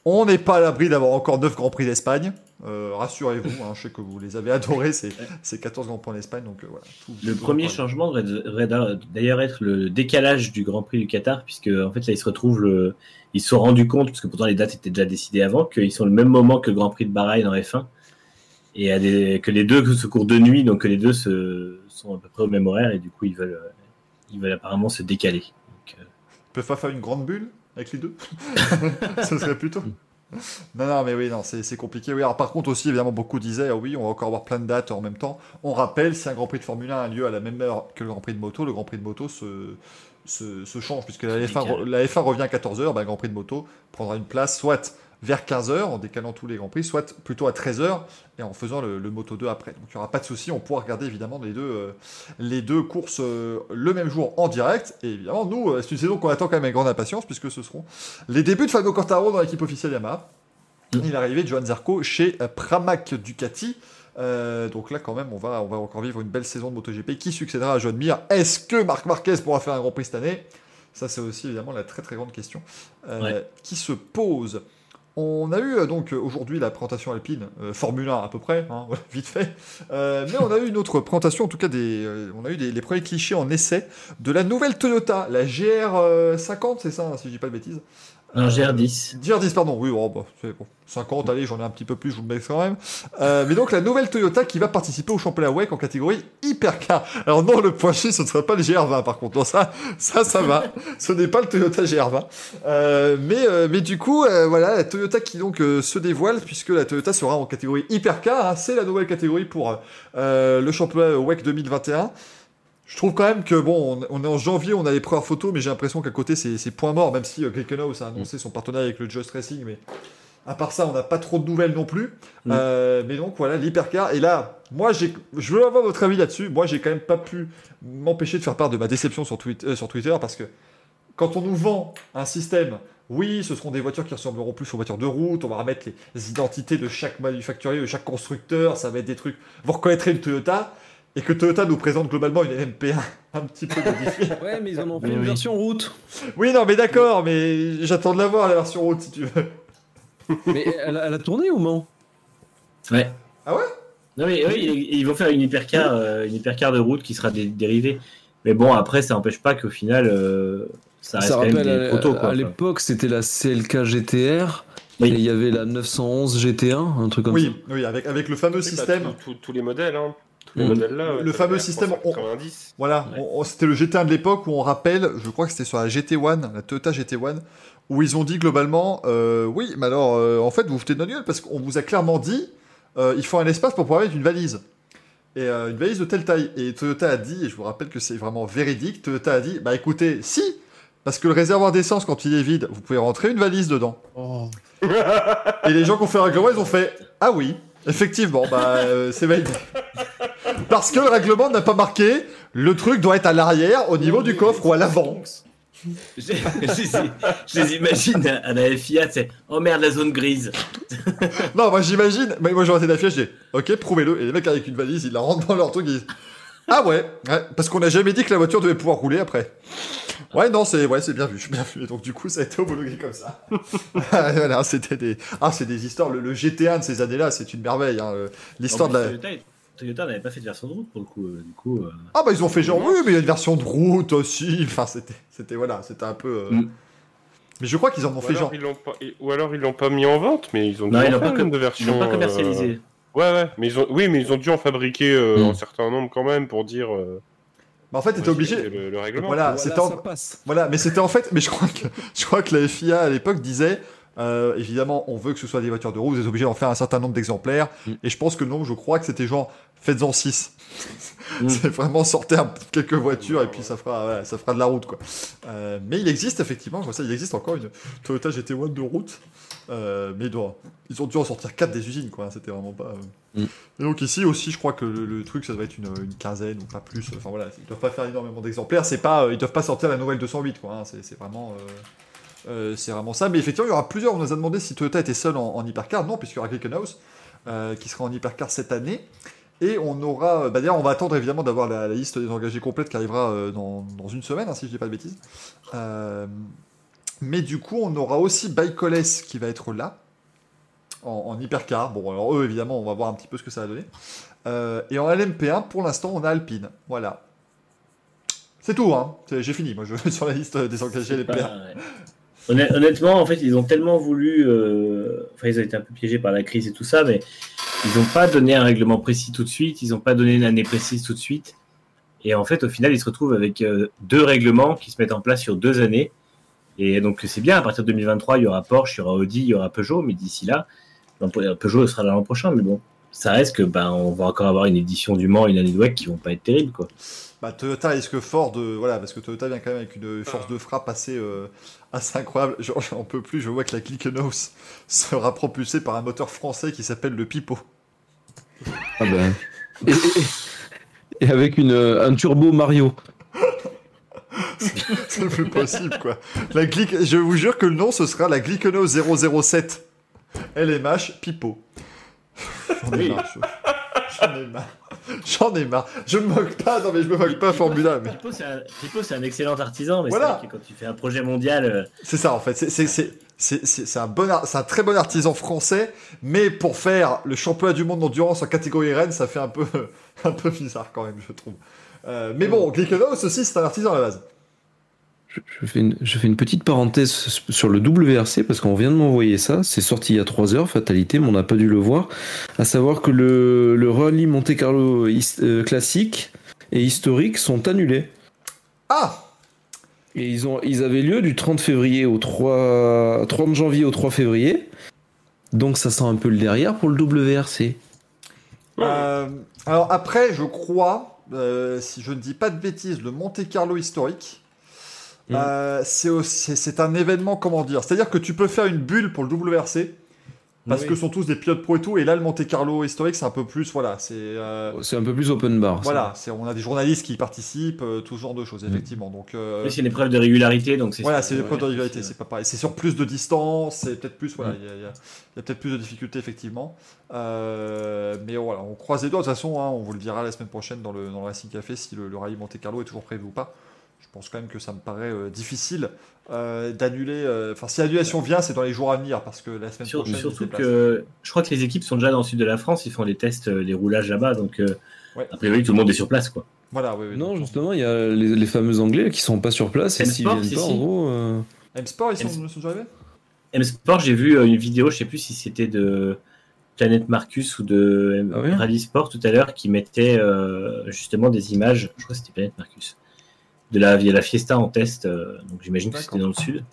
On n'est pas à l'abri d'avoir encore 9 Grands Prix d'Espagne. Euh, Rassurez-vous, hein, je sais que vous les avez adorés, ces, ces 14 Grands Prix d'Espagne. Donc euh, voilà. tout- Le tout premier changement devrait d'ailleurs être le décalage du Grand Prix du Qatar, puisque en fait là ils se retrouvent, le... ils se sont rendus compte, parce que pourtant les dates étaient déjà décidées avant, qu'ils sont le même moment que le Grand Prix de Bahreïn en F1, et à des- que les deux se courent de nuit, donc que les deux se... sont à peu près au même horaire, et du coup ils veulent, ils veulent apparemment se décaler. Donc, euh, Ils peuvent pas faire une grande bulle avec les deux Ce serait plutôt. Non, non, mais oui, non, c'est compliqué. Oui, alors par contre aussi, évidemment, beaucoup disaient, ah oui, on va encore avoir plein de dates en même temps. On rappelle, si un Grand Prix de Formule 1 a lieu à la même heure que le Grand Prix de moto, le Grand Prix de moto se, se, se change, puisque la Se F1, décale. re- la F1 revient à 14h, bah, le Grand Prix de moto prendra une place soit vers 15h, en décalant tous les Grands Prix, soit plutôt à 13h, et en faisant le, le Moto 2 après. Donc il n'y aura pas de souci, on pourra regarder évidemment les deux, euh, les deux courses euh, le même jour en direct. Et évidemment, nous, euh, c'est une saison qu'on attend quand même avec grande impatience, puisque ce seront les débuts de Fabio Quartaro dans l'équipe officielle Yamaha. Et l'arrivée de Johan Zarco chez Pramac Ducati. Euh, donc là, quand même, on va, on va encore vivre une belle saison de MotoGP qui succédera à Joan Mir. Est-ce que Marc Marquez pourra faire un Grand Prix cette année? Ça, c'est aussi évidemment la très très grande question euh, Ouais. qui se pose. On a eu euh, donc euh, aujourd'hui la présentation alpine, euh, Formule 1 à peu près, hein, vite fait. Euh, mais on a eu une autre présentation, en tout cas des, on a eu les premiers clichés en essai de la nouvelle Toyota, la GR50, c'est ça, hein, si je dis pas de bêtises. Un GR10. GR10, pardon, oui, oh, bah, c'est bon. 50, allez, j'en ai un petit peu plus, je vous le mets quand même. Euh, mais donc la nouvelle Toyota qui va participer au championnat WEC en catégorie hypercar. Alors non, le point G, ce ne sera pas le GR20 par contre. Non, ça, ça, ça va. Ce n'est pas le Toyota GR20. Euh, mais, euh, mais du coup, euh, voilà, la Toyota qui donc euh, se dévoile puisque la Toyota sera en catégorie hypercar. Hein, c'est la nouvelle catégorie pour euh, le championnat WEC 2021. Je trouve quand même que bon, on, on est en janvier, on a les premières photos, mais j'ai l'impression qu'à côté c'est point mort, même si euh, Glickenhaus a annoncé son partenariat avec le Just Racing, mais à part ça, on n'a pas trop de nouvelles non plus. Mm. Euh, mais donc voilà, l'hypercar. Et là, moi, je veux avoir votre avis là-dessus. Moi, j'ai quand même pas pu m'empêcher de faire part de ma déception sur, tweet- euh, sur Twitter parce que quand on nous vend un système, oui, ce seront des voitures qui ressembleront plus aux voitures de route. On va remettre les, les identités de chaque manufacturier, de chaque constructeur. Ça va être des trucs. Vous reconnaîtrez une Toyota. Et que Toyota nous présente globalement une MP1 un petit peu modifiée. Ouais, mais ils en ont fait une oui. version route. oui, non, mais d'accord, mais j'attends de la voir, la version route, si tu veux. Mais elle, a- elle a tourné au Mans Ouais. Ah ouais? Non mais oui, ils- vont faire une hypercar, euh, une hypercar de route qui sera dé- dérivée. Mais bon, après, ça n'empêche pas qu'au final, euh, ça reste Ça quand même rappelle, des à, protos. à Quoi. l'époque, c'était la CLK GTR. Oui. Et il y avait la 911 GT1, un truc comme Oui, oui, avec, avec le fameux système. tous les modèles, hein. Les Mm. là. Le fameux système, on- 90. Voilà, Ouais. c'était le GT1 de l'époque où on rappelle, je crois que c'était sur la GT1, la Toyota GT1, où ils ont dit globalement, euh, oui, mais alors, euh, en fait, vous vous foutez de notre gueule parce qu'on vous a clairement dit, euh, il faut un espace pour pouvoir mettre une valise. Et une valise de telle taille. Et Toyota a dit, et je vous rappelle que c'est vraiment véridique, Toyota a dit, bah écoutez, si, parce que le réservoir d'essence, quand il est vide, vous pouvez rentrer une valise dedans. Et les gens qui ont fait le règlement, ils ont fait Ah oui, effectivement, bah euh, c'est validé. Parce que le règlement n'a pas marqué le truc doit être à l'arrière, au niveau du coffre ou à l'avant. Je, je les- je les imagine à la FIA, c'est oh merde, la zone grise. Non, moi j'imagine, mais moi j'aurais été d'affiche, je dis Ok, prouvez-le. Et les mecs avec une valise, ils la rentrent dans leur truc, ils disent Ah ouais, ouais, parce qu'on n'a jamais dit que la voiture devait pouvoir rouler après. Ouais, non, c'est ouais, c'est bien vu, bien vu. Et donc du coup, ça a été homologué comme ça. voilà, c'était des ah, c'est des histoires. Le, le GT1 de ces années-là, c'est une merveille. hein, L'histoire de la. Toyota, n'avait pas fait de version de route pour le coup. euh, Du coup, euh, Ah bah ils ont fait genre oui mais il y a une version de route aussi. Enfin c'était c'était voilà c'était un peu. euh, Mm. Mais je crois qu'ils en ont Ou fait genre. ils pas... Ou alors ils l'ont pas mis en vente, mais ils ont dû Non, en ils l'ont faire pas com- de ils version. l'ont pas euh, commercialisé. Ouais, ouais, mais ils ont... oui, mais ils ont dû en fabriquer euh, Mm. un certain nombre quand même pour dire. euh, Bah, en fait t'étais obligé. Le, le règlement. Voilà, Voilà, c'était en- passe. Voilà mais c'était en fait mais je crois que je crois que la FIA à l'époque disait. Euh, évidemment, on veut que ce soit des voitures de roue, vous êtes obligé d'en faire un certain nombre d'exemplaires. Mm. Et je pense que non, je crois que c'était genre, faites-en 6. Mm. C'est vraiment sortir un- quelques voitures et puis ça fera, voilà, ça fera de la route. Quoi. Euh, mais il existe effectivement, je vois ça, il existe encore une Toyota GT1 de route. Euh, mais ils ont dû en sortir 4 des usines, quoi. C'était vraiment pas. euh. Mm. Et donc ici aussi, je crois que le, le truc, ça doit être une, une quinzaine ou pas plus. Enfin voilà, ils doivent pas faire énormément d'exemplaires. C'est pas, euh, ils doivent pas sortir la nouvelle 208, quoi. hein. C'est c'est vraiment. Euh, euh, c'est vraiment ça, mais effectivement, il y aura plusieurs. On nous a demandé si Toyota était seul en, en hypercar. Non, puisqu'il y aura Glickenhaus euh, qui sera en hypercar cette année. Et on aura. Bah, D'ailleurs, on va attendre évidemment d'avoir la, la liste des engagés complète qui arrivera euh, dans, dans une semaine, hein, si je dis pas de bêtises. Euh, mais du coup, on aura aussi Baïkoles qui va être là, en, en hypercar. Bon, alors eux, évidemment, on va voir un petit peu ce que ça va donner. Euh, et en LMP1, pour l'instant, on a Alpine. Voilà. C'est tout, hein. J'ai fini, moi, je sur la liste des engagés LMP1. Pas- ouais. Honn- Honnêtement, en fait, ils ont tellement voulu. euh, Enfin, ils ont été un peu piégés par la crise et tout ça, mais ils n'ont pas donné un règlement précis tout de suite. Ils n'ont pas donné une année précise tout de suite. Et en fait, au final, ils se retrouvent avec euh, deux règlements qui se mettent en place sur deux années. Et donc, c'est bien. À partir de 2023, il y aura Porsche, il y aura Audi, il y aura Peugeot. Mais d'ici là, l'an- Peugeot sera l'an prochain. Mais bon, ça reste que ben, on va encore avoir une édition du Mans, une année de WEC qui vont pas être terribles, quoi. Bah, Toyota risque fort de. Voilà, parce que Toyota vient quand même avec une force de frappe assez, euh, assez incroyable. Genre, j'en peux plus, je vois que la Glickenhaus sera propulsée par un moteur français qui s'appelle le Pipo. Ah ben. Et, et- et avec une, euh, un turbo Mario. C'est le plus possible, quoi. La. Je vous jure que le nom, ce sera la Glickenhaus 007 LMH Pipo. J'en ai marre, je- J'en ai marre. J'en ai marre. Je me moque pas, non mais je me moque pas Formula. Mais... Pipo, c'est un, excellent artisan, mais Voilà. c'est vrai que quand tu fais un projet mondial, euh, C'est ça en fait. C'est- un, bon un très bon artisan français, mais pour faire le championnat du monde d'endurance en catégorie reine, ça fait un peu, un peu bizarre quand même, je trouve. Euh, mais bon, Glickenhaus aussi, c'est un artisan à la base. Je, fais une, je fais une petite parenthèse sur le WRC parce qu'on vient de m'envoyer ça. C'est sorti il y a 3 heures, fatalité, mais on n'a pas dû le voir. À savoir que le, le rallye Monte Carlo his- euh, classique et historique sont annulés. Ah Et ils, ont, ils avaient lieu du 30 février au 3, 30 janvier au 3 février. Donc ça sent un peu le derrière pour le WRC. Euh, Alors après, je crois, euh, si je ne dis pas de bêtises, le Monte Carlo historique, Mm. euh, c'est aussi- c'est un événement, comment dire C'est-à-dire que tu peux faire une bulle pour le WRC, parce Oui. que ce sont tous des pilotes pro et tout, et là, le Monte Carlo historique, c'est un peu plus, voilà, c'est... euh, C'est un peu plus open bar. Voilà, c'est- on a des journalistes qui y participent, euh, tout ce genre de choses, Mm. effectivement. Donc, euh, c'est une épreuve de régularité, donc c'est voilà, c'est des preuves de ouais, rivalité, c'est- c'est pas pareil. C'est sur plus de distance, c'est peut-être plus, voilà, Mm. il y, a- peut-être plus de difficultés, effectivement. Euh, mais voilà, on croise les doigts. De toute façon, hein, on vous le dira la semaine prochaine dans le, dans le Racing Café si le, le rallye Monte Carlo est toujours prévu ou pas. Je pense quand même que ça me paraît euh, difficile euh, d'annuler. euh, Enfin, si l'annulation vient, c'est dans les jours à venir, parce que la semaine Sur- prochaine, surtout que je crois que les équipes sont déjà dans le sud de la France, ils font des tests, des roulages là-bas, donc euh, Ouais. a priori tout le monde est sur place, quoi. Voilà, oui, oui. Non, donc, justement, il y a les, les fameux Anglais qui sont pas sur place et M s'ils Sport, viennent si, pas, si. en gros. euh, M-Sport, ils sont, déjà arrivés M Sport, j'ai vu une vidéo, je sais plus si c'était de Planète Marcus ou de Ah ouais Rally Sport tout à l'heure, qui mettait euh, justement des images, je crois que c'était Planète Marcus, de la, il la Fiesta en test, euh, donc j'imagine que c'était dans le sud.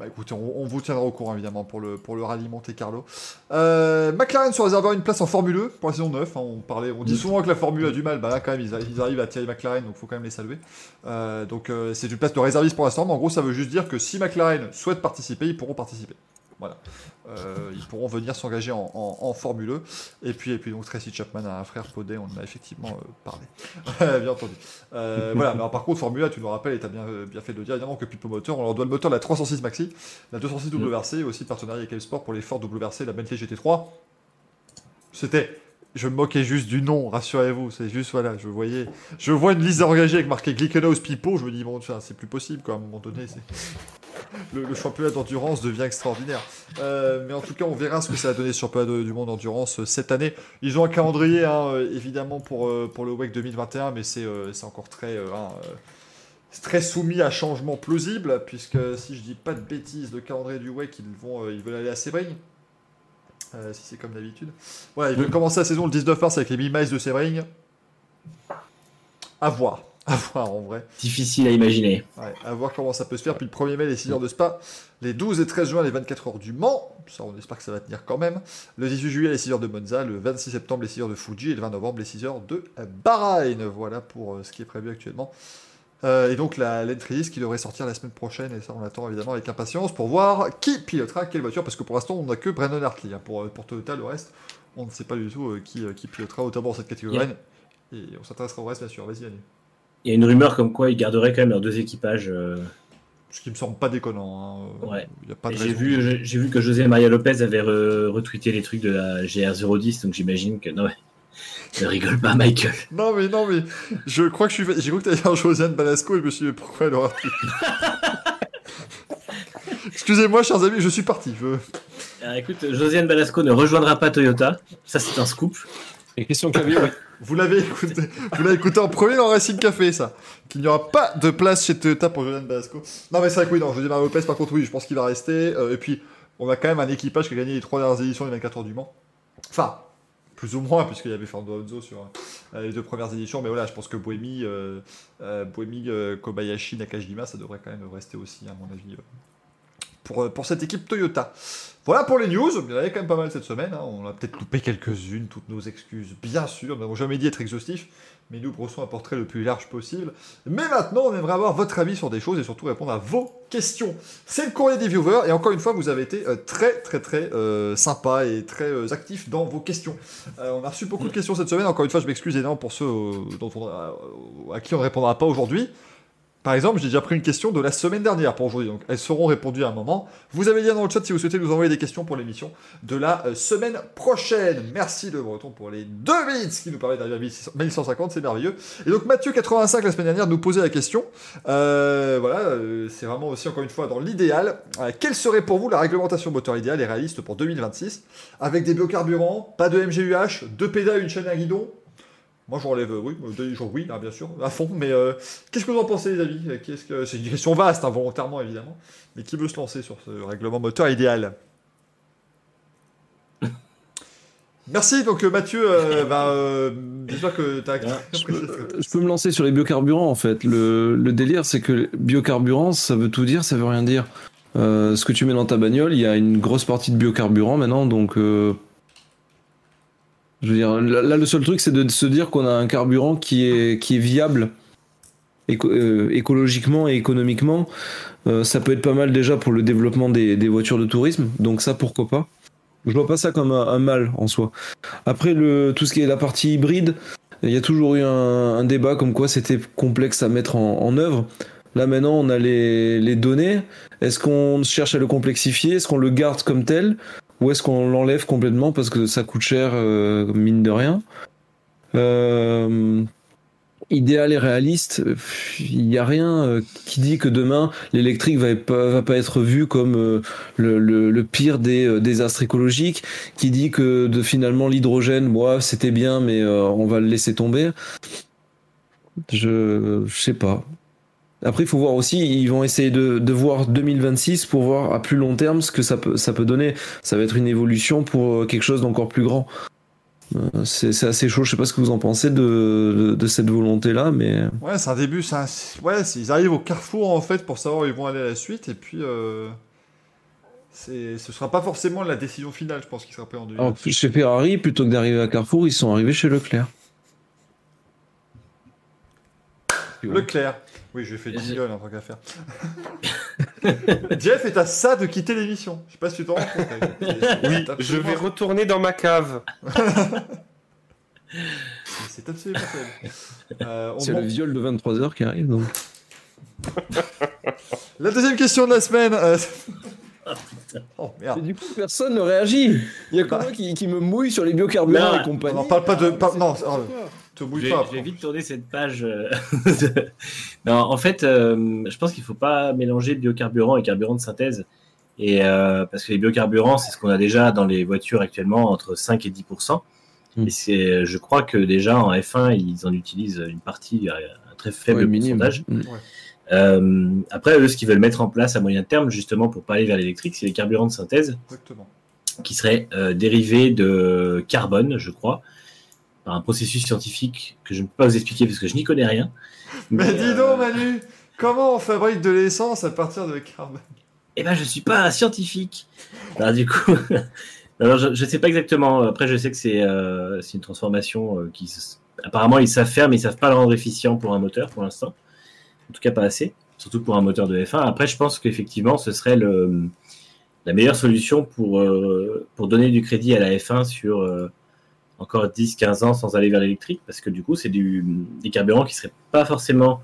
Bah écoutez, on, on vous tiendra au courant évidemment pour le, pour le rallye Monte Carlo. Euh, McLaren se réservera une place en Formule 1 pour la saison 9. hein, on, parlait, on dit souvent que la Formule a du mal, bah là quand même ils, arrivent à tirer McLaren, donc faut quand même les saluer. Euh, donc euh, c'est une place de réserviste pour l'instant, mais en gros ça veut juste dire que si McLaren souhaite participer, ils pourront participer. Voilà. Euh, ils pourront venir s'engager en, Formule 1. Et puis, et puis donc Tracy Chapman a un frère Podé, on en a effectivement euh, parlé. bien entendu. Euh, voilà, mais par contre, Formule 1, tu nous rappelles, et tu as bien, bien fait de le dire, évidemment que Pipo Motor, on leur doit le moteur de la 306 Maxi, la 206 WRC, aussi partenariat avec Sport pour les Ford WRC, la Bentley GT3. C'était. Je me moquais juste du nom, rassurez-vous, c'est juste, voilà, je voyais. Je vois une liste d'engagés avec marqué Glickenhaus Pipo, je me dis, bon, c'est plus possible, quoi, à un moment donné. Le, championnat d'endurance devient extraordinaire. Euh, mais en tout cas, on verra ce que ça va donner sur le championnat du monde d'endurance euh, cette année. Ils ont un calendrier, hein, euh, évidemment, pour, pour le WEC 2021, mais c'est encore très, hein, très soumis à changement plausible, puisque si je dis pas de bêtises, le calendrier du WEC, ils, vont, ils veulent aller à Sebring. Euh, si c'est comme d'habitude. Voilà, ils veulent commencer la saison le 19 mars avec les 1000 miles de Sebring. À voir. À voir en vrai. Difficile à imaginer. Ouais, à voir comment ça peut se faire. Puis le 1er mai, les 6 heures de Spa. Les 12 et 13 juin, les 24 heures du Mans. Ça, on espère que ça va tenir quand même. Le 18 juillet, les 6 heures de Monza. Le 26 septembre, les 6 heures de Fuji. Et le 20 novembre, les 6 heures de Bahreïn. Voilà pour euh, ce qui est prévu actuellement. Euh, et donc la l'entry qui devrait sortir la semaine prochaine. Et ça, on attend évidemment avec impatience pour voir qui pilotera quelle voiture. Parce que pour l'instant, on n'a que Brandon Hartley. hein. Pour, euh, pour Toyota, le reste, on ne sait pas du tout euh, qui, euh, qui pilotera, notamment dans cette catégorie. Yeah. Et on s'intéressera au reste, bien sûr. Vas-y, Annie. Il y a une rumeur comme quoi ils garderaient quand même leurs deux équipages. euh, Ce qui me semble pas déconnant. hein. Ouais. J'ai vu, j'ai- j'ai vu que José Maria Lopez avait re- retweeté les trucs de la GR010, donc j'imagine que. Non. Ne rigole pas, Michael. Non mais non mais je crois que je suis j'ai cru que t'allais dire Josiane Balasco et je me suis dit pourquoi elle aura Excusez-moi chers amis, je suis parti. Je... Alors, écoute, Josiane Balasco ne rejoindra pas Toyota. Ça, c'est un scoop. Et Christian Clavier, ouais. Vous l'avez écouté, vous l'avez écouté en premier dans Racing Café ça. Qu'il n'y aura pas de place chez Toyota pour Josiane Balasco. Non mais c'est vrai que oui, non, Josiane Lopez par contre oui, je pense qu'il va rester. Euh, et puis on a quand même un équipage qui a gagné les trois dernières éditions des 24 heures du Mans. Enfin, plus ou moins, puisqu'il y avait Fernando Alonso sur euh, les deux premières éditions. Mais voilà, je pense que Boemi, euh, euh, Kobayashi, Nakajima, ça devrait quand même rester aussi, à mon avis, pour, pour cette équipe Toyota. Voilà pour les news. Il y en avait quand même pas mal cette semaine. hein. On a peut-être loupé quelques-unes, toutes nos excuses, bien sûr. Nous n'avons jamais dit être exhaustifs, mais nous brossons un portrait le plus large possible. Mais maintenant, on aimerait avoir votre avis sur des choses et surtout répondre à vos questions. C'est le courrier des viewers et encore une fois, vous avez été euh, très très très euh, sympa et très euh, actif dans vos questions. Euh, on a reçu beaucoup de questions cette semaine. Encore une fois, je m'excuse énormément pour ceux à qui on ne répondra pas aujourd'hui. Par exemple, j'ai déjà pris une question de la semaine dernière pour aujourd'hui, donc elles seront répondues à un moment. Vous avez bien dans le chat si vous souhaitez nous envoyer des questions pour l'émission de la euh, semaine prochaine. Merci le Breton pour les deux bits, qui nous permet d'arriver à 1150, c'est merveilleux. Et donc Mathieu85 la semaine dernière nous posait la question, euh, voilà, euh, c'est vraiment aussi encore une fois dans l'idéal. Quelle serait pour vous la réglementation moteur idéale et réaliste pour 2026 Avec des biocarburants, pas de MGUH, deux pédales, une chaîne à guidon moi, je relève, oui, euh, oui, hein, bien sûr, à fond. Mais euh, qu'est-ce que vous en pensez, les amis? Qu'est-ce que c'est une question vaste, hein, volontairement évidemment. Mais qui veut se lancer sur ce règlement moteur idéal? Merci, donc euh, Mathieu, euh, bah, euh, j'espère que tu as je, peux, je peux me lancer sur les biocarburants en fait. Le, le délire, c'est que biocarburant, ça veut tout dire, ça veut rien dire. Euh, ce que tu mets dans ta bagnole, il y a une grosse partie de biocarburant maintenant, donc je veux dire, là, le seul truc, c'est de se dire qu'on a un carburant qui est, qui est viable euh, écologiquement et économiquement. Euh, ça peut être pas mal déjà pour le développement des, des, voitures de tourisme, donc ça, pourquoi pas? Je vois pas ça comme un, un, mal en soi. Après, le, tout ce qui est la partie hybride, il y a toujours eu un, un débat comme quoi c'était complexe à mettre en, en œuvre. Là maintenant, on a les, les données. Est-ce qu'on cherche à le complexifier? Est-ce qu'on le garde comme tel? Ou est-ce qu'on l'enlève complètement parce que ça coûte cher, euh, mine de rien euh, Idéal et réaliste, il n'y a rien euh, qui dit que demain l'électrique va, va, pas être vu comme euh, le, pire des désastres écologiques, qui dit que finalement l'hydrogène, moi c'était bien, mais on va le laisser tomber. Je, je sais pas. Après, il faut voir aussi, ils vont essayer de, de, voir 2026 pour voir à plus long terme ce que ça peut, ça peut donner. Ça va être une évolution pour quelque chose d'encore plus grand. Euh, c'est assez chaud, je sais pas ce que vous en pensez de, de, de cette volonté-là, mais... Ouais, c'est un début, un... ouais, ils arrivent au carrefour en fait pour savoir où ils vont aller à la suite, et puis... Euh... Ce sera pas forcément la décision finale, je pense, qui sera prise en 2026. chez Ferrari, plutôt que d'arriver à Carrefour, ils sont arrivés chez Leclerc. Leclerc. Oui, je lui ai fait jingle en tant qu'à faire. Jeff est à ça de quitter l'émission. Je sais pas si tu t'en rends compte. Oui, je vais retourner dans ma cave. C'est absolument euh, C'est le viol de 23h qui arrive, donc. La deuxième question de la semaine. Euh... Oh merde. Et du coup, personne ne réagit. Il y a que moi qui, qui, me mouille sur les biocarburants et compagnie. Non, parle pas de. Par... Non, te mouille pas. Je vais vite tourner cette page. Euh, non, en fait, euh, je pense qu'il faut pas mélanger biocarburant et carburant de synthèse. Et euh, parce que les biocarburants, c'est ce qu'on a déjà dans les voitures actuellement entre 5 et 10 mm. Et c'est, je crois que déjà en F1, ils en utilisent une partie, un très faible ouais, pourcentage. Mm. Ouais. Euh, après, eux, ce qu'ils veulent mettre en place à moyen terme, justement, pour pas aller vers l'électrique, c'est les carburants de synthèse, Exactement. qui seraient euh, dérivés de carbone, je crois, par un processus scientifique que je ne peux pas vous expliquer parce que je n'y connais rien. Mais, Mais dis donc, Manu, comment on fabrique de l'essence à partir de carbone? Eh ben, je suis pas un scientifique. Alors, du coup, alors je, je sais pas exactement. Après, je sais que c'est euh, une transformation euh, qui, apparemment, ils savent faire, mais ils savent pas le rendre efficient pour un moteur pour l'instant en tout cas pas assez, surtout pour un moteur de F1. Après, je pense qu'effectivement, ce serait le, la meilleure solution pour, euh, pour donner du crédit à la F1 sur euh, encore 10-15 ans sans aller vers l'électrique, parce que du coup, c'est du, des carburants qui ne seraient pas forcément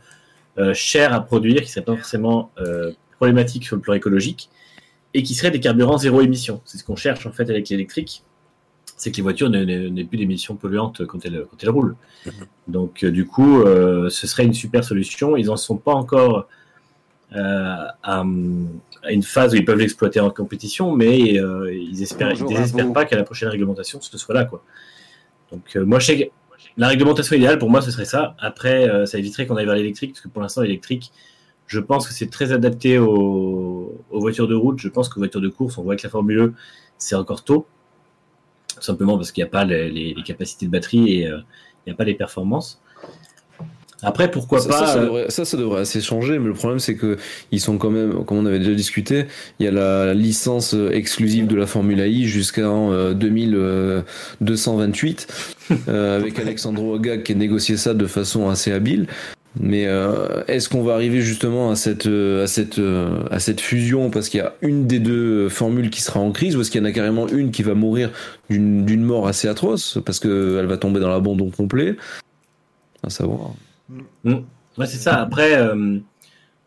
euh, chers à produire, qui ne seraient pas forcément euh, problématiques sur le plan écologique, et qui seraient des carburants zéro émission. C'est ce qu'on cherche en fait avec l'électrique c'est que les voitures n'aient plus d'émissions polluantes quand elles, quand elles roulent. Mmh. Donc, euh, du coup, ce serait une super solution. Ils n'en sont pas encore euh, à, à, une phase où ils peuvent l'exploiter en compétition, mais euh, ils espèrent, ils désespèrent pas qu'à la prochaine réglementation, ce soit là. Quoi. Donc, euh, moi, je sais que la réglementation idéale, pour moi, ce serait ça. Après, ça éviterait qu'on aille vers l'électrique, parce que pour l'instant, l'électrique, je pense que c'est très adapté aux, aux, voitures de route. Je pense qu'aux voitures de course, on voit que la Formule E, c'est encore tôt simplement parce qu'il n'y a pas les, les, les, capacités de batterie et euh, il n'y a pas les performances. Après, pourquoi ça, pas ça, ça, devrait, ça, ça devrait assez changer, mais le problème c'est que ils sont quand même, comme on avait déjà discuté, il y a la licence exclusive de la Formule I jusqu'en euh, 2228 euh, avec Alexandro Agag qui a négocié ça de façon assez habile. Mais euh, est-ce qu'on va arriver justement à cette à cette à cette fusion parce qu'il y a une des deux formules qui sera en crise ou est-ce qu'il y en a carrément une qui va mourir d'une d'une mort assez atroce parce que elle va tomber dans l'abandon complet? À savoir. Mmh. Ouais, c'est ça. Après, euh,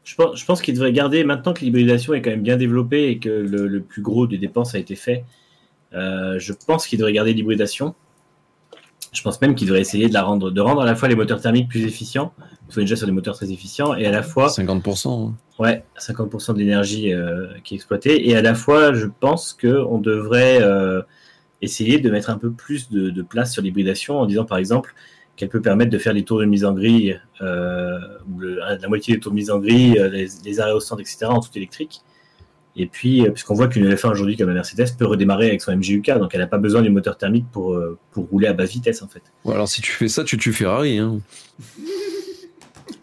Je pense, je pense qu'il devrait garder, maintenant que l'hybridation est quand même bien développée et que le, le plus gros des dépenses a été fait, euh, je pense qu'il devrait garder l'hybridation. Je pense même qu'il devrait essayer de la rendre, de rendre à la fois les moteurs thermiques plus efficients, ils sont déjà sur des moteurs très efficients, et à la fois 50%. hein. Ouais, 50% de l'énergie euh, qui est exploitée. Et à la fois, je pense qu'on devrait euh, essayer de mettre un peu plus de, de place sur l'hybridation en disant, par exemple, qu'elle peut permettre de faire les tours de mise en grille, euh, le- la moitié des tours de mise en grille, euh, les, les arrêts au centre, etc., en tout électrique. Et puis, euh, puisqu'on voit qu'une F1 aujourd'hui, comme la Mercedes, peut redémarrer avec son MGUK, donc elle n'a pas besoin du moteur thermique pour, pour rouler à basse vitesse, en fait. Ouais, alors si tu fais ça, tu tues Ferrari. Hein.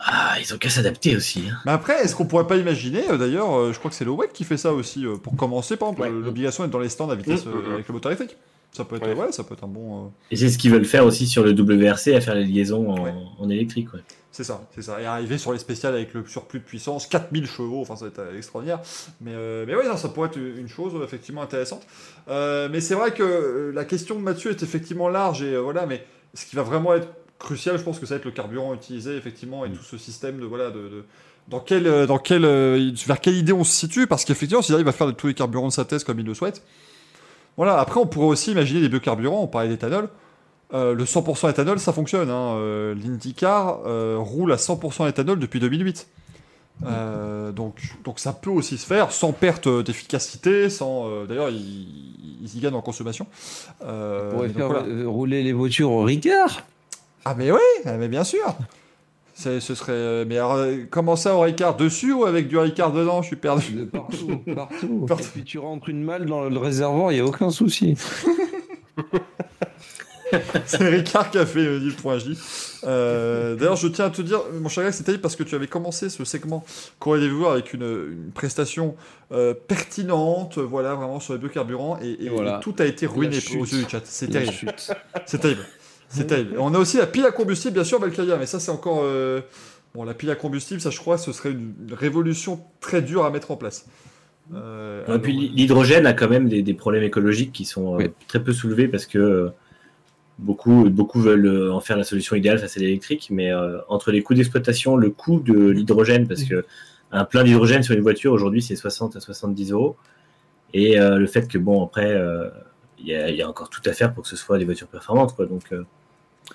Ah, ils ont qu'à s'adapter aussi. hein. Mais après, est-ce qu'on pourrait pas imaginer, euh, d'ailleurs, euh, je crois que c'est le WEC qui fait ça aussi, euh, pour commencer, par exemple, Ouais. l'obligation d'être dans les stands à vitesse mmh, avec le moteur électrique. Ça peut être, Ouais. ouais, ça peut être un bon. euh, Et c'est ce qu'ils veulent faire aussi sur le WRC, à faire les liaisons en, Ouais. en électrique. Ouais. C'est ça, c'est ça. Et arriver sur les spéciales avec le surplus de puissance, 4000 chevaux, enfin ça va être extraordinaire. Mais, euh, mais ouais, non, ça pourrait être une chose effectivement intéressante. Euh, mais c'est vrai que euh, la question de Mathieu est effectivement large et euh, voilà, mais ce qui va vraiment être crucial, je pense que ça va être le carburant utilisé effectivement et tout ce système de voilà de, de- dans quel euh, dans quel euh, vers quelle idée on se situe parce qu'effectivement s'il arrive à faire de tous les carburants de sa thèse comme il le souhaite. Voilà, après on pourrait aussi imaginer des biocarburants, on parlait d'éthanol. Euh, le 100% éthanol, ça fonctionne. Hein. Euh, L'IndyCar euh, roule à 100% éthanol depuis 2008. Euh, donc, donc ça peut aussi se faire sans perte d'efficacité, sans. D'ailleurs, ils, ils y gagnent en consommation. On pourrait faire voilà. rouler les voitures au Ricard. Ah mais oui, ah, mais bien sûr. Ce serait. euh, Mais alors, euh, comment ça au Ricard dessus ou avec du Ricard dedans? Je suis perdu. De partout, partout. Partout. Et puis tu rentres une malle dans le réservoir, il n'y a aucun souci. C'est Ricard qui a fait euh, le point J. Euh, D'ailleurs, je tiens à te dire, mon cher terrible parce que tu avais commencé ce segment Corée des viewers avec une, une prestation euh, pertinente, voilà, vraiment sur les biocarburants, et, et- Et voilà. et tout a été ruiné aux yeux du chat. C'est terrible. C'est terrible. C'est terrible. On a aussi la pile à combustible, bien sûr, Valkyria, mais ça, c'est encore. euh, Bon, la pile à combustible, ça, je crois, ce serait une révolution très dure à mettre en place. Euh, Et puis alors, l'hydrogène a quand même des, des problèmes écologiques qui sont euh, Oui. très peu soulevés parce que euh, beaucoup, beaucoup veulent en faire la solution idéale face à l'électrique, mais euh, entre les coûts d'exploitation, le coût de l'hydrogène, parce que un plein d'hydrogène sur une voiture aujourd'hui c'est 60 à 70 euros, et euh, le fait que bon après euh, y, a, il y a encore tout à faire pour que ce soit des voitures performantes quoi. Donc euh,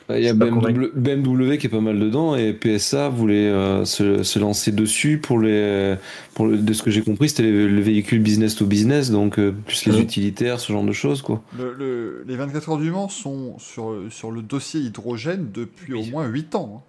Il y a BMW, BMW qui est pas mal dedans et PSA voulait euh, se, se lancer dessus pour les. Pour le- de ce que j'ai compris, c'était le, le véhicule business to business, donc euh, plus les utilitaires, ce genre de choses, quoi. le- le- les 24 heures du Mans sont sur, sur le dossier hydrogène depuis Oui. au moins 8 ans. hein.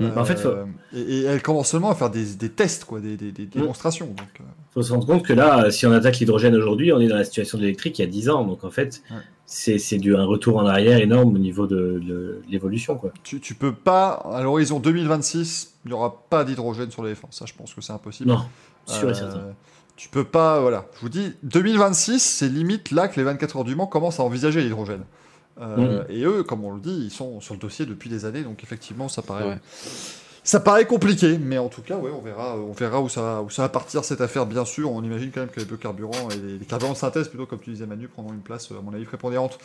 Mm. En fait, faut- et, et elle commence seulement à faire des, des tests, quoi, des, des- des démonstrations. Donc, euh, faut se rendre compte que là, euh, si on attaque l'hydrogène aujourd'hui, on est dans la situation de l'électrique il y a 10 ans. Donc en fait, Ouais. c'est un retour en arrière énorme au niveau de, de l'évolution quoi. tu, tu peux pas, à l'horizon 2026, il n'y aura pas d'hydrogène sur les F1. Ça, je pense que c'est impossible. Non, sûr Euh, et certain. Tu peux pas, voilà. Je vous dis, 2026, c'est limite là que les 24 heures du Mans commencent à envisager l'hydrogène. Euh, Et eux, comme on le dit, ils sont sur le dossier depuis des années, donc effectivement, ça paraît, Ouais. ça paraît compliqué. Mais en tout cas, ouais, on verra, on verra où ça, va- où ça va partir cette affaire. Bien sûr, on imagine quand même que les biocarburants et les, les carburants de synthèse, plutôt comme tu disais Manu, prendront une place, à mon avis, prépondérante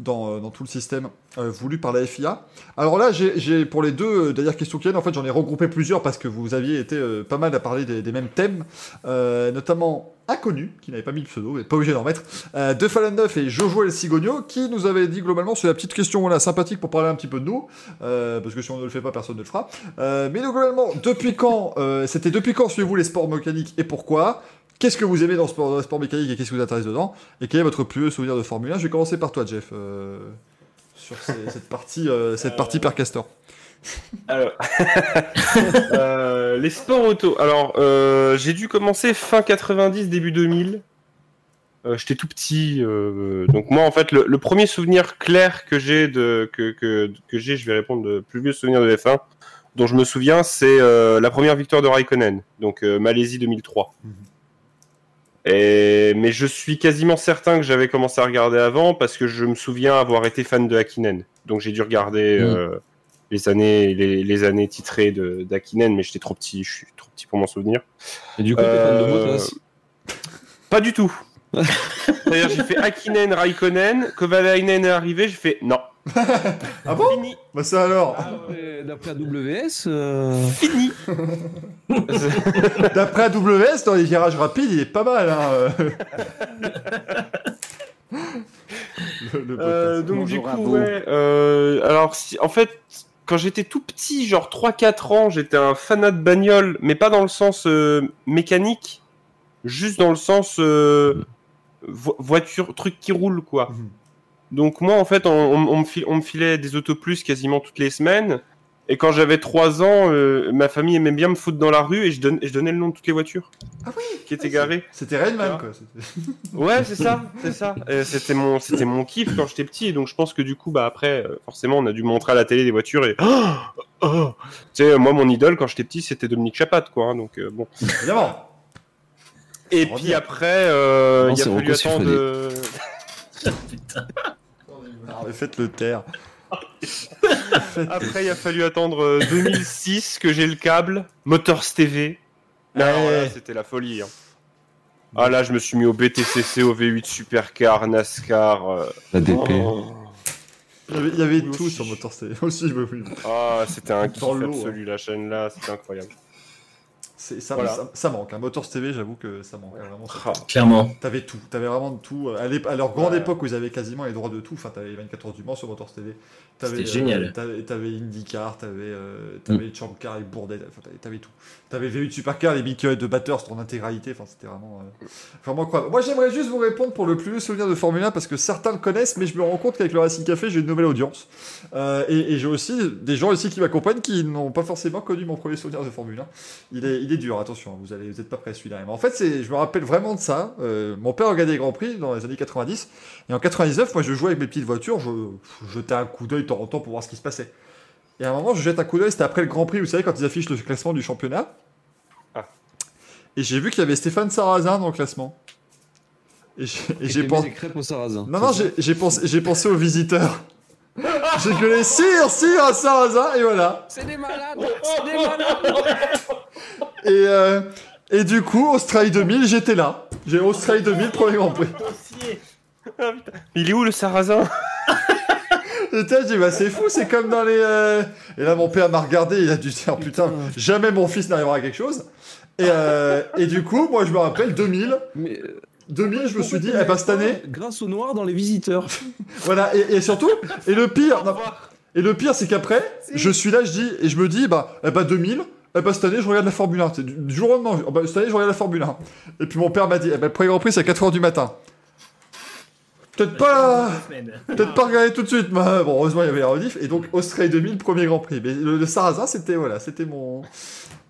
dans, euh, dans tout le système euh, voulu par la FIA. Alors là, j'ai pour les deux euh, d'ailleurs questions qui viennent, en fait, j'en ai regroupé plusieurs parce que vous aviez été euh, pas mal à parler des, des mêmes thèmes, euh, notamment Inconnu, qui n'avait pas mis le pseudo, mais pas obligé d'en mettre, euh, De Fallen 9 et Jojo El Cigogno, qui nous avait dit globalement, c'est la petite question voilà, sympathique pour parler un petit peu de nous, euh, parce que si on ne le fait pas, personne ne le fera. Euh, mais donc, globalement, depuis quand, c'était depuis quand suivez-vous les sports mécaniques et pourquoi? Qu'est-ce que vous aimez dans le sport, dans le sport mécanique et qu'est-ce qui vous intéresse dedans? Et quel est votre plus vieux souvenir de Formule 1 Je vais commencer par toi, Jeff, sur ces- cette partie, cette partie Père Castor. Alors, euh, les sports auto. Alors, euh, j'ai dû commencer fin 90, début 2000. Euh, J'étais tout petit, donc moi en fait le, le premier souvenir clair que j'ai de que que, que j'ai, je vais répondre de plus vieux souvenir de F1 dont je me souviens, c'est la première victoire de Raikkonen, donc Malaisie 2003. Mhm. Et, mais je suis quasiment certain que j'avais commencé à regarder avant parce que je me souviens avoir été fan de Hakkinen. Donc j'ai dû regarder Mhm. Les années les, les années titrées de d'Hakkinen, mais j'étais trop petit, je suis trop petit pour m'en souvenir. Et du coup, de Euh, Bottas Pas du tout. C'est-à-dire j'ai fait Hakkinen, Raikkonen, Kovalainen est arrivé, j'ai fait non. Ah bon Fini. Bah ça alors D'après- D'après AWS, euh, Fini. D'après AWS, dans les virages rapides, il est pas mal. Hein. euh. le, le Euh, donc Bonjour, du coup, ouais. euh, alors, si- en fait, quand j'étais tout petit, genre 3-4 ans, j'étais un fanat de bagnole, mais pas dans le sens euh, mécanique, juste dans le sens euh, vo- voiture, truc qui roule, quoi. Mhm. Donc moi, en fait, on, on- on me, fil- on me filait des autoplus quasiment toutes les semaines. Et quand j'avais 3 ans, euh, ma famille aimait bien me foutre dans la rue et je, donne- et je donnais le nom de toutes les voitures Ah oui qui étaient garées. C'était Rainman, quoi. Ouais, c'est ça, c'est ça. Euh, C'était mon, c'était mon kiff quand j'étais petit, et donc je pense que du coup, bah après, euh, forcément, on a dû montrer à la télé des voitures et. Oh Oh tu sais, moi, mon idole quand j'étais petit, c'était Dominique Chapat, quoi. hein, donc euh, bon. Évidemment. Et puis revient. après, euh, Non, il a c'est fallu attendre. Euh, Ah, mais Faites le taire. Après, il a fallu attendre euh, 2006 que j'ai le câble, Motors TV. Là, Ouais. alors là, c'était la folie. hein. Ah là, je me suis mis au BTCC, au V8 Supercar, NASCAR. euh, la DP. oh. Il y avait, il y avait Oui, tout sur Motor City. Aussi. Ah, c'était un kiff absolu, la chaîne là, c'était incroyable. C'est- Ça, Voilà. ça, ça manque. Un Motors TV, j'avoue que ça manque. Vraiment, ça- Ah. Clairement. T'avais tout, t'avais vraiment de tout. À, l'ép- à leur grande Ouais. époque où ils avaient quasiment les droits de tout, enfin t'avais les 24 heures du Mans sur Motors TV. T'avais, C'était génial. T'avais, t'avais IndyCar, t'avais, euh, t'avais les Champ Car, les Bourdet, enfin t'avais, t'avais tout. T'avais V8 Supercar, les Mickey de Bathurst en intégralité, enfin c'était vraiment, euh, vraiment incroyable. Moi j'aimerais juste vous répondre pour le plus vieux souvenir de Formule 1 parce que certains le connaissent, mais je me rends compte qu'avec le Racing Café j'ai une nouvelle audience. Euh, et, et j'ai aussi des gens ici qui m'accompagnent qui n'ont pas forcément connu mon premier souvenir de Formule 1. Il est, il est dur, attention, hein, vous allez, vous êtes pas prêts à celui-là. Mais en fait, c'est, je me rappelle vraiment de ça. Euh, mon père regardait les Grands Prix dans les années 90. Et en 99, moi, je jouais avec mes petites voitures. Je, je jetais un coup d'œil de temps en temps pour voir ce qui se passait. Et à un moment, je jette un coup d'œil. C'était après le Grand Prix, vous savez, quand ils affichent le classement du championnat. Ah. Et j'ai vu qu'il y avait Stéphane Sarrazin dans le classement. Et j'ai, pensé. Non, non, j'ai, pensé, pensé aux visiteurs. j'ai gueulé Sire, Sire à Sarrazin, et voilà. C'est des malades C'est des malades Et, euh, et du coup, Australie 2000, j'étais là. J'ai Australie 2000, premier Grand Prix. Ah, putain. Il est où le sarrasin Et t'as dit, bah c'est fou, c'est comme dans les. euh, Et là, mon père m'a regardé, il a dû dire, putain, jamais mon fils n'arrivera à quelque chose. Et, euh, et du coup, moi, je me rappelle 2000. Mais, euh, 2000, je me suis dit, eh ben cette année, Grâce au noir dans les visiteurs? voilà. Et, et surtout, et le pire, non, et le pire, c'est qu'après, je suis là, je dis, et je me dis, bah, eh ben 2000. Eh ben, cette année, je regarde la Formule 1. C'est Du, du jour au lendemain, je- bah, cette année, je regarde la Formule 1. Et puis mon père m'a dit, eh ben, le premier Grand Prix, c'est à 4h du matin. Peut-être pas. Peut-être pas regarder tout de suite, mais bon, heureusement il y avait la rediff. Et donc Australie 2000, premier Grand Prix. Mais le, le Sarrazin, c'était voilà, c'était mon.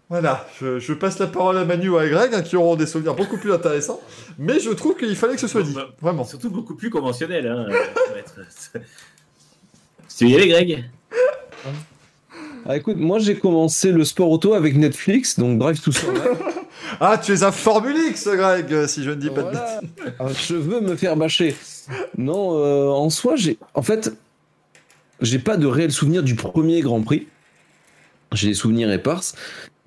Voilà, je, je passe la parole à Manu ou à Greg, hein, qui auront des souvenirs beaucoup plus intéressants. Mais je trouve qu'il fallait que ce soit dit, Bah, vraiment. Surtout beaucoup plus conventionnel. Hein, Tu veux y aller, Greg? Ah écoute, moi j'ai commencé le sport auto avec Netflix, donc Drive to Survive. Ah, tu es un Formule X, Greg, si je ne dis pas de Voilà. bêtises. Ah, je veux me faire bâcher. Non, euh, en soi, j'ai. En fait, j'ai pas de réel souvenir du premier Grand Prix. J'ai des souvenirs éparses.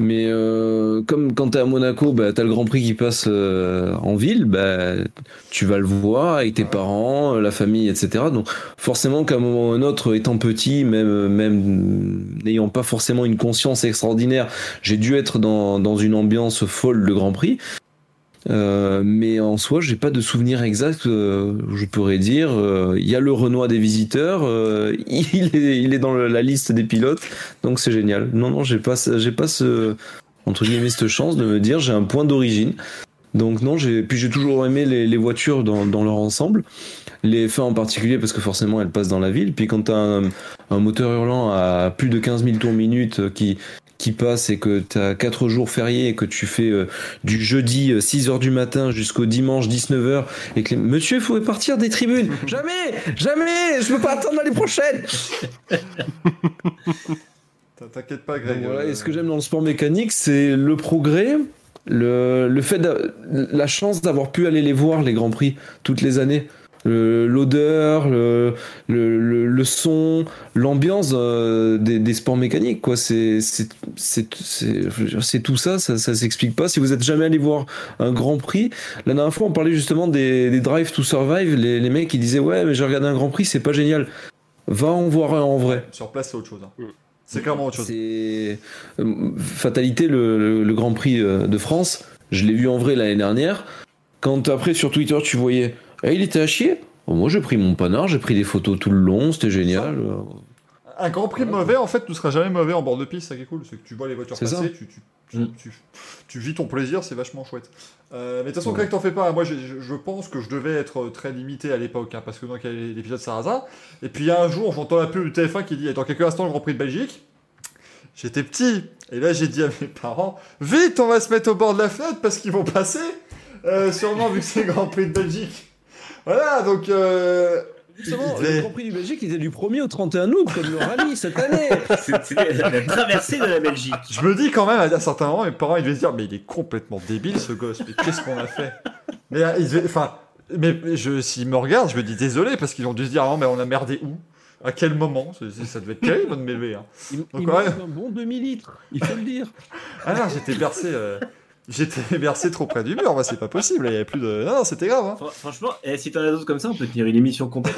Mais euh, comme quand t'es à Monaco, bah, t'as le Grand Prix qui passe euh, en ville, bah, tu vas le voir avec tes parents, la famille, etc. Donc forcément qu'à un moment ou un autre, étant petit, même, même n'ayant pas forcément une conscience extraordinaire, j'ai dû être dans une ambiance folle de Grand Prix. Euh, mais en soi, j'ai pas de souvenir exact. euh, je pourrais dire, euh, il y a le Renoir des visiteurs, euh, il est, il est dans la liste des pilotes, donc c'est génial. Non, non, j'ai pas, j'ai pas ce entre guillemets cette chance de me dire j'ai un point d'origine. Donc non, j'ai puis j'ai toujours aimé les, les voitures dans, dans leur ensemble, les F1 en particulier parce que forcément elles passent dans la ville. Puis quand t'as un, un moteur hurlant à plus de 15 000 tours minute euh, qui qui passe et que tu as 4 jours fériés et que tu fais euh, du jeudi 6h du matin jusqu'au dimanche 19h et que les... monsieur il faut partir des tribunes jamais jamais je peux pas attendre l'année prochaine T'inquiète pas, Greg. Voilà, euh, et ce que j'aime dans le sport mécanique c'est le progrès le, le fait la chance d'avoir pu aller les voir les grands prix toutes les années l'odeur le, le, le, le son l'ambiance euh, des, des sports mécaniques quoi c'est tout ça ça, ça s'explique pas si vous êtes jamais allé voir un grand prix la dernière fois on parlait justement des, des drive to survive les, les mecs qui disaient ouais mais j'ai regardé un grand prix c'est pas génial va en voir un en vrai. Sur place, c'est autre chose. hein. Mm. C'est clairement autre chose. C'est euh, fatalité le, le- le Grand Prix euh, de France. Je l'ai vu en vrai l'année dernière. Quand après sur Twitter tu voyais, Eh, il était à chier. Moi j'ai pris mon panard, j'ai pris des photos tout le long, c'était génial. Euh, Un Grand Prix mauvais, en fait, ne sera jamais mauvais en bord de piste, ça qui est cool. C'est que tu vois les voitures C'est passer, ça. tu, tu, tu, Mm. tu- tu vis ton plaisir, c'est vachement chouette. Euh, mais de toute façon, Ouais. Greg, t'en fais pas. Moi, j'ai- je, je pense que je devais être très limité à l'époque, hein, parce que donc il y a l'épisode Sarrasin. Et puis il y a un jour, j'entends la pub du TF1 qui dit Dans quelques instants, le Grand Prix de Belgique. J'étais petit, et là j'ai dit à mes parents Vite, on va se mettre au bord de la fenêtre parce qu'ils vont passer, euh, sûrement vu que c'est le Grand Prix de Belgique. Voilà, donc. euh, Justement, est- le Grand Prix du Belgique il était du 1er au 31 août, comme le rallye cette année. C'était la traversée de la Belgique. Je me dis quand même, à un certain moment, mes parents, ils devaient se dire, mais il est complètement débile, ce gosse. Mais qu'est-ce qu'on a fait? Mais euh, enfin, mais je, s'ils me regardent, je me dis désolé parce qu'ils ont dû se dire, ah, mais on a merdé où? À quel moment? Ça devait être terrible de m'élever. Hein. Il, Donc, il ouais. un bon demi-litre, il faut le dire. Ah non, j'étais bercé, euh, j'étais bercé trop près du mur. Bah, c'est pas possible. Il y avait plus de. Non, non, c'était grave. Hein. Fran- Franchement, eh, si t'en as d'autres comme ça, on peut tenir une émission complète.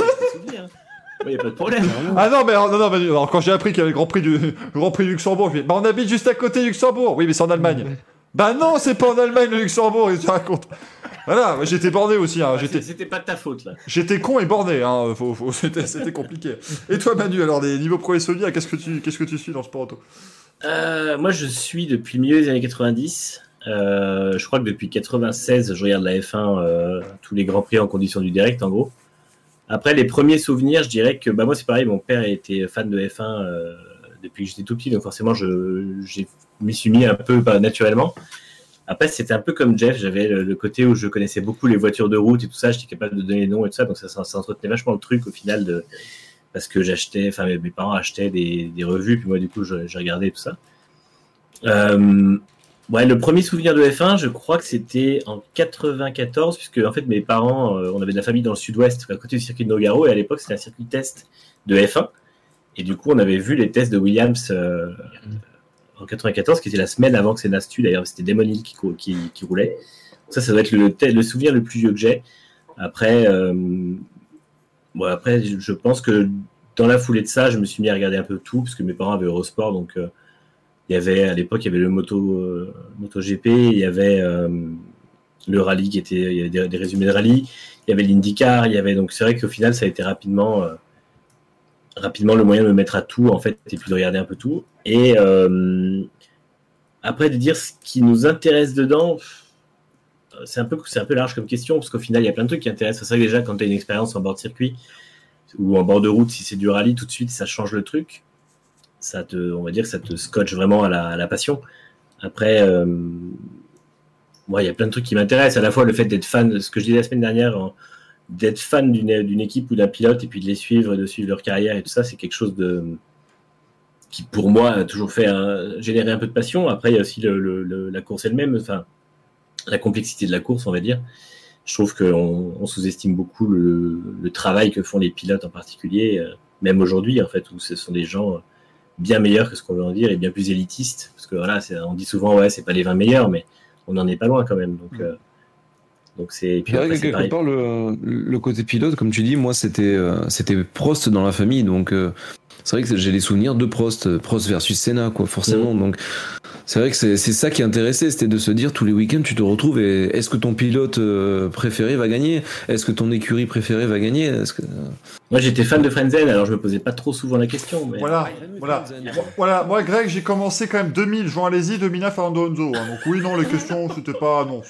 Il n'y a pas de problème. Ah non, mais alors, non, non, mais alors, quand j'ai appris qu'il y avait le Grand Prix du, le Grand Prix du Luxembourg, je me dis, bah on habite juste à côté du Luxembourg. Oui, mais c'est en Allemagne. Bah non, c'est pas en Allemagne le Luxembourg. Il te raconte. Voilà, j'étais borné aussi. Hein. J'étais, C'était pas de ta faute, là. J'étais con et borné, hein. Faut- faut- c'était, c'était compliqué. Et toi, Manu, alors des niveaux pro et qu'est-ce que tu, qu'est-ce que tu suis dans le sport auto? Euh, moi, je suis depuis le milieu des années 90. Euh, je crois que depuis 96, je regarde la F1, euh, tous les grands prix en condition du direct, en gros. Après, les premiers souvenirs, je dirais que bah, moi, c'est pareil, mon père était fan de F1 euh, depuis que j'étais tout petit, donc forcément, je j'ai- m'y suis mis un peu bah, naturellement. Après, c'était un peu comme Jeff, j'avais le, côté où je connaissais beaucoup les voitures de route et tout ça, j'étais capable de donner les noms et tout ça, donc ça, ça, ça vachement le truc au final parce que j'achetais, enfin mes, parents achetaient des, revues, puis moi du coup je, je regardais tout ça. Ouais, le premier souvenir de F1, je crois que c'était en 94, puisque en fait mes parents, euh, on avait de la famille dans le sud-ouest, à côté du circuit de Nogaro, et à l'époque c'était un circuit test de F1. Et du coup, on avait vu les tests de Williams euh, en 94, qui était la semaine avant que c'est Nastu, d'ailleurs, c'était Damon Hill qui, qui, roulait. Ça, ça doit être le, le souvenir le plus vieux que j'ai. Après, euh, bon, après, je pense que dans la foulée de ça, je me suis mis à regarder un peu tout, parce que mes parents avaient Eurosport, donc il y avait à l'époque, il y avait le Moto, euh, MotoGP, il y avait euh, le rallye qui était, il y avait des, résumés de rallye, il y avait l'IndyCar, il y avait donc c'est vrai qu'au final, ça a été rapidement, euh, rapidement le moyen de me mettre à tout en fait, et puis de regarder un peu tout. Et après de dire ce qui nous intéresse dedans, c'est un peu, c'est un peu large comme question parce qu'au final, il y a plein de trucs qui intéressent. C'est vrai que déjà quand tu as une expérience en bord de circuit ou en bord de route, si c'est du rallye, tout de suite, ça change le truc ça te, on va dire ça te scotche vraiment à la, passion. Après, euh, il y a plein de trucs qui m'intéressent. À la fois le fait d'être fan, ce que je disais la semaine dernière, d'être fan d'une équipe ou d'un pilote et puis de les suivre et de suivre leur carrière et tout ça, c'est quelque chose de qui pour moi a toujours fait générer un peu de passion. Après, il y a aussi la course elle-même, enfin la complexité de la course, on va dire. Je trouve qu'on on sous-estime beaucoup le, travail que font les pilotes en particulier, euh, même aujourd'hui en fait, où ce sont des gens bien meilleurs que ce qu'on veut en dire et bien plus élitistes. Parce que voilà, c'est- on dit souvent, ouais, c'est pas les 20 meilleurs, mais on n'en est pas loin quand même. Donc, euh, donc c'est. et Puis après, quelque pareil. part, le, le côté pilote, comme tu dis, moi, c'était euh, c'était Prost dans la famille. Donc, euh, c'est vrai que j'ai les souvenirs de Prost, Prost versus Senna, quoi, forcément. Donc, c'est vrai que c'est c'est ça qui intéressait, c'était de se dire tous les week-ends, tu te retrouves et est-ce que ton pilote euh, préféré va gagner? Est-ce que ton écurie préférée va gagner? Que... Moi, j'étais fan de Frenzen, alors je me posais pas trop souvent la question. Mais... Voilà, voilà. Moi- Voilà, moi, Greg, j'ai commencé quand même 2000, Jean Alési, 2009, Fernando Alonso. hein. Donc oui, non, les questions, c'était pas... Non,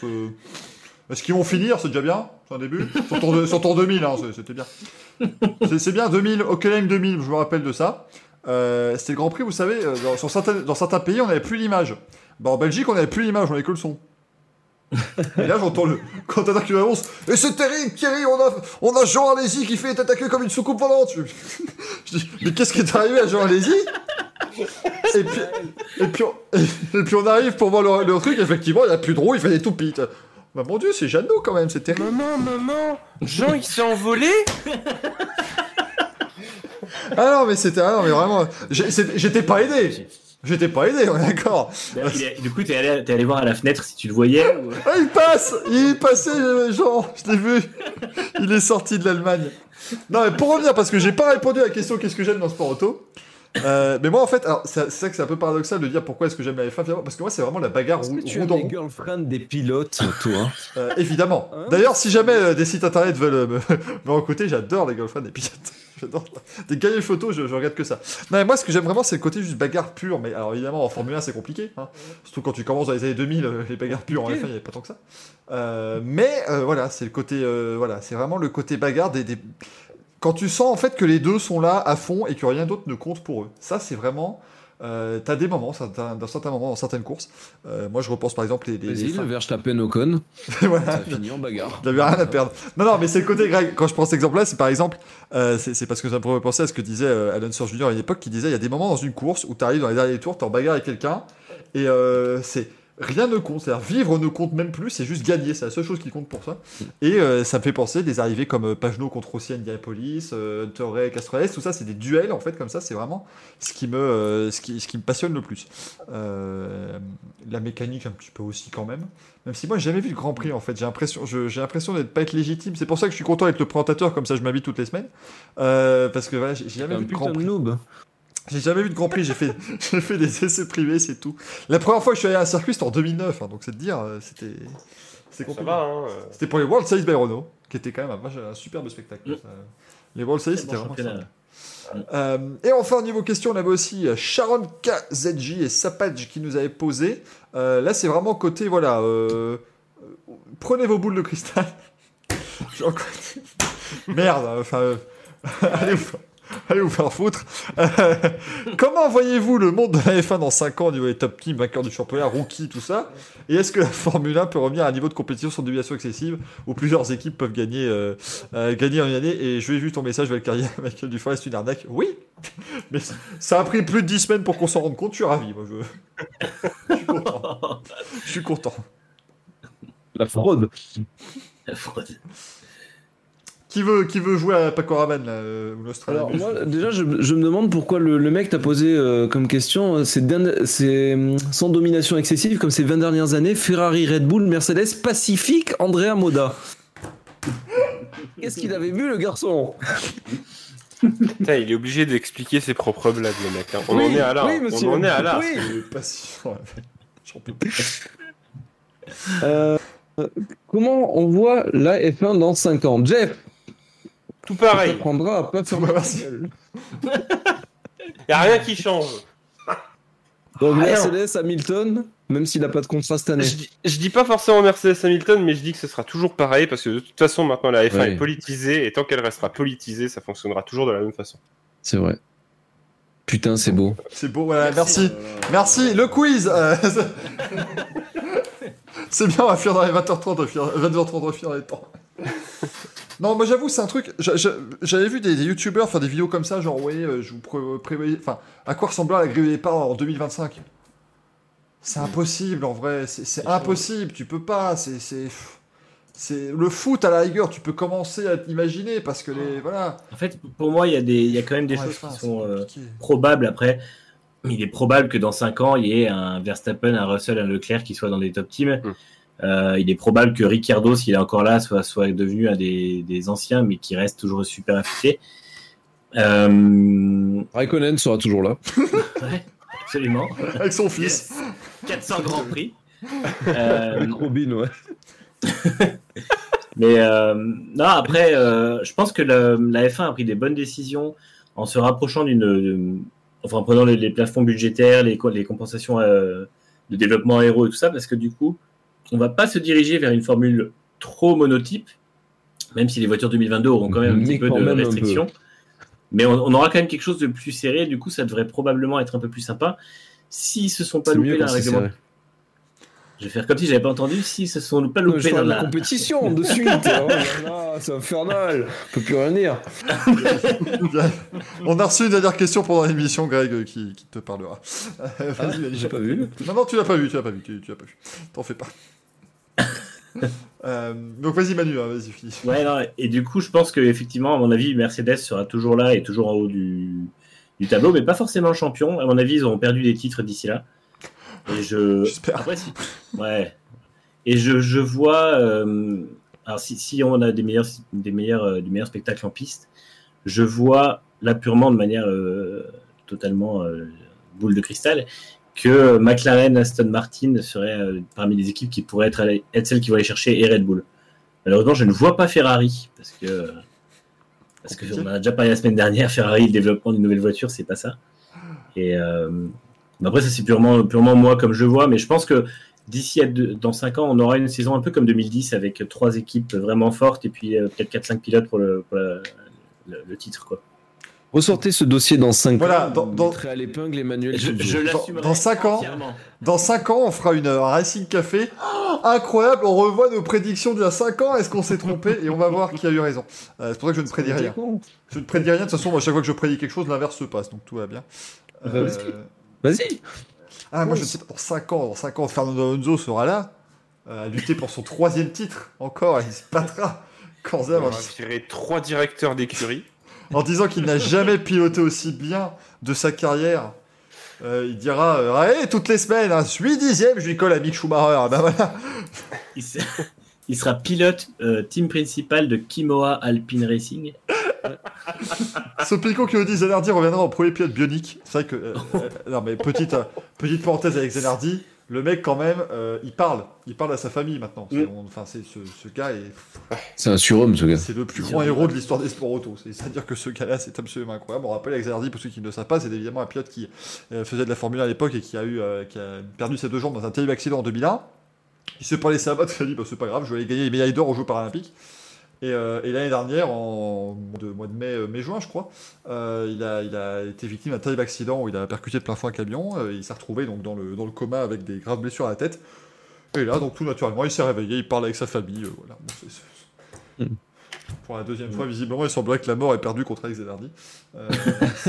Est-ce qu'ils vont finir? C'est déjà bien, c'est un début. Sur tour, de- sur tour 2000, hein, c'est- c'était bien. C'est- bien, 2000, Hockenheim 2000, je me rappelle de ça. Euh, c'était le Grand Prix, vous savez, euh, dans, sur certains, dans certains pays, on n'avait plus l'image. Bah, en Belgique, on n'avait plus l'image, on avait que le son. Et là, j'entends le commentateur qui m'annonce Et c'est terrible, Thierry, on a, on a Jean Alési qui fait attaquer comme une soucoupe volante. Je, dis Mais qu'est-ce qui est arrivé à Jean Alési et puis, et, puis on, et puis on arrive pour voir le, le truc, effectivement, il n'y a plus de roue, il fait des toupies. Bah mon dieu, c'est Jeannot quand même, c'est terrible. Maman, maman, Jean il s'est envolé? Ah non, mais c'était. Ah non, mais vraiment. J'étais pas aidé. J'étais pas aidé, on est d'accord. Est- Du coup, t'es allé, t'es allé voir à la fenêtre si tu le voyais. ou- Ah, il passe Il est passé, euh, Jean, je l'ai vu. Il est sorti de l'Allemagne. Non, mais pour revenir, parce que j'ai pas répondu à la question qu'est-ce que j'aime dans le sport auto? Euh, mais moi, en fait, alors, c'est vrai que c'est un peu paradoxal de dire pourquoi est-ce que j'aime la F1, finalement, parce que moi, c'est vraiment la bagarre Est-ce rou- que tu as roue des girlfriends des pilotes, toi Euh, évidemment. Hein? D'ailleurs, si jamais euh, des sites internet veulent euh, me, me recruter, j'adore les girlfriends des pilotes. J'adore. Des cahiers photos, je, je regarde que ça. Non, mais moi, ce que j'aime vraiment, c'est le côté juste bagarre pure. Mais alors, évidemment, en Formule 1, c'est compliqué. hein. Surtout quand tu commences dans les années 2000, euh, les bagarres pures en F1, il n'y avait pas tant que ça. Euh, mais euh, voilà, c'est le côté. euh, voilà, c'est vraiment le côté bagarre des, des- Quand tu sens en fait que les deux sont là à fond et que rien d'autre ne compte pour eux. Ça, c'est vraiment. Euh, T'as des moments, certains- dans certains moments, dans certaines courses. Euh, moi, je repense par exemple les. les, les Brésil, fins- Verstappen, Ocon, voilà. ça finit en bagarre. Il avait rien à perdre. Non, non, mais c'est le côté Greg. Quand je prends cet exemple-là, c'est par exemple, euh, c'est parce que ça me pourrait penser à ce que disait Alan Sir Jr. à une époque, qui disait il y a des moments dans une course où tu arrives dans les derniers tours, tu en bagarre avec quelqu'un, et c'est rien ne compte. C'est-à-dire vivre ne compte même plus, c'est juste gagner. C'est la seule chose qui compte pour ça. Et euh, ça me fait penser des arrivées comme euh, contre aussi Indianapolis, euh, Hunter Ray, Castroneves, tout ça, c'est des duels en fait comme ça. C'est vraiment ce qui me, euh, ce qui, ce qui me passionne le plus. Euh, la mécanique un petit peu aussi quand même. Même si moi j'ai jamais vu le Grand Prix en fait, j'ai l'impression, j'ai l'impression d'être pas être légitime. C'est pour ça que je suis content d'être le présentateur, comme ça je m'habite toutes les semaines. Parce que voilà, j'ai jamais vu de Grand Prix. noob. J'ai jamais vu de Grand Prix. J'ai fait, j'ai fait des essais privés, c'est tout. La première fois que je suis allé à un circuit, c'était en 2009, hein, donc c'est de dire, euh, c'était, c'était compliqué. hein. euh. C'était pour les World Series by Renault, qui était quand même un, superbe spectacle. Mm. ça. Les World Series, c'était bon vraiment ça. Euh, et enfin, au niveau question, on avait aussi euh, Sharon KZJ et Sapage qui nous avaient posé. Euh, là, c'est vraiment côté, voilà, prenez vos boules de cristal. Merde, enfin, euh, allez, vous, allez vous faire foutre. Euh, comment voyez-vous le monde de la F1 dans 5 ans au niveau des top teams, vainqueurs du championnat, rookie, tout ça? Et est-ce que la Formule 1 peut revenir à un niveau de compétition sans déviation excessive où plusieurs équipes peuvent gagner, euh, euh, gagner en une année? Et je vais vu ton message, Valkyrie, Michael Dufour, c'est une arnaque. Oui, mais ça a pris plus de 10 semaines pour qu'on s'en rende compte. Je suis ravi, moi. Je, je suis content. Je suis content. La fraude. La fraude. Qui veut, qui veut jouer à Paco Rabanne, là, euh, ou l'Australie Alors moi, déjà, je, je me demande pourquoi le, le mec t'a posé euh, comme question, euh, c'est sans domination excessive, comme ces 20 dernières années, Ferrari, Red Bull, Mercedes, Pacifique, Andrea Moda. Qu'est-ce qu'il avait vu, le garçon? Putain, il est obligé d'expliquer ses propres blagues, le mec. hein. On Oui, en est à là. oui, monsieur. On en est à là. Oui. Je suis pas sûr. J'en peux plus. Euh, Comment on voit la F1 dans 5 ans? Jeff, Tout pareil. apprendras à pas faire Ouais, ma merci. gueule. Y a rien qui change. Donc. Mercedes, Hamilton, même s'il n'a pas de contrat cette année. Je dis, je dis pas forcément Mercedes Hamilton, mais je dis que ce sera toujours pareil parce que de toute façon, maintenant la F1 Ouais. est politisée et tant qu'elle restera politisée, ça fonctionnera toujours de la même façon. C'est vrai. Putain, c'est beau. C'est beau, voilà, merci. Merci, le quiz euh, C'est bien, on va finir dans les 20h30, on va finir- 22h30, on va finir dans les temps. Non, moi j'avoue, c'est un truc. j'a- j'a- J'avais vu des, des youtubeurs faire des vidéos comme ça, genre, ouais, euh, je vous pré- prévoyais. Enfin, à quoi ressemblera la grille des départ en 2025 C'est impossible en vrai, c'est impossible, tu peux pas, c'est. c'est- le foot à la rigueur, tu peux commencer à t'imaginer parce que les. Voilà. En fait, pour moi, il y, a des- il y a quand même des Ouais, choses qui sont euh, probables après. Il est probable que dans 5 ans, il y ait un Verstappen, un Russell, un Leclerc qui soient dans des top teams. Mm. Euh, il est probable que Ricciardo, s'il est encore là, soit, soit devenu un des, des anciens, mais qui reste toujours super affûté. Euh, Raikkonen sera toujours là. ouais, absolument. Avec son fils. Yes. 400 Grands Prix. Euh, Avec Robin, ouais. Mais euh, non, après, euh, je pense que le- la F1 a pris des bonnes décisions en se rapprochant d'une, enfin en prenant les, les plafonds budgétaires, les, co- les compensations euh, de développement aéro et tout ça, parce que du coup, on va pas se diriger vers une formule trop monotype, même si les voitures 2022 auront quand même un Mais petit peu de restrictions. Mais on, on aura quand même quelque chose de plus serré. Du coup, ça devrait probablement être un peu plus sympa. S'ils se sont pas loupés règlement, serré. je vais faire comme si j'avais pas entendu. S'ils se sont pas Je loupés dans la, la compétition de suite. oh là là, c'est infernal. On peut plus rien dire. On a reçu une dernière question pendant l'émission, Greg, euh, qui, qui te parlera. Euh, vas-y, vas-y. Ah, J'ai pas vu. Non, non, tu l'as pas vu, tu l'as pas vu, tu, tu l'as pas vu. T'en fais pas. Euh, donc vas-y Manu, hein, vas-y finis. Ouais, non, et du coup, je pense que effectivement, à mon avis, Mercedes sera toujours là et toujours en haut du, du tableau, mais pas forcément champion. À mon avis, ils auront perdu des titres d'ici là. Et je. J'espère. Après, si. Ouais. Et je, je vois. euh, alors si, si on a des meilleurs, des meilleurs, euh, du meilleur spectacle en piste, je vois là purement de manière totalement boule de cristal que McLaren, Aston Martin seraient euh, parmi les équipes qui pourraient être, celles qui vont aller chercher et Red Bull. Malheureusement, je ne vois pas Ferrari parce que parce que on a déjà parlé la semaine dernière. Ferrari, le développement d'une nouvelle voiture, c'est pas ça. Et euh, après, ça c'est purement purement moi comme je vois, mais je pense que d'ici à deux- dans 5 ans, on aura une saison un peu comme 2010 avec trois équipes vraiment fortes et puis euh, peut-être 4-5 pilotes pour le, le, le titre. Quoi. Ressortez ce dossier dans 5 Voilà, ans. dans- dans- mettrez à l'épingle Emmanuel Je, Tuzo. je Dans- l'assumerai dans cinq ans, entièrement. Dans 5 ans, on fera une Racing Café. Oh, incroyable, on revoit nos prédictions d'il y a 5 ans. Est-ce qu'on s'est trompé? Et on va voir qui a eu raison. Euh, c'est pour ça que je ne prédis rien. Je ne prédis rien. De toute façon, moi, à chaque fois que je prédis quelque chose, l'inverse se passe. Donc tout va bien. Euh, Vas-y. Ah, moi, je ne sais pas. Dans 5 ans, dans 5 ans, Fernando Alonso sera là. euh, à lutter pour son troisième titre. Encore, il se battra. Et On va virer trois directeurs d'écurie. En disant qu'il n'a jamais piloté aussi bien de sa carrière. Euh, il dira euh, Allez, toutes les semaines, hein, je suis dixième, je lui colle à Mick Schumacher. Ah, bah voilà. Il, se- il sera pilote euh, team principal de Kimoa Alpine Racing. Sopico qui nous dit Zanardi reviendra en premier pilote bionique. C'est vrai que. euh, non, mais petite, petite parenthèse avec Zanardi. Le mec, quand même, euh, il parle. Il parle à sa famille maintenant. C'est- Mm. on- Enfin, c'est ce, ce gars, est- C'est un surhomme, ce gars. c'est le plus grand héros de l'histoire des sports auto. C'est- C'est-à-dire que ce gars-là, c'est absolument incroyable. On rappelle avec Zanardi, pour ceux qui ne le savent pas, c'est évidemment un pilote qui euh, faisait de la Formule 1 à l'époque et qui a, eu, euh, qui a perdu ses deux jambes dans un terrible accident en 2001. Il s'est pas laissé abattre, il a dit bah, c'est pas grave, je vais aller gagner les médailles d'or aux Jeux Paralympiques. Et, euh, et l'année dernière, en mois de mai, euh, mai-juin, je crois, euh, il, a, été victime d'un terrible accident où il a percuté de plein fouet un camion. il s'est retrouvé donc, dans, le, coma avec des graves blessures à la tête. Et là, donc tout naturellement, il s'est réveillé, il parle avec sa famille. voilà. Mm. Pour la deuxième fois, visiblement, il semblerait que la mort est perdue contre Alex Zanardi. Euh,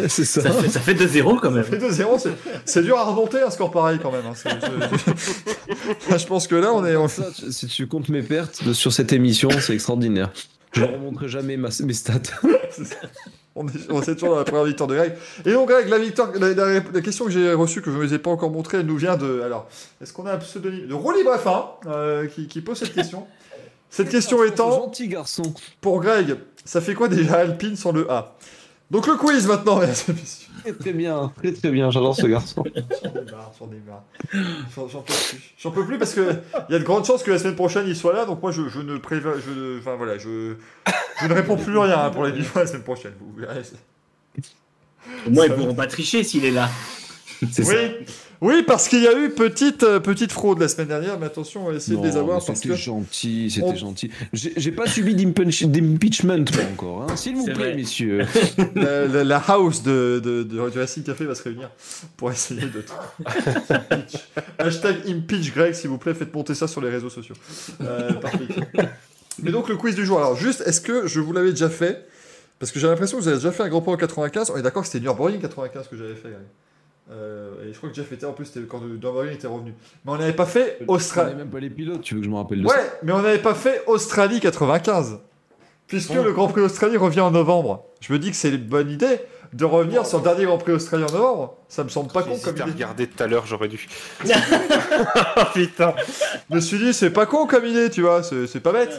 c'est ça. Ça fait, ça fait 2-0 quand même. fait 2-0, c'est- dur à remonter un score pareil quand même. hein. Je pense que là, on est. Ça, si tu comptes mes pertes de- sur cette émission, c'est extraordinaire. Je ne remonterai jamais ma- mes stats. On est, on est toujours dans la première victoire de Greg. Et donc, Greg, la, victoire, la, la- la question que j'ai reçue, que je ne vous ai pas encore montrée, elle nous vient de. Alors, est-ce qu'on a un pseudonyme De Rolly Brefin, euh, qui, qui pose cette question. Cette question étant, Gentil garçon. pour Greg, ça fait quoi déjà Alpine sans le A? Donc, le quiz maintenant, mesdames et messieurs. Très très bien, très très bien. J'adore ce garçon. J'en peux plus. J'en peux plus parce que il y a de grandes chances que la semaine prochaine il soit là. Donc moi je, je ne je, enfin voilà, je, je ne réponds plus rien hein, pour les biffs la semaine prochaine. Vous verrez. Au moins, ils ne pourront pas tricher s'il est là. C'est ça. Oui, parce qu'il y a eu petite euh, petite fraude la semaine dernière. Mais attention, on va essayer Non, de les avoir c'était que gentil, c'était On- gentil. J'ai pas subi d'impunch- d'impeachment encore, hein. s'il vous plaît, vrai. messieurs. la, la- la house de, de, de, Racing Café va se réunir pour essayer de. Impeach. Hashtag impeach Greg, s'il vous plaît, faites monter ça sur les réseaux sociaux. Euh, parfait. Mais donc le quiz du jour. Alors juste, est-ce que je vous l'avais déjà fait? Parce que j'ai l'impression que vous avez déjà fait un Grand Prix en 95. On est d'accord que c'était Nürburgring 95 que j'avais fait, Greg. Euh, et je crois que Jeff était en plus, c'était quand Nürburgring était revenu. Mais on n'avait pas fait Australie. même pas les pilotes, tu veux que je me rappelle de ça Ouais, mais on n'avait pas fait Australie 95. Puisque le Grand Prix Australie revient en novembre. Je me dis que c'est une bonne idée de revenir sur le dernier Grand Prix Australie en novembre. Ça me semble pas con comme idée. regarder tout à l'heure, j'aurais dû. Putain. Je me suis dit, c'est pas con comme idée, tu vois, c'est c'est pas bête.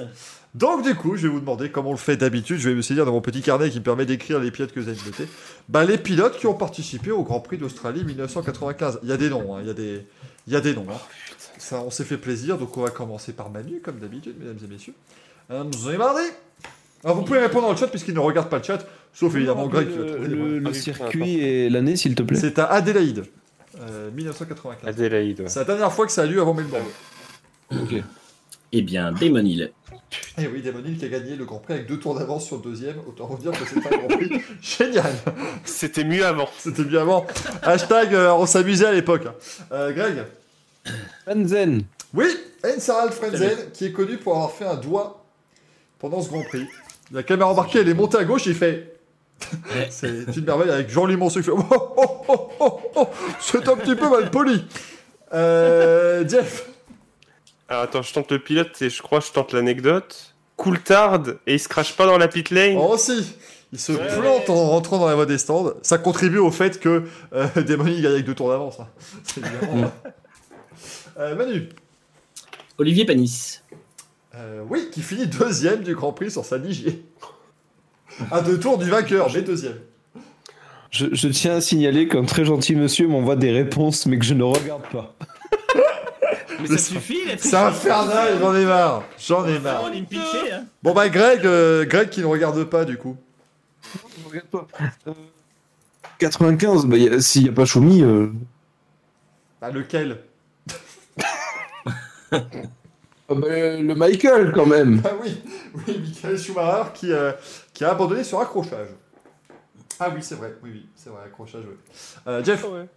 Donc du coup, je vais vous demander, comme on le fait d'habitude, je vais me saisir dans mon petit carnet qui me permet d'écrire les pilotes que vous avez notés. Bah, les pilotes qui ont participé au Grand Prix d'Australie 1995. Il y a des noms, hein, il y a des, il y a des noms. hein. Ça, on s'est fait plaisir, donc on va commencer par Manu, comme d'habitude, mesdames et messieurs. Euh, vous avez mardi Alors vous pouvez répondre dans le chat puisqu'il ne regarde pas le chat, sauf évidemment Greg le, le- Ah circuit et l'année, s'il te plaît. C'est à Adélaïde, euh, 1995. Adélaïde. ouais. C'est la dernière fois que ça a lieu avant Melbourne. Ok. Eh bien, Damon Hill. Et oui, Damon Hill qui a gagné le Grand Prix avec deux tours d'avance sur le deuxième. Autant vous dire que c'était un Grand Prix génial. C'était mieux avant. C'était bien avant. Hashtag, euh, on s'amusait à l'époque. Euh, Greg Fanzen. Oui, Heinz Harald Frenzen, qui est connu pour avoir fait un doigt pendant ce Grand Prix. La caméra embarquée, elle est montée à gauche, il fait. C'est une merveille avec Jean-Louis Monceau qui fait. Oh, oh, oh, oh, oh, c'est un petit peu mal poli. Euh, Jeff. Alors attends, je tente le pilote et je crois que je tente l'anecdote. Coulthard et il se crache pas dans la pit lane. Oh, si. Il se Ouais. plante en rentrant dans la voie des stands. Ça contribue au fait que euh, gagne avec deux tours d'avance. hein. C'est évidemment- Euh, Manu. Olivier Panis. Euh, oui, qui finit deuxième du Grand Prix sur sa Ligier. À deux tours du vainqueur, mais deuxième. Je, je tiens à signaler qu'un très gentil monsieur m'envoie des réponses, mais que je ne regarde pas. Mais ça suffit, C'est infernal, j'en ai marre. J'en ai marre. On est pitché, hein. Bon bah Greg, euh, Greg qui ne regarde pas du coup. Je regarde pas. Euh, 95, bah, y a- s'il n'y a pas Choumi, euh, Bah lequel? Ah bah, le Michael quand même. Ah oui, oui, Michael Schumacher qui, euh, qui a abandonné sur accrochage. Ah oui, c'est vrai, oui, oui, c'est vrai, accrochage, oui. Euh, Jeff, ouais,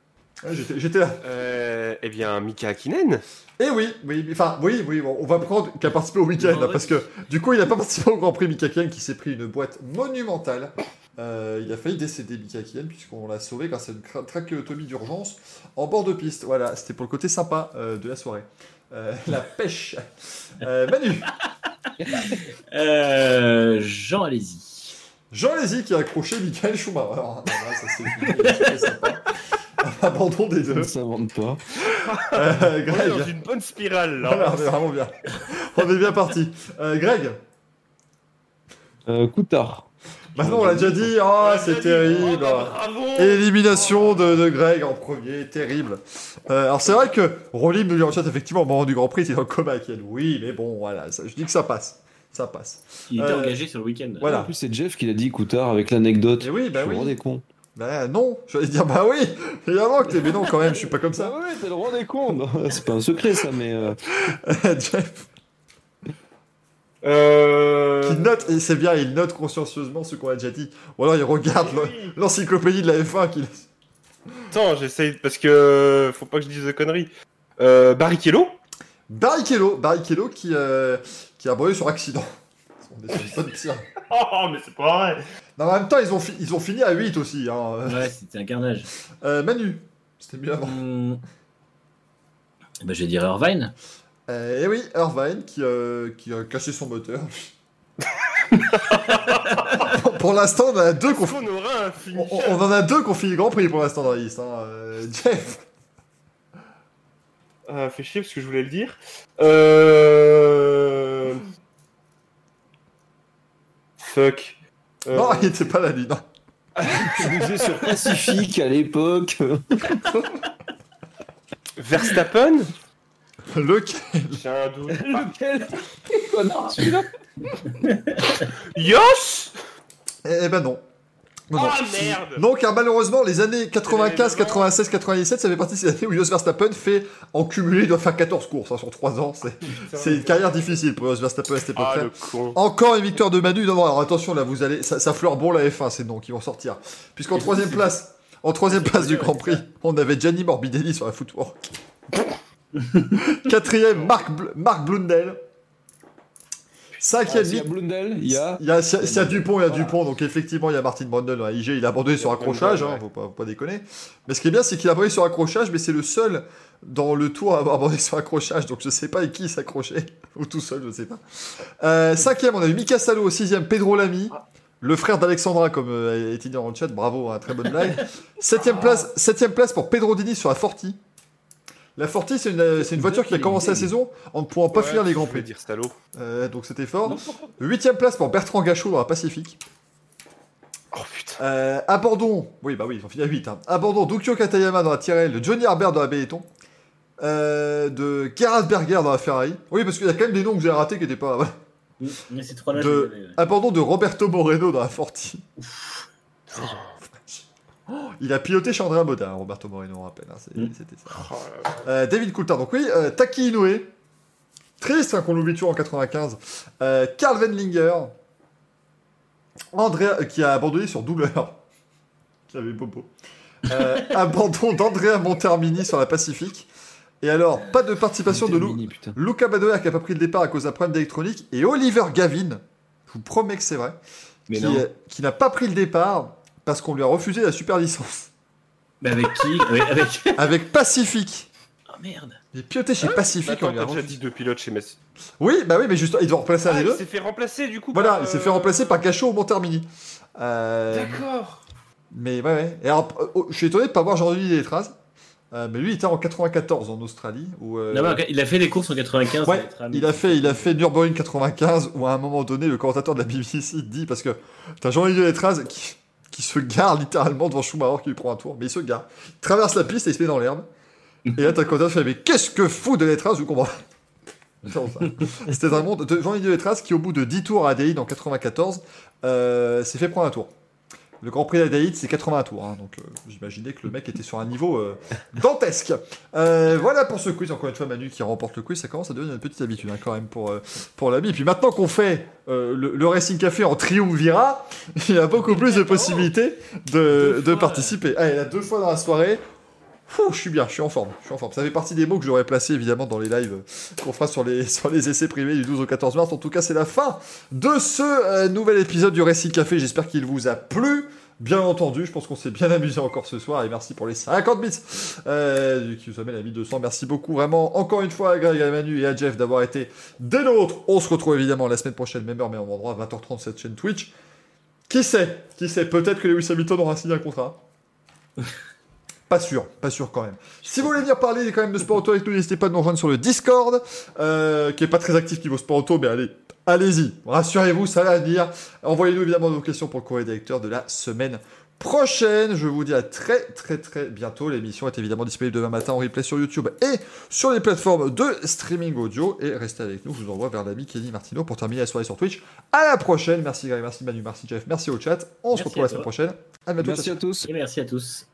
j'étais j'étais là. Euh, eh bien, Mika Hakkinen. Eh oui, oui, enfin, oui, oui, bon, on va prendre qui a participé au week-end, là, Vendredi. parce que du coup, il n'a pas participé au Grand Prix Mika Hakkinen qui s'est pris une boîte monumentale. Euh, il a failli décéder Mika Hakkinen puisqu'on l'a sauvé grâce à une trachéotomie d'urgence en bord de piste. Voilà, c'était pour le côté sympa euh, de la soirée. Euh, la pêche. Euh, Manu, Euh, Jean, allez-y. Jean Lézy qui a accroché Michael Schumacher. Ça c'est fini, sympa. Abandon des Ça deux. ne s'invente pas. Euh, On est Greg, dans une bonne spirale là. voilà, on est vraiment bien. On est bien parti. Euh, Greg, Euh, Coutard. maintenant on l'a déjà dit. Oh, c'est terrible. Oh, bah. Élimination de, de Greg en premier, terrible. Euh, alors c'est vrai que Rolim nous dit en chat effectivement au moment du Grand Prix, il dans le coma elle. Oui, mais bon, voilà, ça- je dis que ça passe, ça passe. Il était Euh, engagé sur le week-end. Voilà. En plus, c'est Jeff qui l'a dit Coutard avec l'anecdote. Et oui, bah Je suis le roi oui. des cons. Bah non, je vais dire bah oui, évidemment que t'es, mais non quand même, je suis pas comme ça. ouais, t'es le roi des cons. Non, C'est pas un secret ça, mais. euh, Jeff, Euh... qui note, et c'est bien, il note consciencieusement ce qu'on a déjà dit. Ou alors il regarde oui. l'encyclopédie de la F1 qu'il Attends, j'essaye parce que faut pas que je dise de conneries. Euh, Barrichello? Barrichello, Barrichello qui, euh, qui a brûlé sur accident. On est sur une bonne pire. Oh, mais c'est pas vrai. Non, en même temps, ils ont, fi- ils ont fini à 8 aussi. Hein. Ouais, c'était un carnage. Euh, Manu, c'était mieux avant. Hum. Bah, je vais dire Irvine. Euh, et oui, Irvine qui, euh, qui a cassé son moteur. pour pour l'instant, on en a deux qu'on On aura un fini. on, on en a deux qu'on finit le Grand Prix pour l'instant dans la liste. Hein. Euh, Jeff, Ah, fait chier parce que je voulais le dire. Euh... Fuck. Euh, non, il était pas là, lui. Non. Il bougeait sur Pacifique à l'époque. Verstappen? Lequel? J'ai un doute. Lequel? Connard, celui-là. Yos Eh eh ben non. Non, non. Ah merde Non, car malheureusement, les années 95, 96, 97, ça fait partie de ces années où Jos Verstappen fait, en cumulé, il doit faire 14 courses hein, sur 3 ans. C'est une carrière difficile pour Jos Verstappen à cette Ah époque-là. Encore une victoire de Manu. Non, non, alors attention, là, vous allez. Ça, ça fleure bon la F1, ces noms qui vont sortir. Puisqu'en troisième place, en troisième place du Grand Prix, on avait Gianni Morbidelli sur la footwork. Quatrième, Marc, Bl- Marc Blundell. Cinquième, S'il y a Blundell, il y a. il y a, s'il y a- s'il y a Dupont, il y a Dupont, donc effectivement, il y a Martin Brundle dans la IG, il a abandonné sur accrochage, hein, ouais. faut, pas, faut pas déconner. Mais ce qui est bien, c'est qu'il a abandonné sur accrochage, mais c'est le seul dans le tour à avoir abandonné sur accrochage, donc je sais pas avec qui il s'accrochait, ou tout seul, je sais pas. Euh, cinquième, on a eu Mika Salo, sixième, Pedro Lamy, le frère d'Alexandra, comme euh, été dit dans le chat, bravo, hein, très bonne blague. septième, place, septième place pour Pedro Dini sur la Forti. La Forti, c'est une, c'est une voiture qui a commencé la saison en ne pouvant pas Ouais, finir les Grands Prix. dire. Euh, donc c'était fort. Huitième place pour Bertrand Gachot dans la Pacifique. Oh putain. Euh, abandon, oui bah oui, ils ont fini à 8. Hein. Abandon d'Ukyo Katayama dans la Tyrrell, de Johnny Herbert dans la Benetton, euh, de Gerhard Berger dans la Ferrari. Oui, parce qu'il y a quand même des noms que avez ratés qui n'étaient pas. Mais ces trois-là, De-. Abandon de Roberto Moreno dans la Forti. Oh, il a piloté chez Andrea Moda, hein, Roberto Moreno, on rappelle. hein, Mm. C'était ça. Oh. Euh, David Coulthard, donc oui, euh, Taki Inoue, triste hein, qu'on l'oublie toujours en 95, euh, Karl Wendlinger, Andrea, euh, qui a abandonné sur douleur, qui avait bobo, Euh, abandon d'Andrea Montermini sur la Pacifique, et alors, pas de participation de Mini, putain. Luca Badoer qui a pas pris le départ à cause d'un problème d'électronique, et Oliver Gavin, je vous promets que c'est vrai, Mais qui n'a pas pris le départ parce qu'on lui a refusé la super licence, Mais avec qui avec, avec... Pacifique. Oh merde. Il est piloté chez Pacifique, on Attends, lui a déjà dit deux pilotes chez Messi. Oui, bah oui, mais juste, il doit remplacer un Ah, des il deux. s'est fait remplacer du coup. Voilà, par, il s'est euh, fait remplacer par Gachot au Montermini. Euh, D'accord. mais ouais, ouais. Et alors, euh, oh, je suis étonné de pas voir Jean-Denis Letraz. Euh, mais lui, il était en 94 en Australie. Où, euh, Non, il a fait des courses en 95. Ouais, il a fait, il a fait Nürburgring 95 où à un moment donné, le commentateur de la BBC dit parce que t'as Jean-Yves Letraz qui, qui se gare littéralement devant Schumacher qui lui prend un tour, mais il se gare, il traverse la piste et il se met dans l'herbe. Et là, t'as qui fait mais qu'est-ce que fout de Letraz Je comprends. C'était un monde de Jean-Yves Letraz qui, au bout de 10 tours à Adélaïde en 94, euh, s'est fait prendre un tour. Le Grand Prix d'Adélaïde, c'est 80 tours, hein, donc euh, j'imaginais que le mec était sur un niveau euh, dantesque. Euh, voilà pour ce quiz. Encore une fois, Manu qui remporte le quiz, ça commence à devenir une petite habitude hein, quand même pour, euh, pour l'ami. Et puis maintenant qu'on fait le, le Racing Café en triumvirat, il y a beaucoup plus de possibilités de, de participer. Allez, là, deux fois dans la soirée. Fou, je suis bien, je suis en forme, je suis en forme. Ça fait partie des mots que j'aurais placés évidemment dans les lives euh, qu'on fera sur les, essais privés du 12 au 14 mars. En tout cas, c'est la fin de ce euh, nouvel épisode du Racing Café. J'espère qu'il vous a plu. Bien entendu, je pense qu'on s'est bien amusé encore ce soir et merci pour les 50 bits euh, qui nous amènent à 1200. Merci beaucoup vraiment encore une fois à Greg, à Manu et à Jeff d'avoir été des nôtres. On se retrouve évidemment la semaine prochaine, même heure, même endroit, 20h30 cette chaîne Twitch. Qui sait? Qui sait? Peut-être que Lewis Hamilton aura signé un contrat. Pas sûr, pas sûr quand même. Si vous voulez venir parler quand même de sport auto avec nous, n'hésitez pas à nous rejoindre sur le Discord, euh, qui est pas très actif niveau sport auto, mais allez, allez-y, rassurez-vous, ça va venir. Envoyez-nous évidemment vos questions pour le courrier directeur de la semaine prochaine. Je vous dis à très très très bientôt. L'émission est évidemment disponible demain matin en replay sur YouTube et sur les plateformes de streaming audio. Et restez avec nous, je vous envoie vers l'ami Kenny Martino pour terminer la soirée sur Twitch. À la prochaine, merci Greg, merci Manu, merci Jeff, merci au chat. On se retrouve la semaine prochaine. À bientôt. Merci à tous. Et merci à tous.